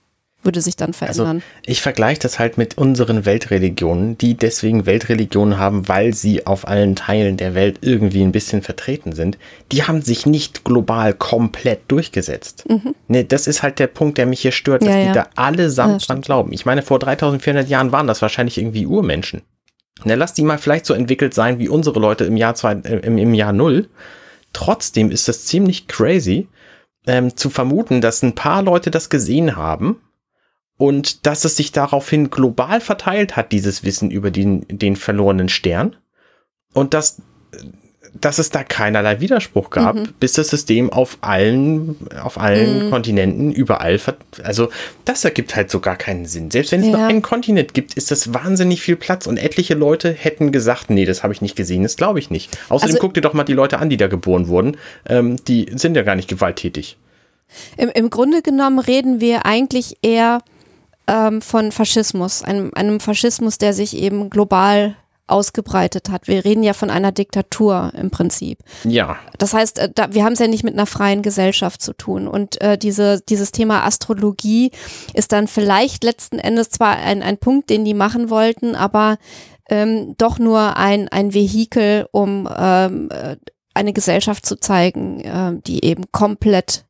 würde sich dann Also verändern. ich vergleiche das halt mit unseren Weltreligionen, die deswegen Weltreligionen haben, weil sie auf allen Teilen der Welt irgendwie ein bisschen vertreten sind. Die haben sich nicht global komplett durchgesetzt. Ne, das ist halt der Punkt, der mich hier stört, dass Mhm. Ja, die ja. da allesamt Ja, dran glauben. Ich meine, vor 3400 Jahren waren das wahrscheinlich irgendwie Urmenschen. Na, lass die mal vielleicht so entwickelt sein wie unsere Leute im Jahr zwei, äh, im, im Jahr null. Trotzdem ist das ziemlich crazy, ähm, zu vermuten, dass ein paar Leute das gesehen haben und dass es sich daraufhin global verteilt hat, dieses Wissen über den, den verlorenen Stern. Und dass, dass es da keinerlei Widerspruch gab, Mhm. bis das System auf allen, auf allen Kontinenten überall, ver also das ergibt halt so gar keinen Sinn. Selbst wenn es nur Ja. einen Kontinent gibt, ist das wahnsinnig viel Platz und etliche Leute hätten gesagt, nee, das habe ich nicht gesehen, das glaube ich nicht. Außerdem Also- guck dir doch mal die Leute an, die da geboren wurden. Ähm, die sind ja gar nicht gewalttätig. Im, Im Grunde genommen reden wir eigentlich eher ähm, von Faschismus, einem, einem Faschismus, der sich eben global ausgebreitet hat. Wir reden ja von einer Diktatur im Prinzip. Ja, Das heißt, äh, da, wir haben es ja nicht mit einer freien Gesellschaft zu tun. Und äh, diese, dieses Thema Astrologie ist dann vielleicht letzten Endes zwar ein, ein Punkt, den die machen wollten, aber ähm, doch nur ein, ein Vehikel, um ähm, äh, eine Gesellschaft zu zeigen, äh, die eben komplett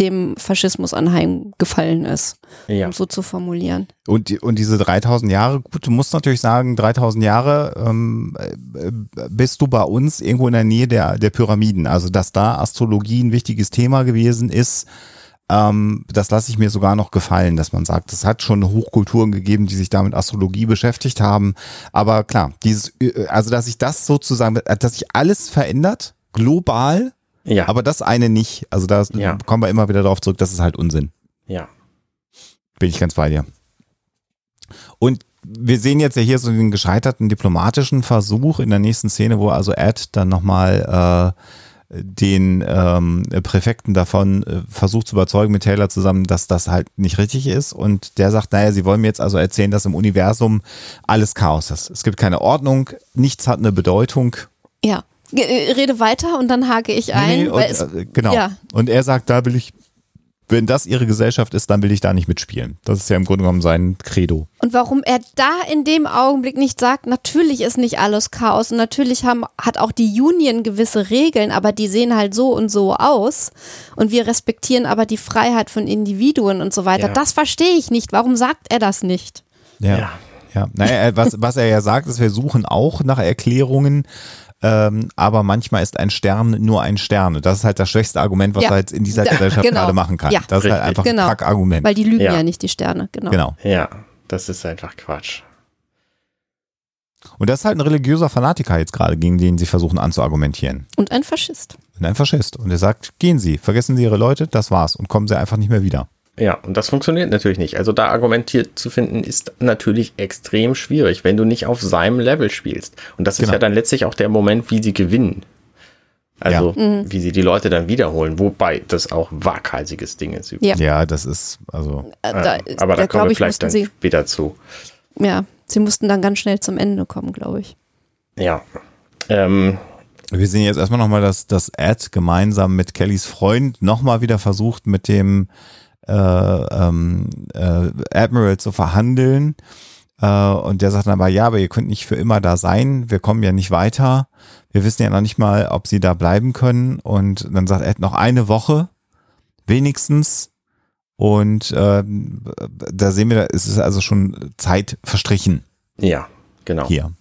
dem Faschismus anheimgefallen ist, ja. um so zu formulieren. Und, und diese 3000 Jahre, gut, du musst natürlich sagen, 3000 Jahre ähm, äh, bist du bei uns irgendwo in der Nähe der, der Pyramiden. Also, dass da Astrologie ein wichtiges Thema gewesen ist, ähm, das lasse ich mir sogar noch gefallen, dass man sagt, es hat schon Hochkulturen gegeben, die sich da mit Astrologie beschäftigt haben. Aber klar, dieses, also dass sich das sozusagen, dass sich alles verändert, global, Ja, aber das eine nicht. Also da Ja. kommen wir immer wieder darauf zurück, das ist halt Unsinn. ja. Bin ich ganz bei dir. Und wir sehen jetzt ja hier so den gescheiterten diplomatischen Versuch in der nächsten Szene, wo also Ed dann nochmal äh, den ähm, Präfekten davon äh, versucht zu überzeugen mit Taylor zusammen, dass das halt nicht richtig ist. Und der sagt, naja, sie wollen mir jetzt also erzählen, dass im Universum alles Chaos ist. Es gibt keine Ordnung, nichts hat eine Bedeutung. Ja. Äh, Rede weiter und dann hake ich ein. Nee, nee, und, es, äh, genau. ja. Und er sagt, da will ich, wenn das ihre Gesellschaft ist, dann will ich da nicht mitspielen. Das ist ja im Grunde genommen sein Credo. Und warum er da in dem Augenblick nicht sagt, natürlich ist nicht alles Chaos und natürlich haben, hat auch die Union gewisse Regeln, aber die sehen halt so und so aus und wir respektieren aber die Freiheit von Individuen und so weiter. Ja. Das verstehe ich nicht. Warum sagt er das nicht? Ja. Ja. ja. Naja, was, was er ja sagt, ist, wir suchen auch nach Erklärungen, ähm, aber manchmal ist ein Stern nur ein Stern. Das ist halt das schwächste Argument, was Ja. er jetzt in dieser Gesellschaft genau. gerade machen kann. Ja. Das ist halt Richtig. einfach Genau. ein Kackargument. Weil die lügen ja, Ja. nicht, die Sterne. Genau. Genau. Ja, das ist einfach Quatsch. Und das ist halt ein religiöser Fanatiker jetzt gerade, gegen den sie versuchen anzuargumentieren. Und ein Faschist. Und ein Faschist. Und er sagt, gehen Sie, vergessen Sie Ihre Leute, das war's. Und kommen Sie einfach nicht mehr wieder. Ja, und das funktioniert natürlich nicht. Also da argumentiert zu finden, ist natürlich extrem schwierig, wenn du nicht auf seinem Level spielst. Und das ist Genau. ja dann letztlich auch der Moment, wie sie gewinnen. Also, wie sie die Leute dann wiederholen, wobei das auch waghalsiges Ding ist. Ja. Ja, das ist, also, Äh, Ja, da, aber da da kommen glaube wir ich, vielleicht dann sie, später zu. ja, sie mussten dann ganz schnell zum Ende kommen, glaube ich. Ja. Ähm, Wir sehen jetzt erstmal nochmal, dass, dass Ed gemeinsam mit Kellys Freund nochmal wieder versucht, mit dem äh, ähm, äh, Admiral zu verhandeln. Äh, und der sagt dann aber, ja, aber ihr könnt nicht für immer da sein. Wir kommen ja nicht weiter. Wir wissen ja noch nicht mal, ob sie da bleiben können. Und dann sagt Ed noch eine Woche, wenigstens. Und ähm, da sehen wir, da ist es also schon Zeit verstrichen ja, genau. hier.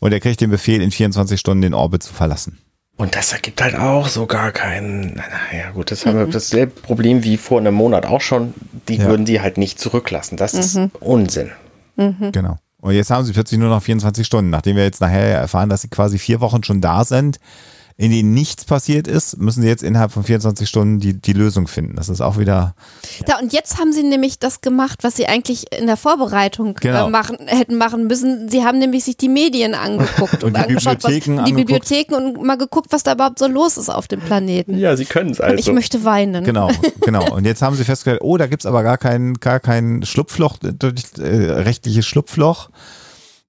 Und er kriegt den Befehl, in 24 Stunden den Orbit zu verlassen. Und das ergibt halt auch so gar keinen. Naja, gut, das haben wir dasselbe Problem wie vor einem Monat auch schon. Die Ja. würden sie halt nicht zurücklassen. Das ist Unsinn. Genau. Und jetzt haben sie plötzlich nur noch 24 Stunden, nachdem wir jetzt nachher erfahren, dass sie quasi vier Wochen schon da sind, in denen nichts passiert ist, müssen sie jetzt innerhalb von 24 Stunden die, die Lösung finden. Das ist auch wieder, Da, und jetzt haben sie nämlich das gemacht, was sie eigentlich in der Vorbereitung Genau. äh, machen, hätten machen müssen. Sie haben nämlich sich die Medien angeguckt *laughs* und, Und die angeschaut, Bibliotheken was, die angeguckt. Bibliotheken und mal geguckt, was da überhaupt so los ist auf dem Planeten. Ja, sie können es Und ich also. möchte weinen. genau, *laughs* genau. Und jetzt haben sie festgestellt, oh, da gibt's aber gar kein, gar kein Schlupfloch, äh, rechtliches Schlupfloch,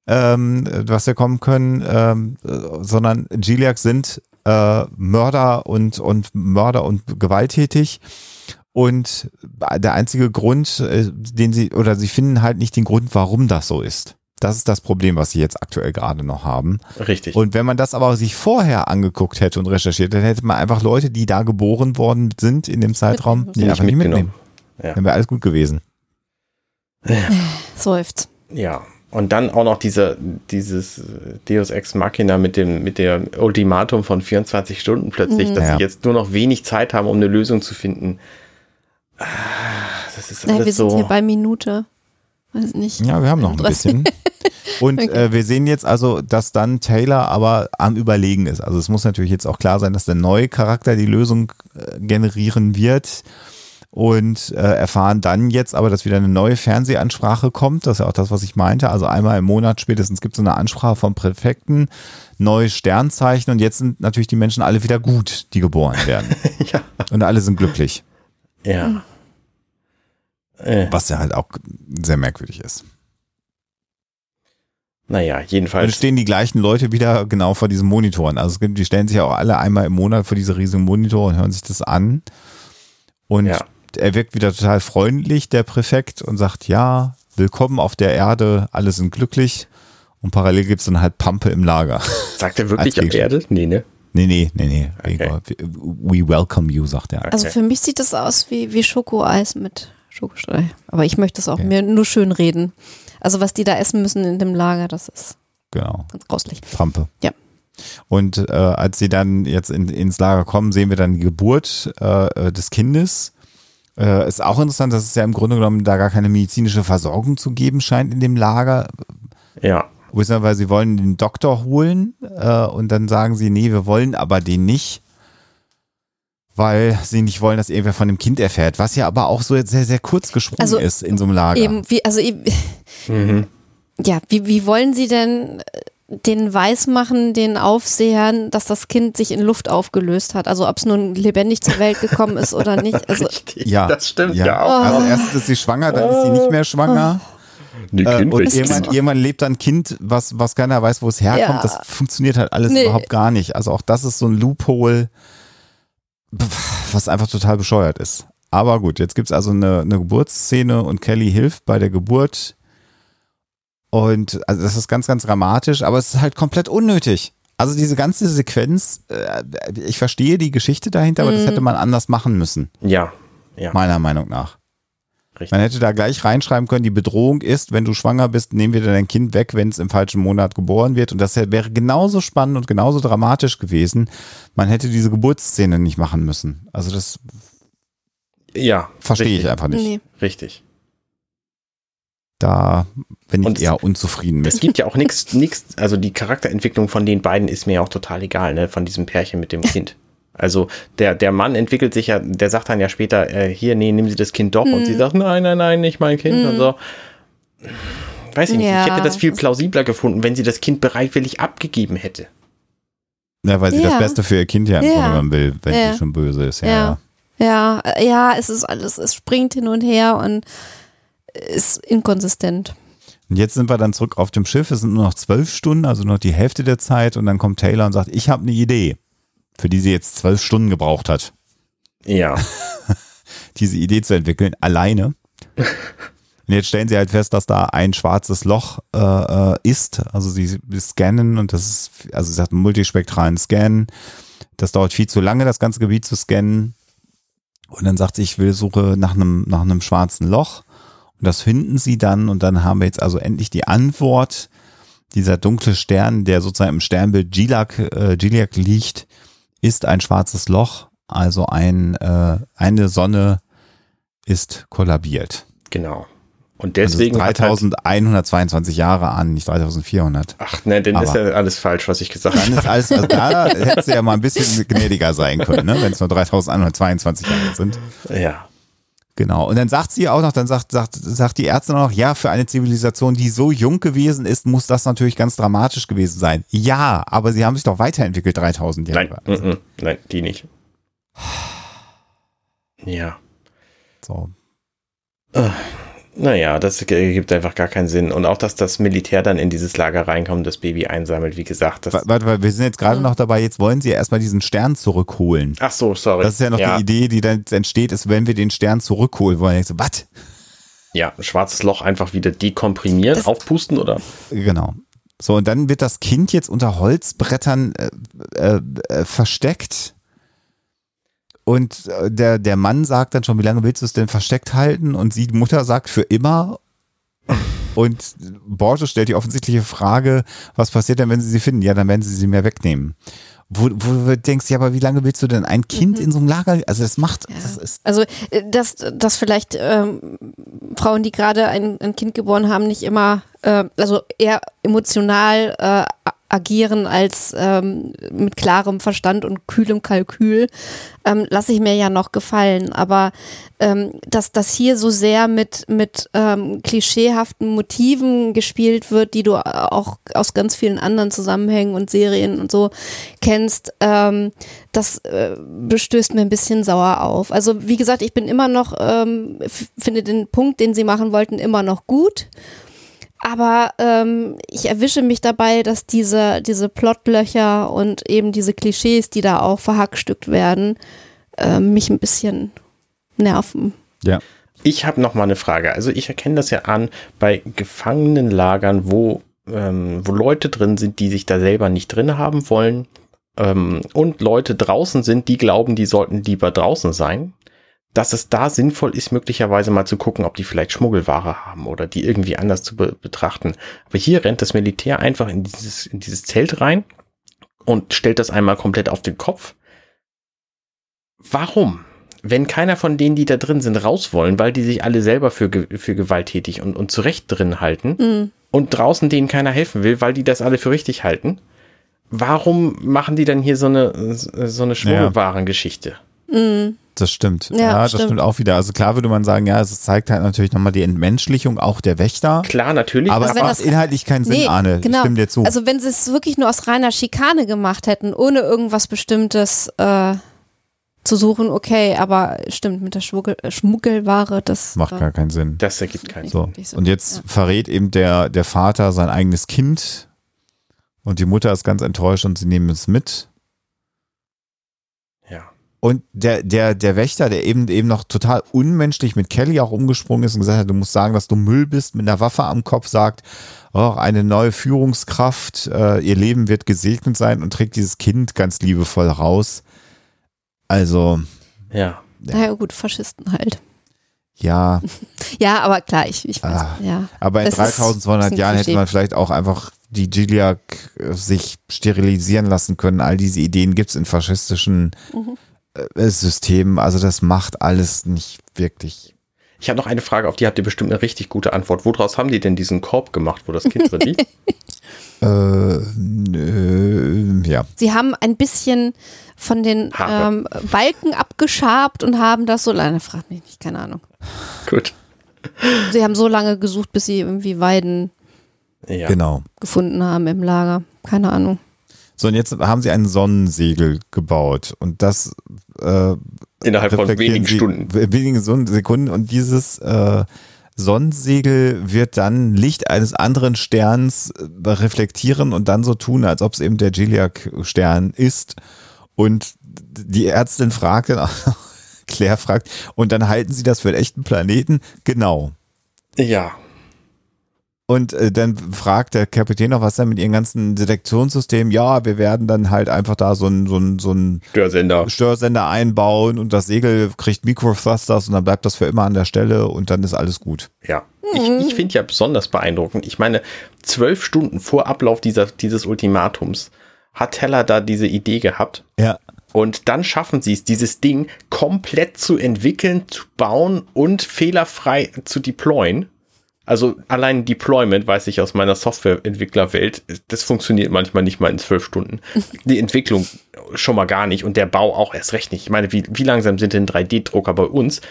ähm, was wir kommen können, ähm, äh, sondern Giliacs sind äh, Mörder und, und Mörder und gewalttätig. Und der einzige Grund, äh, den sie, oder sie finden halt nicht den Grund, warum das so ist. Das ist das Problem, was sie jetzt aktuell gerade noch haben. Richtig. Und wenn man das aber sich vorher angeguckt hätte und recherchiert, dann hätte man einfach Leute, die da geboren worden sind in dem Zeitraum, die Nicht einfach nicht mitnehmen. mitgenommen. Ja. Dann wäre alles gut gewesen. Seufzt. Ja. Und dann auch noch diese, dieses Deus Ex Machina mit dem, mit dem Ultimatum von 24 Stunden plötzlich, dass Ja. sie jetzt nur noch wenig Zeit haben, um eine Lösung zu finden. Das ist Nein, alles wir sind so. hier bei Minute. Weiß nicht. Ja, wir haben noch ein 30. bisschen. *laughs* Und Okay. äh, wir sehen jetzt also, dass dann Taylor aber am Überlegen ist. Also es muss natürlich jetzt auch klar sein, dass der neue Charakter die Lösung äh, generieren wird. Und äh, erfahren dann jetzt aber, dass wieder eine neue Fernsehansprache kommt. Das ist ja auch das, was ich meinte. Also einmal im Monat spätestens gibt es so eine Ansprache vom Präfekten, neue Sternzeichen und jetzt sind natürlich die Menschen alle wieder gut, die geboren werden. *laughs* ja. Und alle sind glücklich. ja. Äh, Was ja halt auch sehr merkwürdig ist. naja, Und jedenfalls. stehen die gleichen Leute wieder genau vor diesen Monitoren. Also die stellen sich ja auch alle einmal im Monat vor diese riesigen Monitore und hören sich das an. Und Ja. Er wirkt wieder total freundlich, der Präfekt, und sagt, ja, willkommen auf der Erde, alle sind glücklich. Und parallel gibt es dann halt Pampe im Lager. *laughs* Sagt er wirklich auf Erde? Nee, ne? nee, nee, nee, nee. Okay. We welcome you, sagt er. Also Okay. für mich sieht das aus wie, wie Schokoeis mit Schokostreu. Aber ich möchte es auch mir nur schön reden. Also was die da essen müssen in dem Lager, das ist Genau. ganz grauslich. Pampe. Ja. Und äh, als sie dann jetzt in, ins Lager kommen, sehen wir dann die Geburt äh, äh, des Kindes. Äh, ist auch interessant, dass es ja im Grunde genommen da gar keine medizinische Versorgung zu geben scheint in dem Lager. Ja. Weil sie wollen den Doktor holen äh, und dann sagen sie, nee, wir wollen aber den nicht, weil sie nicht wollen, dass irgendwer von dem Kind erfährt. Was ja aber auch so jetzt sehr, sehr kurz gesprungen Also, ist in so einem Lager. Eben, wie, also eben, Mhm. ja, wie, wie wollen sie denn äh, den weismachen, den Aufsehern, dass das Kind sich in Luft aufgelöst hat? Also ob es nun lebendig zur Welt gekommen ist oder nicht. *laughs* Also Richtig. Ja, Das stimmt ja. ja, auch. Also erstens ist sie schwanger, dann ist sie nicht mehr schwanger. Die Äh, und jemand, jemand lebt dann Kind, was, was keiner weiß, wo es herkommt. Ja. Das funktioniert halt alles Nee. überhaupt gar nicht. Also auch das ist so ein Loophole, was einfach total bescheuert ist. Aber gut, jetzt gibt's also eine, eine Geburtsszene und Kelly hilft bei der Geburt. Und also das ist ganz, ganz dramatisch, aber es ist halt komplett unnötig. Also diese ganze Sequenz, äh, ich verstehe die Geschichte dahinter, aber das Mhm. hätte man anders machen müssen, Ja. Ja. meiner Meinung nach. Richtig. Man hätte da gleich reinschreiben können, die Bedrohung ist, wenn du schwanger bist, nehmen wir dein Kind weg, wenn es im falschen Monat geboren wird. Und das wäre genauso spannend und genauso dramatisch gewesen. Man hätte diese Geburtsszene nicht machen müssen. Also das Ja. verstehe ich richtig. einfach nicht. nee. Richtig. Da bin ich Und- eher unzufrieden Es mit. gibt ja auch nichts, nichts, also die Charakterentwicklung von den beiden ist mir ja auch total egal, ne, von diesem Pärchen mit dem Kind. Also der, der Mann entwickelt sich ja, der sagt dann ja später, äh, hier, nee, nehmen Sie das Kind doch. Und sie sagt, nein, nein, nein, nicht mein Kind und so. Weiß ich nicht, Ja, ich hätte das viel plausibler gefunden, wenn sie das Kind bereitwillig abgegeben hätte. Ja, weil sie Ja. das Beste für ihr Kind ja im Ja. Grunde genommen will, wenn Ja. sie schon böse ist. Ja, Ja. ja. Ja, es ist alles, es springt hin und her und ist inkonsistent. Und jetzt sind wir dann zurück auf dem Schiff. Es sind nur noch zwölf Stunden, also noch die Hälfte der Zeit. Und dann kommt Taylor und sagt, ich habe eine Idee, für die sie jetzt zwölf Stunden gebraucht hat. Ja. *laughs* diese Idee zu entwickeln, alleine. Und jetzt stellen sie halt fest, dass da ein schwarzes Loch äh, äh, ist. Also sie, scannen und das ist, also sie sagt einen multispektralen Scan. Das dauert viel zu lange, das ganze Gebiet zu scannen. Und dann sagt sie, ich will suche nach einem, nach einem schwarzen Loch. Und das finden sie dann. Und dann haben wir jetzt also endlich die Antwort. Dieser dunkle Stern, der sozusagen im Sternbild Gilak, äh, Gilak liegt, ist ein schwarzes Loch, also ein, äh, eine Sonne ist kollabiert. Genau. Und deswegen. Also 3122 Jahre an, nicht 3400. Ach ne, dann ist Aber- ja alles falsch, was ich gesagt Dann habe. ist alles, also da *laughs* hättest du ja mal ein bisschen gnädiger sein können, ne? wenn es nur 3122 Jahre sind. Ja. Genau. Und dann sagt sie auch noch, dann sagt, sagt, sagt die Ärztin auch noch, ja, für eine Zivilisation, die so jung gewesen ist, muss das natürlich ganz dramatisch gewesen sein. Ja, aber sie haben sich doch weiterentwickelt 3000 Jahre. Nein, mm, mm, nein, die nicht. Ja. So. Naja, das ergibt einfach gar keinen Sinn. Und auch, dass das Militär dann in dieses Lager reinkommt, das Baby einsammelt, wie gesagt. Warte, warte, wir sind jetzt gerade noch dabei, jetzt wollen sie ja erstmal diesen Stern zurückholen. ach so, sorry. Das ist ja noch die Idee, die dann entsteht, ist, wenn wir den Stern zurückholen wollen. Ich so, was? Ja, ein schwarzes Loch einfach wieder dekomprimieren, Das- aufpusten oder? Genau. So, und dann wird das Kind jetzt unter Holzbrettern äh, äh, äh, versteckt. Und äh, der, der Mann sagt dann schon, wie lange willst du es denn versteckt halten? Und sie, die Mutter, sagt für immer. Und Borges stellt die offensichtliche Frage, was passiert denn, wenn sie sie finden? Ja, dann werden sie sie mehr wegnehmen. Wo, wo du denkst, ja, aber wie lange willst du denn ein Kind in so einem Lager? Also das macht, Ja. das ist, Also, äh, dass, dass vielleicht ähm, Frauen, die gerade ein, ein Kind geboren haben, nicht immer, äh, also eher emotional äh, agieren als ähm, mit klarem Verstand und kühlem Kalkül, ähm, lasse ich mir ja noch gefallen. Aber ähm, dass das hier so sehr mit, mit ähm, klischeehaften Motiven gespielt wird, die du auch aus ganz vielen anderen Zusammenhängen und Serien und so kennst, ähm, das äh, bestößt mir ein bisschen sauer auf. Also wie gesagt, ich bin immer noch, ähm, finde den Punkt, den sie machen wollten, immer noch gut. Aber ähm, ich erwische mich dabei, dass diese, diese Plotlöcher und eben diese Klischees, die da auch verhackstückt werden, äh, mich ein bisschen nerven. ja. Ich habe noch mal eine Frage. Also ich erkenne das ja an bei Gefangenenlagern, wo, ähm, wo Leute drin sind, die sich da selber nicht drin haben wollen ähm, und Leute draußen sind, die glauben, die sollten lieber draußen sein, dass es da sinnvoll ist, möglicherweise mal zu gucken, ob die vielleicht Schmuggelware haben oder die irgendwie anders zu be betrachten. Aber hier rennt das Militär einfach in dieses, in dieses Zelt rein und stellt das einmal komplett auf den Kopf. Warum? wenn keiner von denen, die da drin sind, raus wollen, weil die sich alle selber für, ge- für gewalttätig und, und zurecht drin halten Mhm. und draußen denen keiner helfen will, weil die das alle für richtig halten, warum machen die dann hier so eine, so eine Schmuggelwarengeschichte? Mhm. Das stimmt. Ja, Ja, das stimmt. stimmt. auch wieder. Also klar würde man sagen, ja, es zeigt halt natürlich nochmal die Entmenschlichung auch der Wächter. Klar, natürlich, Aber es Also wenn macht das- inhaltlich keinen Sinn, Nee, Arne. genau. Ich stimme dir zu. Also wenn sie es wirklich nur aus reiner Schikane gemacht hätten, ohne irgendwas Bestimmtes äh, zu suchen, okay, aber stimmt, mit der Schmuggel, Schmuggelware, das macht äh, gar keinen Sinn. das ergibt keinen Sinn. So. Und jetzt Ja. verrät eben der, der Vater sein eigenes Kind und die Mutter ist ganz enttäuscht und sie nehmen es mit. Ja. Und der, der, der Wächter, der eben, eben noch total unmenschlich mit Kelly auch umgesprungen ist und gesagt hat, du musst sagen, dass du Müll bist, mit einer Waffe am Kopf sagt, oh, eine neue Führungskraft, äh, ihr Leben wird gesegnet sein und trägt dieses Kind ganz liebevoll raus. Also, Ja. naja gut, Faschisten halt. ja, *laughs* Ja, aber klar, ich, ich weiß, Ah. ja. aber in Es ist- 3200 ist ein Jahren hätte man vielleicht auch einfach die Giliak äh, sich sterilisieren lassen können. All diese Ideen gibt es in faschistischen Mhm. Äh, Systemen. Also das macht alles nicht wirklich Ich habe noch eine Frage, auf die habt ihr bestimmt eine richtig gute Antwort. Woraus haben die denn diesen Korb gemacht, wo das Kind drin liegt? *laughs* Äh, nö, ja. Sie haben ein bisschen von den ähm, Balken abgeschabt und haben das so lange, frag mich nicht, keine Ahnung. Gut. Sie haben so lange gesucht, bis sie irgendwie Weiden Ja. Genau. gefunden haben im Lager. Keine Ahnung. So, und jetzt haben sie ein Sonnensegel gebaut und das äh, Innerhalb von wenigen sie- Stunden. Wenigen Sekunden und dieses äh, Sonnensegel wird dann Licht eines anderen Sterns äh, reflektieren und dann so tun, als ob es eben der Giliac-Stern ist. Und die Ärztin fragt dann auch *laughs* Claire fragt, und dann halten sie das für einen echten Planeten? Genau. Ja. Und äh, dann fragt der Kapitän noch, was denn mit ihren ganzen Detektionssystemen? Ja, wir werden dann halt einfach da so ein, so ein, so ein Störsender. Störsender einbauen und das Segel kriegt Mikrothrusters und dann bleibt das für immer an der Stelle und dann ist alles gut. Ja. Ich, ich finde ja besonders beeindruckend. Ich meine, zwölf Stunden vor Ablauf dieser, dieses Ultimatums hat Teller da diese Idee gehabt. Ja. Und dann schaffen sie es, dieses Ding komplett zu entwickeln, zu bauen und fehlerfrei zu deployen. Also allein Deployment, weiß ich aus meiner Softwareentwicklerwelt, das funktioniert manchmal nicht mal in zwölf Stunden. *laughs* Die Entwicklung schon mal gar nicht und der Bau auch erst recht nicht. Ich meine, wie, wie langsam sind denn 3D-Drucker bei uns?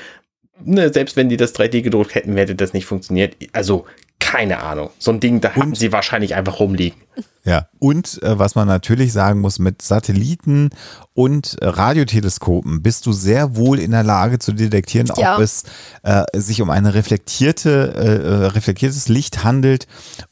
Ne, selbst wenn die das 3D gedruckt hätten, hätte das nicht funktioniert. Also keine Ahnung. So ein Ding, da und, haben sie wahrscheinlich einfach rumliegen. Ja, und äh, was man natürlich sagen muss, mit Satelliten und äh, Radioteleskopen bist du sehr wohl in der Lage zu detektieren, ja. ob es äh, sich um eine reflektierte, äh, äh, reflektiertes Licht handelt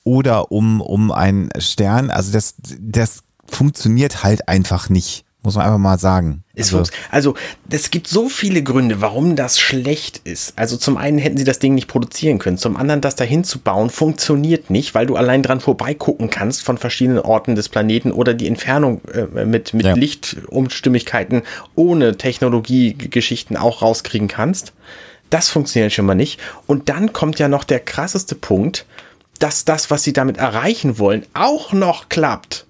oder um, um einen Stern. Also das, das funktioniert halt einfach nicht. Muss man einfach mal sagen. Also, also, es gibt so viele Gründe, warum das schlecht ist. Also, zum einen hätten sie das Ding nicht produzieren können. Zum anderen, das dahin zu bauen, funktioniert nicht, weil du allein dran vorbeigucken kannst von verschiedenen Orten des Planeten oder die Entfernung äh, mit, mit ja. Lichtumstimmigkeiten ohne Technologiegeschichten auch rauskriegen kannst. Das funktioniert schon mal nicht. Und dann kommt ja noch der krasseste Punkt, dass das, was sie damit erreichen wollen, auch noch klappt.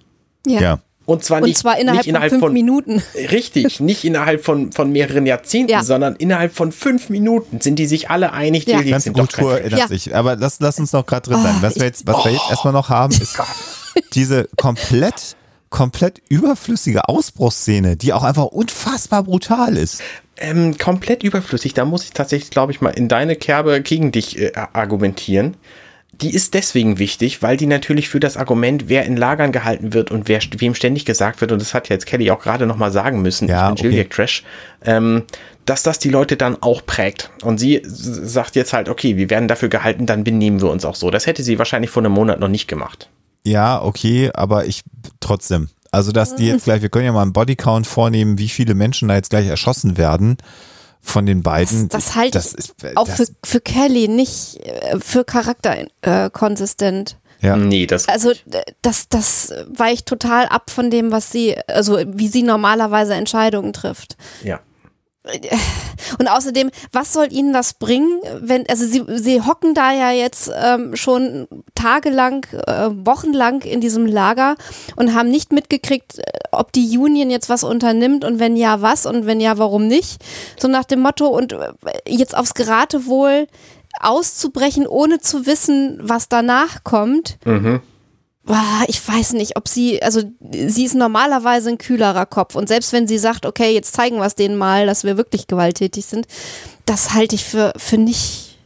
ja. ja. Und zwar, nicht, und zwar innerhalb, nicht innerhalb von fünf von, Minuten. Richtig, *laughs* nicht innerhalb von, von mehreren Jahrzehnten, ja. sondern innerhalb von fünf Minuten sind die sich alle einig, ja. die ganze sind Kultur erinnert ja. sich. Aber lass, lass uns noch gerade drin sein. Was, wir jetzt, was oh. wir jetzt erstmal noch haben, ist *laughs* diese komplett, komplett überflüssige Ausbruchsszene, die auch einfach unfassbar brutal ist. Ähm, komplett überflüssig. Da muss ich tatsächlich, glaube ich, mal in deine Kerbe gegen dich äh, argumentieren die ist deswegen wichtig, weil die natürlich für das Argument, wer in Lagern gehalten wird und wer, wem ständig gesagt wird, und das hat jetzt Kelly auch gerade nochmal sagen müssen, ja, ich bin okay. Trash, ähm, dass das die Leute dann auch prägt. Und sie sagt jetzt halt, okay, wir werden dafür gehalten, dann benehmen wir uns auch so. Das hätte sie wahrscheinlich vor einem Monat noch nicht gemacht. Ja, okay, aber ich trotzdem. Also, dass die jetzt *laughs* gleich, wir können ja mal einen Bodycount vornehmen, wie viele Menschen da jetzt gleich erschossen werden von den beiden. Das, das halte ich ist, auch das, für, für Kelly nicht äh, für charakterkonsistent. Äh, ja. Nee, das. Also das, das weicht total ab von dem, was sie, also wie sie normalerweise Entscheidungen trifft. Ja. Und außerdem, was soll ihnen das bringen, wenn, also sie, sie hocken da ja jetzt ähm, schon tagelang, äh, wochenlang in diesem Lager und haben nicht mitgekriegt, äh, ob die Union jetzt was unternimmt und wenn ja, was und wenn ja, warum nicht. So nach dem Motto und äh, jetzt aufs Geratewohl auszubrechen, ohne zu wissen, was danach kommt. Mhm ich weiß nicht, ob sie, also sie ist normalerweise ein kühlerer Kopf und selbst wenn sie sagt, okay, jetzt zeigen wir es denen mal, dass wir wirklich gewalttätig sind, das halte ich für, für nicht,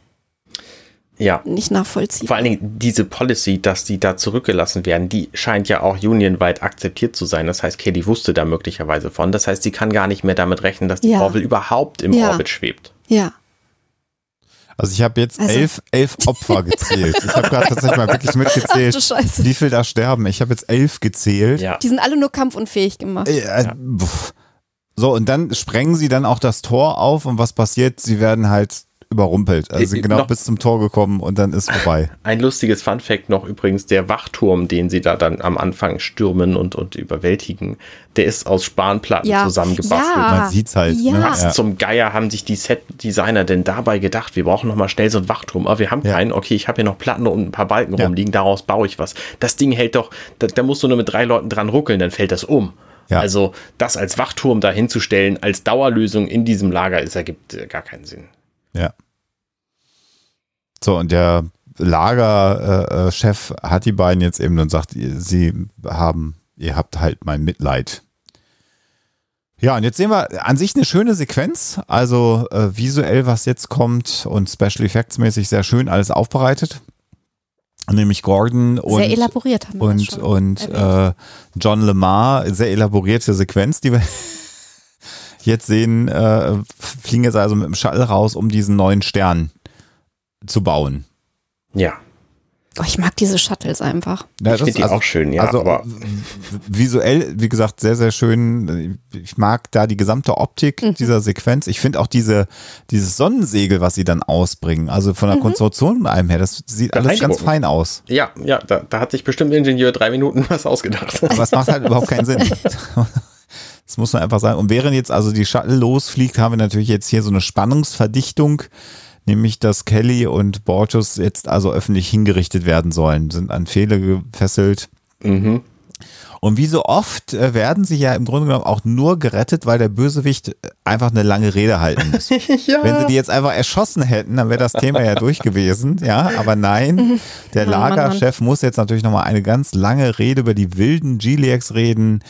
ja. nicht nachvollziehbar. Vor allen Dingen diese Policy, dass die da zurückgelassen werden, die scheint ja auch unionweit akzeptiert zu sein. Das heißt, Katie wusste da möglicherweise von. Das heißt, sie kann gar nicht mehr damit rechnen, dass die ja. Orville überhaupt im ja. Orbit schwebt. Ja. Also ich habe jetzt also. elf, elf Opfer *laughs* gezählt. Ich habe gerade tatsächlich mal wirklich mitgezählt, wie viel da sterben. Ich habe jetzt elf gezählt. Ja. Die sind alle nur kampfunfähig gemacht. Äh, äh, so, und dann sprengen sie dann auch das Tor auf und was passiert? Sie werden halt überrumpelt. Also sind genau bis zum Tor gekommen und dann ist vorbei. *laughs* Ein lustiges Fun Fact noch übrigens, der Wachturm, den sie da dann am Anfang stürmen und, und überwältigen, der ist aus Spanplatten ja. zusammengebastelt. Ja. Man sieht's halt. Ja. Ne? Was zum Geier haben sich die Set-Designer denn dabei gedacht, wir brauchen nochmal schnell so einen Wachturm, aber wir haben keinen, okay, ich habe hier noch Platten und ein paar Balken rumliegen, daraus baue ich was. Das Ding hält doch, da, da musst du nur mit drei Leuten dran ruckeln, dann fällt das um. Ja. Also das als Wachturm dahinzustellen, als Dauerlösung in diesem Lager, ist, ergibt gar keinen Sinn. Ja. So, und der Lagerchef äh, hat die beiden jetzt eben und sagt, sie haben, ihr habt halt mein Mitleid. Ja, und jetzt sehen wir an sich eine schöne Sequenz, also äh, visuell, was jetzt kommt und Special Effects mäßig sehr schön alles aufbereitet. Nämlich Gordon und, sehr elaboriert haben wir und, und äh, John Lemar, sehr elaborierte Sequenz, die wir *laughs* jetzt sehen, äh, fliegen jetzt also mit dem Shuttle raus, um diesen neuen Stern zu bauen. Ja. Oh, ich mag diese Shuttles einfach. Ja, ich finde die also, auch schön, ja. Also aber visuell, wie gesagt, sehr, sehr schön. Ich mag da die gesamte Optik mhm. dieser Sequenz. Ich finde auch diese, dieses Sonnensegel, was sie dann ausbringen, also von der mhm. Konstruktion mit einem her, das sieht das alles ganz fein aus. Ja, ja, da, da hat sich bestimmt der Ingenieur drei Minuten was ausgedacht. Aber es macht halt überhaupt keinen Sinn. *laughs* Das muss man einfach sagen. Und während jetzt also die Shuttle losfliegt, haben wir natürlich jetzt hier so eine Spannungsverdichtung nämlich dass Kelly und Borchus jetzt also öffentlich hingerichtet werden sollen, sind an Pfähle gefesselt. Mhm. Und wie so oft äh, werden sie ja im Grunde genommen auch nur gerettet, weil der Bösewicht äh, einfach eine lange Rede halten muss. *laughs* ja. Wenn sie die jetzt einfach erschossen hätten, dann wäre das Thema ja durch gewesen. Ja, aber nein, der Oh Mann, Mann. Lagerchef muss jetzt natürlich nochmal eine ganz lange Rede über die wilden Giliacs reden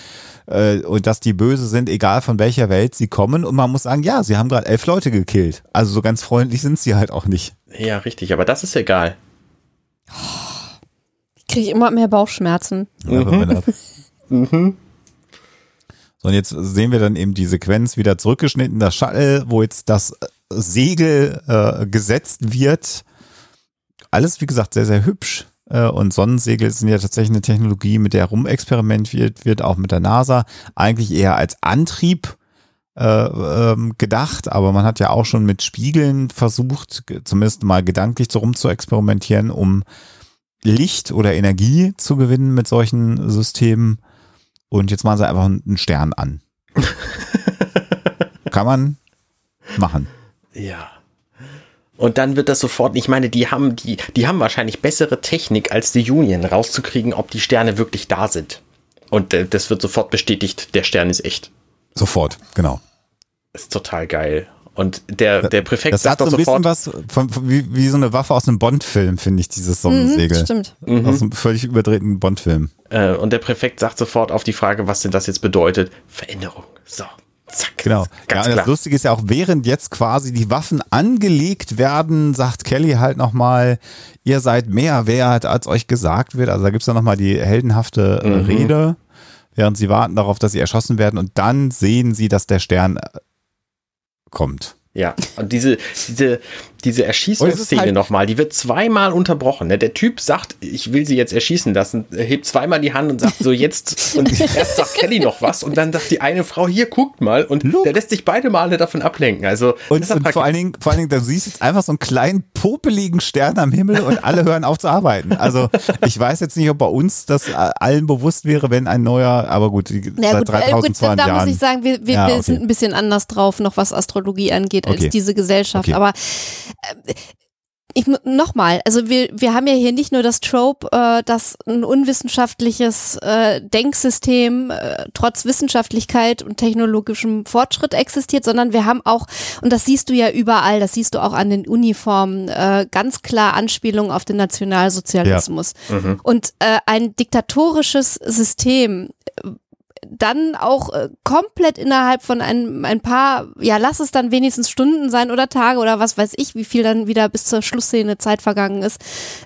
äh, und dass die böse sind, egal von welcher Welt sie kommen. Und man muss sagen, ja, sie haben gerade elf Leute gekillt. Also so ganz freundlich sind sie halt auch nicht. ja, richtig, aber das ist egal. Ich kriege immer mehr Bauchschmerzen. Ja, wenn *laughs* das- So, und jetzt sehen wir dann eben die Sequenz wieder zurückgeschnitten, das Shuttle, wo jetzt das äh, Segel äh, gesetzt wird. Alles, wie gesagt, sehr, sehr hübsch. Äh, und Sonnensegel sind ja tatsächlich eine Technologie, mit der rumexperimentiert wird, auch mit der NASA. Eigentlich eher als Antrieb äh, ähm, gedacht, aber man hat ja auch schon mit Spiegeln versucht, zumindest mal gedanklich so rum zu experimentieren, um Licht oder Energie zu gewinnen mit solchen Systemen. Und jetzt machen sie einfach einen Stern an. *laughs* Kann man machen. Ja. Und dann wird das sofort, ich meine, die haben, die, die haben wahrscheinlich bessere Technik als die Union, rauszukriegen, ob die Sterne wirklich da sind. Und äh, das wird sofort bestätigt, der Stern ist echt. Sofort, genau. Ist total geil. Und der, der Präfekt Das hat sagt so doch ein bisschen sofort, was von, von, wie, wie so eine Waffe aus einem Bond-Film, finde ich, dieses Mhm, Sonnensegel. stimmt. Aus einem völlig überdrehten Bond-Film. äh, und der Präfekt sagt sofort auf die Frage, was denn das jetzt bedeutet, Veränderung. So, zack. Genau. Ganz ja, und klar. das Lustige ist ja auch, während jetzt quasi die Waffen angelegt werden, sagt Kelly halt nochmal, ihr seid mehr wert, als euch gesagt wird. Also da gibt's dann nochmal die heldenhafte äh, Mhm. Rede, während sie warten darauf, dass sie erschossen werden. Und dann sehen sie, dass der Stern äh, kommt. Ja, und diese, diese, diese Erschießungsszene halt- nochmal, die wird zweimal unterbrochen. Ne? Der Typ sagt, ich will sie jetzt erschießen lassen, er hebt zweimal die Hand und sagt so jetzt, und *laughs* erst sagt Kelly noch was und dann sagt die eine Frau, hier, guckt mal, und Look. der lässt sich beide Male davon ablenken. Also, Und, und vor praktisch- allen Dingen, vor allen Dingen, du siehst jetzt einfach so einen kleinen popeligen Stern am Himmel und alle hören auf zu arbeiten. Also ich weiß jetzt nicht, ob bei uns das äh, allen bewusst wäre, wenn ein neuer, aber gut, die, Na seit gut, äh, gut 3200 da muss ich sagen, wir, wir, Ja, wir okay. sind ein bisschen anders drauf, noch was Astrologie angeht, Okay. als diese Gesellschaft. Okay. Aber äh, ich nochmal, also wir, wir haben ja hier nicht nur das Trope, äh, dass ein unwissenschaftliches äh, Denksystem äh, trotz Wissenschaftlichkeit und technologischem Fortschritt existiert, sondern wir haben auch, und das siehst du ja überall, das siehst du auch an den Uniformen, äh, ganz klar Anspielungen auf den Nationalsozialismus. Und äh, ein diktatorisches System dann auch äh, komplett innerhalb von ein, ein paar, ja, lass es dann wenigstens Stunden sein oder Tage oder was weiß ich, wie viel dann wieder bis zur Schlussszene Zeit vergangen ist,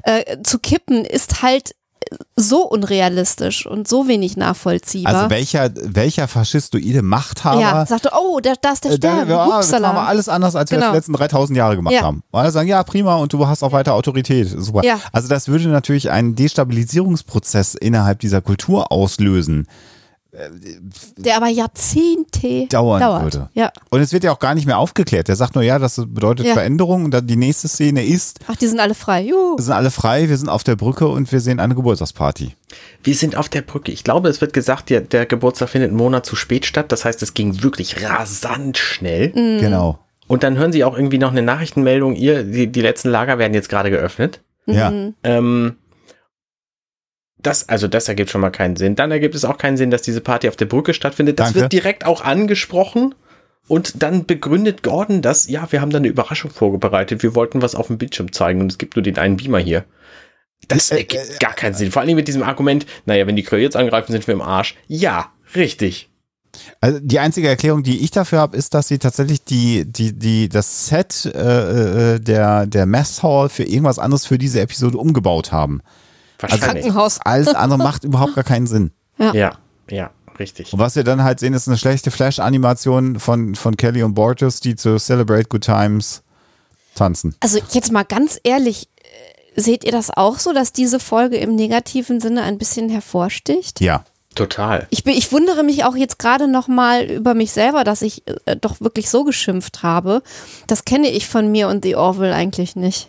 äh, zu kippen, ist halt äh, so unrealistisch und so wenig nachvollziehbar. Also welcher, welcher faschistoide Machthaber ja, sagte, oh, da, da ist der äh, der, Stern. ja, jetzt Upsala. machen wir alles anders, als wir Genau. das die letzten 3000 Jahre gemacht Ja. haben. Und alle sagen, ja, prima, und du hast auch weiter Autorität. Super. Ja. Also das würde natürlich einen Destabilisierungsprozess innerhalb dieser Kultur auslösen. Der aber Jahrzehnte dauern dauert. würde. Ja. Und es wird ja auch gar nicht mehr aufgeklärt. Der sagt nur, ja, das bedeutet Ja. Veränderung. Und dann die nächste Szene ist, Ach, die sind alle frei. Juhu. wir sind alle frei, wir sind auf der Brücke und wir sehen eine Geburtstagsparty. Wir sind auf der Brücke. Ich glaube, es wird gesagt, der, der Geburtstag findet einen Monat zu spät statt. Das heißt, es ging wirklich rasant schnell. Mhm. Genau. Und dann hören sie auch irgendwie noch eine Nachrichtenmeldung, ihr, die, die letzten Lager werden jetzt gerade geöffnet. Ja. Mhm. Ähm, das, also das ergibt schon mal keinen Sinn. Dann ergibt es auch keinen Sinn, dass diese Party auf der Brücke stattfindet. Das Danke. wird direkt auch angesprochen. Und dann begründet Gordon das, ja, wir haben da eine Überraschung vorbereitet. Wir wollten was auf dem Bildschirm zeigen und es gibt nur den einen Beamer hier. Das Äh, ergibt äh, gar keinen Sinn. Vor allem mit diesem Argument, naja, wenn die Kriege jetzt angreifen, sind wir im Arsch. Ja, richtig. Also die einzige Erklärung, die ich dafür habe, ist, dass sie tatsächlich die, die, die, das Set äh, äh, der, der Mess Hall für irgendwas anderes für diese Episode umgebaut haben. Wahrscheinlich. Krankenhaus. Alles andere *laughs* macht überhaupt gar keinen Sinn. ja, ja, richtig. Und was wir dann halt sehen, ist eine schlechte Flash-Animation von, von Kelly und Borges, die zu Celebrate Good Times tanzen. Also jetzt mal ganz ehrlich, äh, seht ihr das auch so, dass diese Folge im negativen Sinne ein bisschen hervorsticht? Ja. Total. Ich, bin, ich wundere mich auch jetzt gerade noch mal über mich selber, dass ich äh, doch wirklich so geschimpft habe. Das kenne ich von mir und The Orville eigentlich nicht.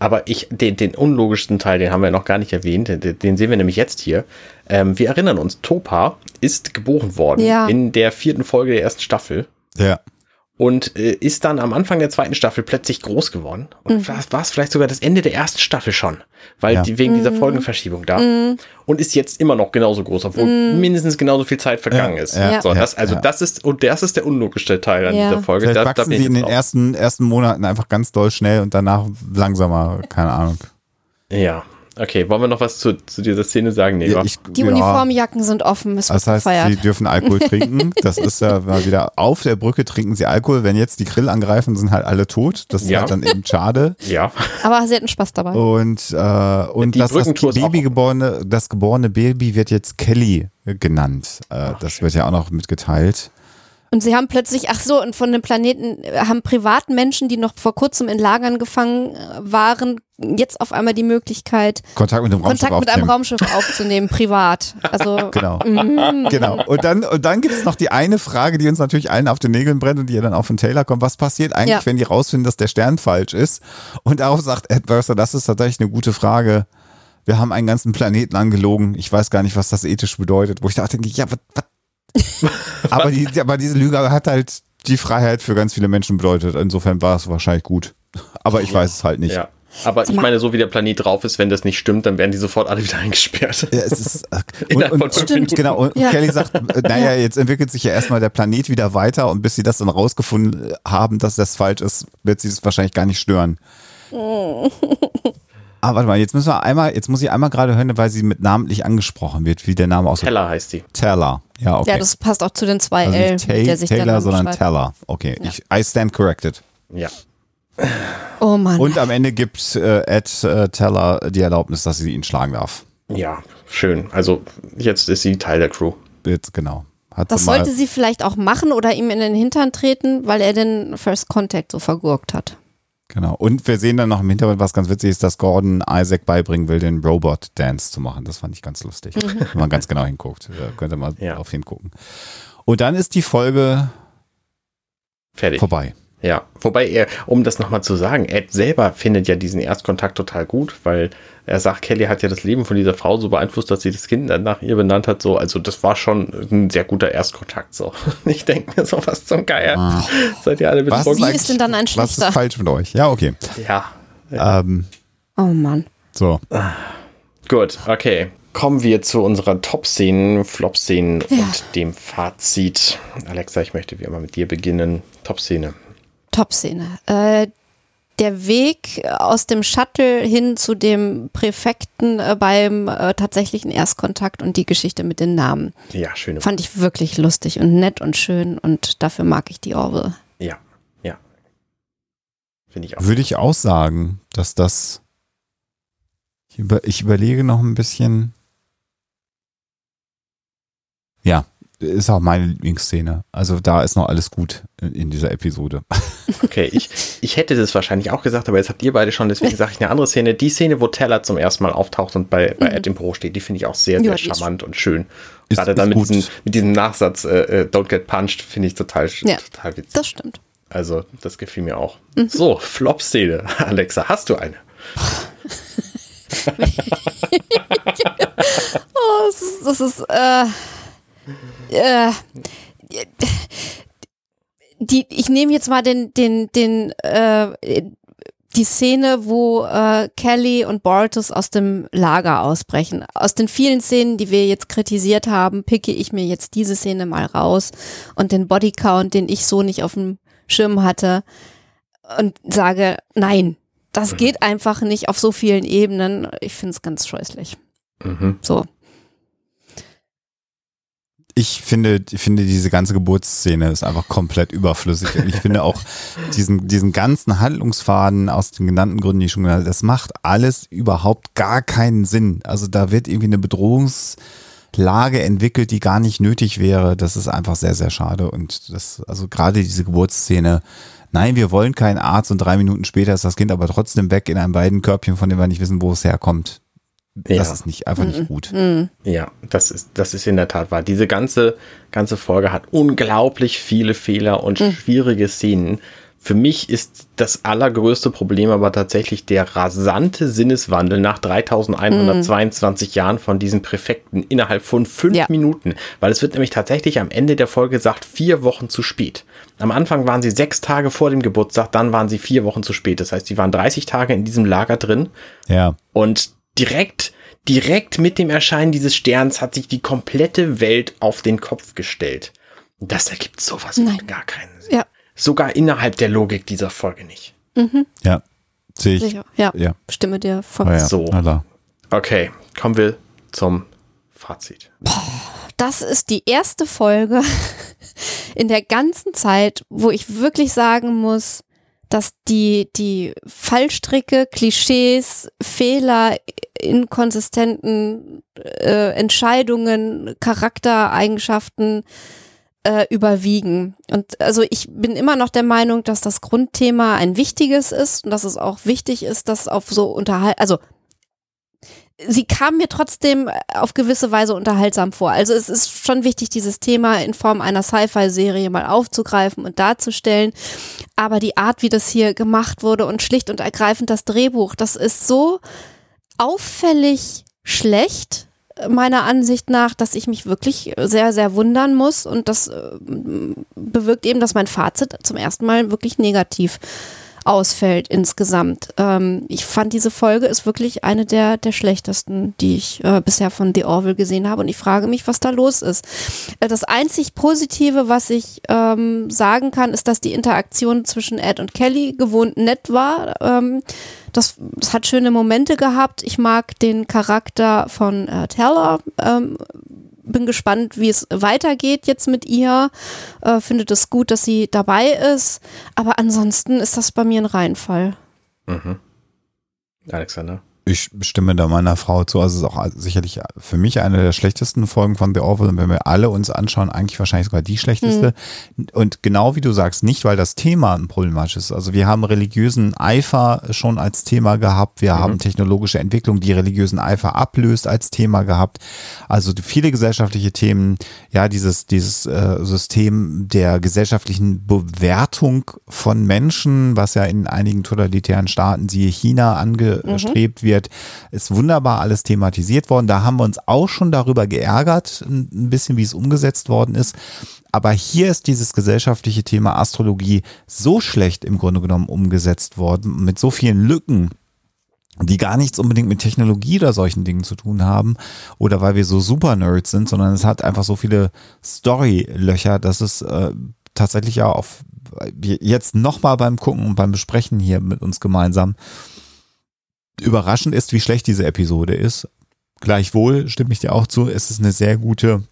Aber ich, den, den unlogischsten Teil, den haben wir noch gar nicht erwähnt, den, den sehen wir nämlich jetzt hier. Ähm, wir erinnern uns, Topa ist geboren worden Ja. in der vierten Folge der ersten Staffel. Ja. Und äh, ist dann am Anfang der zweiten Staffel plötzlich groß geworden. Und mhm. war es vielleicht sogar das Ende der ersten Staffel schon, weil Ja. die wegen dieser Folgenverschiebung da. Und ist jetzt immer noch genauso groß, obwohl mindestens genauso viel Zeit vergangen Ja, ist. ja, so, ja, das, also ja. das ist, und das ist der unlogischste Teil an Ja. dieser Folge. Vielleicht Da- da wachsen bin sie in den ersten, ersten Monaten einfach ganz doll schnell und danach langsamer, keine Ahnung. Ja. Okay, wollen wir noch was zu, zu dieser Szene sagen? Nee, wa? ich, Die Uniformjacken sind offen, es Das heißt, gefeiert. sie dürfen Alkohol trinken. Das ist ja mal wieder auf der Brücke trinken sie Alkohol. Wenn jetzt die Grill angreifen, sind halt alle tot. Das ist Ja. halt dann eben schade. ja. Aber sie hatten Spaß dabei. Und, äh, und Die das, das Brückentour ist auch- Baby geborene, das geborene Baby wird jetzt Kelly genannt. Äh, das wird ja auch noch mitgeteilt. Und sie haben plötzlich, ach so, und von dem Planeten äh, haben Privatmenschen, die noch vor kurzem in Lagern gefangen äh, waren, jetzt auf einmal die Möglichkeit, Kontakt mit dem Raumschiff Kontakt mit einem. Raumschiff aufzunehmen, privat. Also *laughs* Genau. mhm. Genau. Und dann, und dann gibt es noch die eine Frage, die uns natürlich allen auf den Nägeln brennt und die ja dann auch von Taylor kommt. Was passiert eigentlich, Ja. wenn die rausfinden, dass der Stern falsch ist? Und darauf sagt Ed Burster, das ist tatsächlich eine gute Frage. Wir haben einen ganzen Planeten angelogen. Ich weiß gar nicht, was das ethisch bedeutet. Wo ich dachte, ja, was, was? *laughs* aber, die, aber diese Lüge hat halt die Freiheit für ganz viele Menschen bedeutet. Insofern war es wahrscheinlich gut. Aber ich weiß es halt nicht. Ja. Aber ich meine, so wie der Planet drauf ist, wenn das nicht stimmt, dann werden die sofort alle wieder *laughs* eingesperrt. Ja, es ist, äh, *laughs* und, und, stimmt, genau. Und Ja. Kelly sagt, äh, naja, jetzt entwickelt sich ja erstmal der Planet wieder weiter und bis sie das dann rausgefunden haben, dass das falsch ist, wird sie das wahrscheinlich gar nicht stören. Aber warte mal, jetzt müssen wir einmal, jetzt muss ich einmal gerade hören, weil sie mit namentlich angesprochen wird, wie der Name aussieht. Teller heißt die. Teller. Ja, okay. ja, das passt auch zu den zwei also L, mit der sich Taylor, sondern schreibt. Teller. Okay, Ja. ich, I stand corrected. Ja. Oh Mann. Und am Ende gibt äh, Ed äh, Teller die Erlaubnis, dass sie ihn schlagen darf. Ja, schön. Also jetzt ist sie Teil der Crew. Jetzt, genau. Hat das sie sollte sie vielleicht auch machen oder ihm in den Hintern treten, weil er den First Contact so vergurkt hat. Genau. Und wir sehen dann noch im Hintergrund, was ganz witzig ist, dass Gordon Isaac beibringen will, den Robot-Dance zu machen. Das fand ich ganz lustig. Wenn man ganz genau hinguckt. Da könnt ihr mal Ja. drauf hingucken. Und dann ist die Folge Fertig. vorbei. Ja, wobei er, um das nochmal zu sagen, Ed selber findet ja diesen Erstkontakt total gut, weil er sagt, Kelly hat ja das Leben von dieser Frau so beeinflusst, dass sie das Kind dann nach ihr benannt hat. So, also das war schon ein sehr guter Erstkontakt. So, *laughs* ich denke mir so was zum Geier. Ah. Seid ihr alle Was betrunken? Eigentlich- ist denn dann ein Was schlechter? ist falsch mit euch? Ja, okay. Ja, Ähm, Oh Mann. so. gut, okay. Kommen wir zu unserer Top-Szenen, Flop-Szenen und dem Fazit. Alexa, ich möchte wie immer mit dir beginnen. Top-Szene. Top-Szene. Äh, der Weg aus dem Shuttle hin zu dem Präfekten äh, beim äh, tatsächlichen Erstkontakt und die Geschichte mit den Namen Ja, schöne. fand ich wirklich lustig und nett und schön und dafür mag ich die Orville. Ja, ja. Finde ich auch. Würde ich auch sagen, dass das. Ich, über, ich überlege noch ein bisschen. Ja, ist auch meine Lieblingsszene. Also da ist noch alles gut in, in dieser Episode. *laughs* Okay, ich, ich hätte das wahrscheinlich auch gesagt, aber jetzt habt ihr beide schon, deswegen sage ich eine andere Szene. Die Szene, wo Teller zum ersten Mal auftaucht und bei, bei Ed im Büro steht, die finde ich auch sehr, sehr Ja, charmant und schön. Ist- Gerade dann mit, gut. diesem, mit diesem Nachsatz, äh, äh, Don't get punched, finde ich total, Ja. total witzig. Das stimmt. Also, das gefiel mir auch. So, Flop-Szene. *laughs* Alexa, hast du eine? *laughs* Oh, das ist, das ist äh, äh, die, ich nehme jetzt mal den, den, den, äh, die Szene, wo äh, Kelly und Bortus aus dem Lager ausbrechen. Aus den vielen Szenen, die wir jetzt kritisiert haben, picke ich mir jetzt diese Szene mal raus und den Bodycount, den ich so nicht auf dem Schirm hatte und sage, nein, das geht einfach nicht auf so vielen Ebenen. Ich finde es ganz scheußlich. Mhm. So. Ich finde, ich finde diese ganze Geburtsszene ist einfach komplett überflüssig. Und ich finde auch *laughs* diesen, diesen ganzen Handlungsfaden aus den genannten Gründen, die ich schon genannt habe, das macht alles überhaupt gar keinen Sinn. Also da wird irgendwie eine Bedrohungslage entwickelt, die gar nicht nötig wäre. Das ist einfach sehr, sehr schade. Und das, also gerade diese Geburtsszene, nein, wir wollen keinen Arzt und drei Minuten später ist das Kind aber trotzdem weg in einem beiden Körbchen, von dem wir nicht wissen, wo es herkommt. Das Ja. ist nicht, einfach nicht gut. Ja, das ist, das ist in der Tat wahr. Diese ganze, ganze Folge hat unglaublich viele Fehler und schwierige Szenen, Für mich ist das allergrößte Problem aber tatsächlich der rasante Sinneswandel nach 3122 mm. Jahren von diesen Präfekten innerhalb von fünf ja. Minuten. Weil es wird nämlich tatsächlich am Ende der Folge gesagt, vier Wochen zu spät. Am Anfang waren sie sechs Tage vor dem Geburtstag, dann waren sie vier Wochen zu spät. Das heißt, sie waren 30 Tage in diesem Lager drin. Ja. Und direkt, direkt mit dem Erscheinen dieses Sterns hat sich die komplette Welt auf den Kopf gestellt. Das ergibt sowas Nein. gar keinen Sinn. Ja sogar innerhalb der Logik dieser Folge nicht. Mhm. Ja, sehe ich. Sicher. Ja, ja, stimme dir voll. Oh ja. So, okay, kommen wir zum Fazit. Das ist die erste Folge *laughs* in der ganzen Zeit, wo ich wirklich sagen muss, dass die, die Fallstricke, Klischees, Fehler, inkonsistenten äh, Entscheidungen, Charaktereigenschaften, äh, überwiegen. Und also ich bin immer noch der Meinung, dass das Grundthema ein wichtiges ist und dass es auch wichtig ist, dass auf so unterhalt, also sie kam mir trotzdem auf gewisse Weise unterhaltsam vor. Also es ist schon wichtig, dieses Thema in Form einer Sci-Fi-Serie mal aufzugreifen und darzustellen. Aber die Art, wie das hier gemacht wurde und schlicht und ergreifend das Drehbuch, das ist so auffällig schlecht meiner Ansicht nach, dass ich mich wirklich sehr, sehr wundern muss und das äh, bewirkt eben, dass mein Fazit zum ersten Mal wirklich negativ ausfällt insgesamt. Ähm, ich fand diese Folge ist wirklich eine der, der schlechtesten, die ich äh, bisher von The Orville gesehen habe und ich frage mich, was da los ist. Äh, das einzig Positive, was ich ähm, sagen kann, ist, dass die Interaktion zwischen Ed und Kelly gewohnt nett war. Ähm, das, das, hat schöne Momente gehabt. Ich mag den Charakter von äh, Teller. Ähm, bin gespannt, wie es weitergeht jetzt mit ihr. Äh, findet es gut, dass sie dabei ist. Aber ansonsten ist das bei mir ein Reinfall. Mhm. Alexander? Ich stimme da meiner Frau zu. Also es ist auch sicherlich für mich eine der schlechtesten Folgen von The Orville. Und wenn wir alle uns anschauen, eigentlich wahrscheinlich sogar die schlechteste. Mhm. Und genau wie du sagst, nicht, weil das Thema ein problematisch ist. Also wir haben religiösen Eifer schon als Thema gehabt. Wir mhm. haben technologische Entwicklung, die religiösen Eifer ablöst als Thema gehabt. Also viele gesellschaftliche Themen, ja, dieses, dieses äh, System der gesellschaftlichen Bewertung von Menschen, was ja in einigen totalitären Staaten, siehe China, angestrebt mhm. wird, ist wunderbar alles thematisiert worden. Da haben wir uns auch schon darüber geärgert, ein bisschen, wie es umgesetzt worden ist. Aber hier ist dieses gesellschaftliche Thema Astrologie so schlecht im Grunde genommen umgesetzt worden, mit so vielen Lücken, die gar nichts unbedingt mit Technologie oder solchen Dingen zu tun haben oder weil wir so super Nerds sind, sondern es hat einfach so viele Story-Löcher, dass es äh, tatsächlich ja auf jetzt nochmal beim Gucken und beim Besprechen hier mit uns gemeinsam überraschend ist, wie schlecht diese Episode ist. Gleichwohl stimme ich dir auch zu, es ist eine sehr gute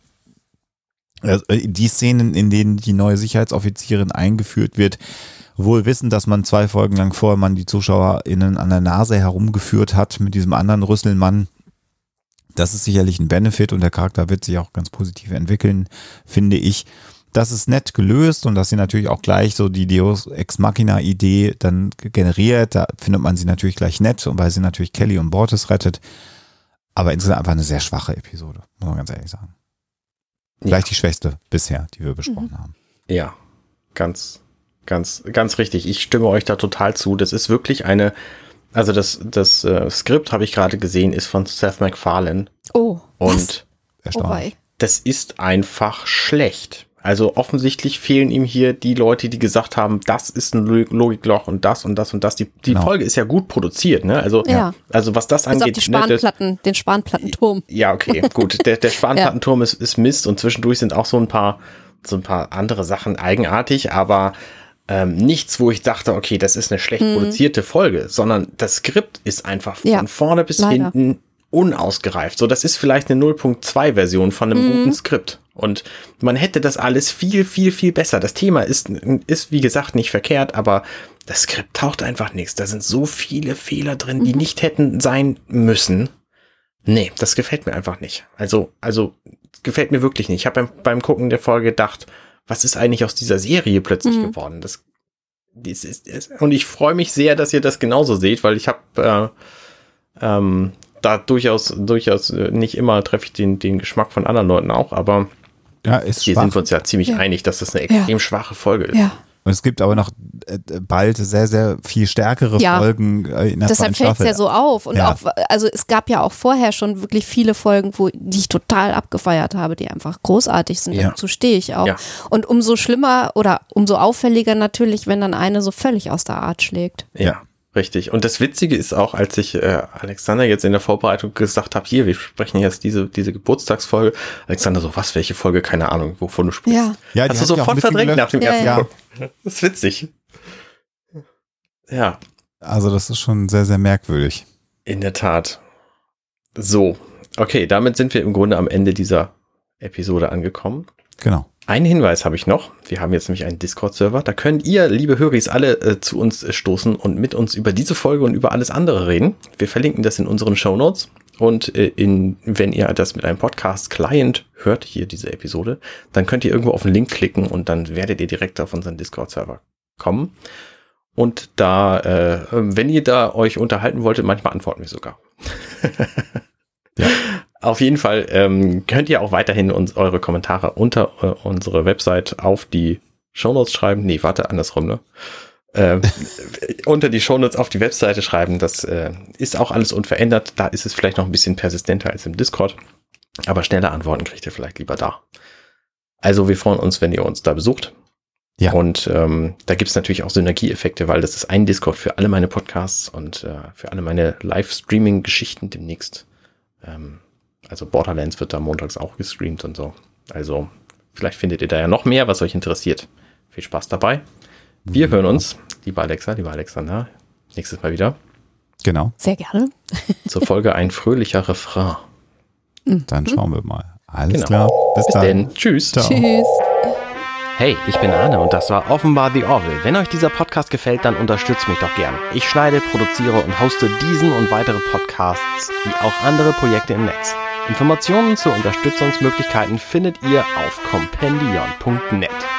äh, die Szenen, in denen die neue Sicherheitsoffizierin eingeführt wird, wohl wissen, dass man zwei Folgen lang vorher man die ZuschauerInnen an der Nase herumgeführt hat mit diesem anderen Rüsselmann. Das ist sicherlich ein Benefit und der Charakter wird sich auch ganz positiv entwickeln, finde ich. Das ist nett gelöst und dass sie natürlich auch gleich so die Deus Ex Machina Idee dann generiert. Da findet man sie natürlich gleich nett und weil sie natürlich Kelly und Bortes rettet. Aber insgesamt einfach eine sehr schwache Episode, muss man ganz ehrlich sagen. Vielleicht ja. die schwächste bisher, die wir besprochen mhm. haben. Ja, ganz, Ganz, ganz richtig. Ich stimme euch da total zu. Das ist wirklich eine, also das, das äh, Skript habe ich gerade gesehen, ist von Seth MacFarlane. Oh. Und oh das ist einfach schlecht. Also offensichtlich fehlen ihm hier die Leute, die gesagt haben, das ist ein Logikloch und das und das und das. Die, die genau. Folge ist ja gut produziert, ne? Also, ja. also was das angeht. Die Spanplatten, ne, das, den Spanplattenturm. Ja, okay, *laughs* gut. Der, der Spanplattenturm ja. ist, ist Mist und zwischendurch sind auch so ein paar, so ein paar andere Sachen eigenartig, aber ähm, nichts, wo ich dachte, okay, das ist eine schlecht mhm. produzierte Folge, sondern das Skript ist einfach von ja, vorne bis leider. hinten unausgereift. So, das ist vielleicht eine 0.2 Version von einem mhm. guten Skript. Und man hätte das alles viel, viel, viel besser. Das Thema ist, ist, wie gesagt, nicht verkehrt, aber das Skript taucht einfach nichts. Da sind so viele Fehler drin, die mhm. nicht hätten sein müssen. Nee, das gefällt mir einfach nicht. Also, also, gefällt mir wirklich nicht. Ich habe beim, beim Gucken der Folge gedacht, was ist eigentlich aus dieser Serie plötzlich mhm. geworden? Das, das ist, ist, und ich freue mich sehr, dass ihr das genauso seht, weil ich habe äh, ähm, da durchaus, durchaus äh, nicht immer treffe ich den, den Geschmack von anderen Leuten auch, aber ja, ist hier schwach. sind wir uns ja ziemlich ja. einig, dass das eine extrem ja. schwache Folge ist. Ja, Und es gibt aber noch äh, bald sehr, sehr viel stärkere Ja. Folgen äh, in der Deshalb fällt es ja so auf. Und Ja. auch, also es gab ja auch vorher schon wirklich viele Folgen, wo die ich total abgefeiert habe, die einfach großartig sind. Ja. Dazu stehe ich auch. Ja. Und umso schlimmer oder umso auffälliger natürlich, wenn dann eine so völlig aus der Art schlägt. Ja, richtig. Und das Witzige ist auch, als ich äh, Alexander jetzt in der Vorbereitung gesagt habe, hier, wir sprechen jetzt diese, diese Geburtstagsfolge. Alexander so, was, welche Folge? Keine Ahnung, wovon du sprichst. Ja. Ja, die Hast du sofort verdrängt nach dem Ja, ersten ja. Das ist witzig. Ja, Also das ist schon sehr, sehr merkwürdig. in der Tat. So, okay, damit sind wir im Grunde am Ende dieser Episode angekommen. Genau. Einen Hinweis habe ich noch. Wir haben jetzt nämlich einen Discord-Server. Da könnt ihr, liebe Höris, alle äh, zu uns äh, stoßen und mit uns über diese Folge und über alles andere reden. Wir verlinken das in unseren Show Notes. Und äh, in, wenn ihr das mit einem Podcast-Client hört, hier diese Episode, dann könnt ihr irgendwo auf den Link klicken und dann werdet ihr direkt auf unseren Discord-Server kommen. Und da, äh, wenn ihr da euch unterhalten wolltet, manchmal antworten wir sogar. *laughs* Ja. Auf jeden Fall ähm, könnt ihr auch weiterhin uns eure Kommentare unter äh, unsere Website auf die Shownotes schreiben. Nee, warte, andersrum, ne? Äh, *laughs* unter die Shownotes auf die Webseite schreiben. Das äh, ist auch alles unverändert. Da ist es vielleicht noch ein bisschen persistenter als im Discord. Aber schnelle Antworten kriegt ihr vielleicht lieber da. Also wir freuen uns, wenn ihr uns da besucht. Ja. Und ähm, da gibt's natürlich auch Synergieeffekte, weil das ist ein Discord für alle meine Podcasts und äh, für alle meine Live-Streaming-Geschichten demnächst. Ähm, also Borderlands wird da montags auch gestreamt und so. Also vielleicht findet ihr da ja noch mehr, was euch interessiert. Viel Spaß dabei. Wir hören uns, lieber Alexa, lieber Alexander, nächstes Mal wieder Genau. Sehr gerne. *laughs* zur Folge ein fröhlicher Refrain. Dann schauen wir mal. Alles Genau. klar. Bis, Bis dann. denn. Tschüss. Ciao. Tschüss. Hey, ich bin Arne und das war offenbar The Orville. Wenn euch dieser Podcast gefällt, dann unterstützt mich doch gern. Ich schneide, produziere und hoste diesen und weitere Podcasts wie auch andere Projekte im Netz. Informationen zu Unterstützungsmöglichkeiten findet ihr auf compendion.net.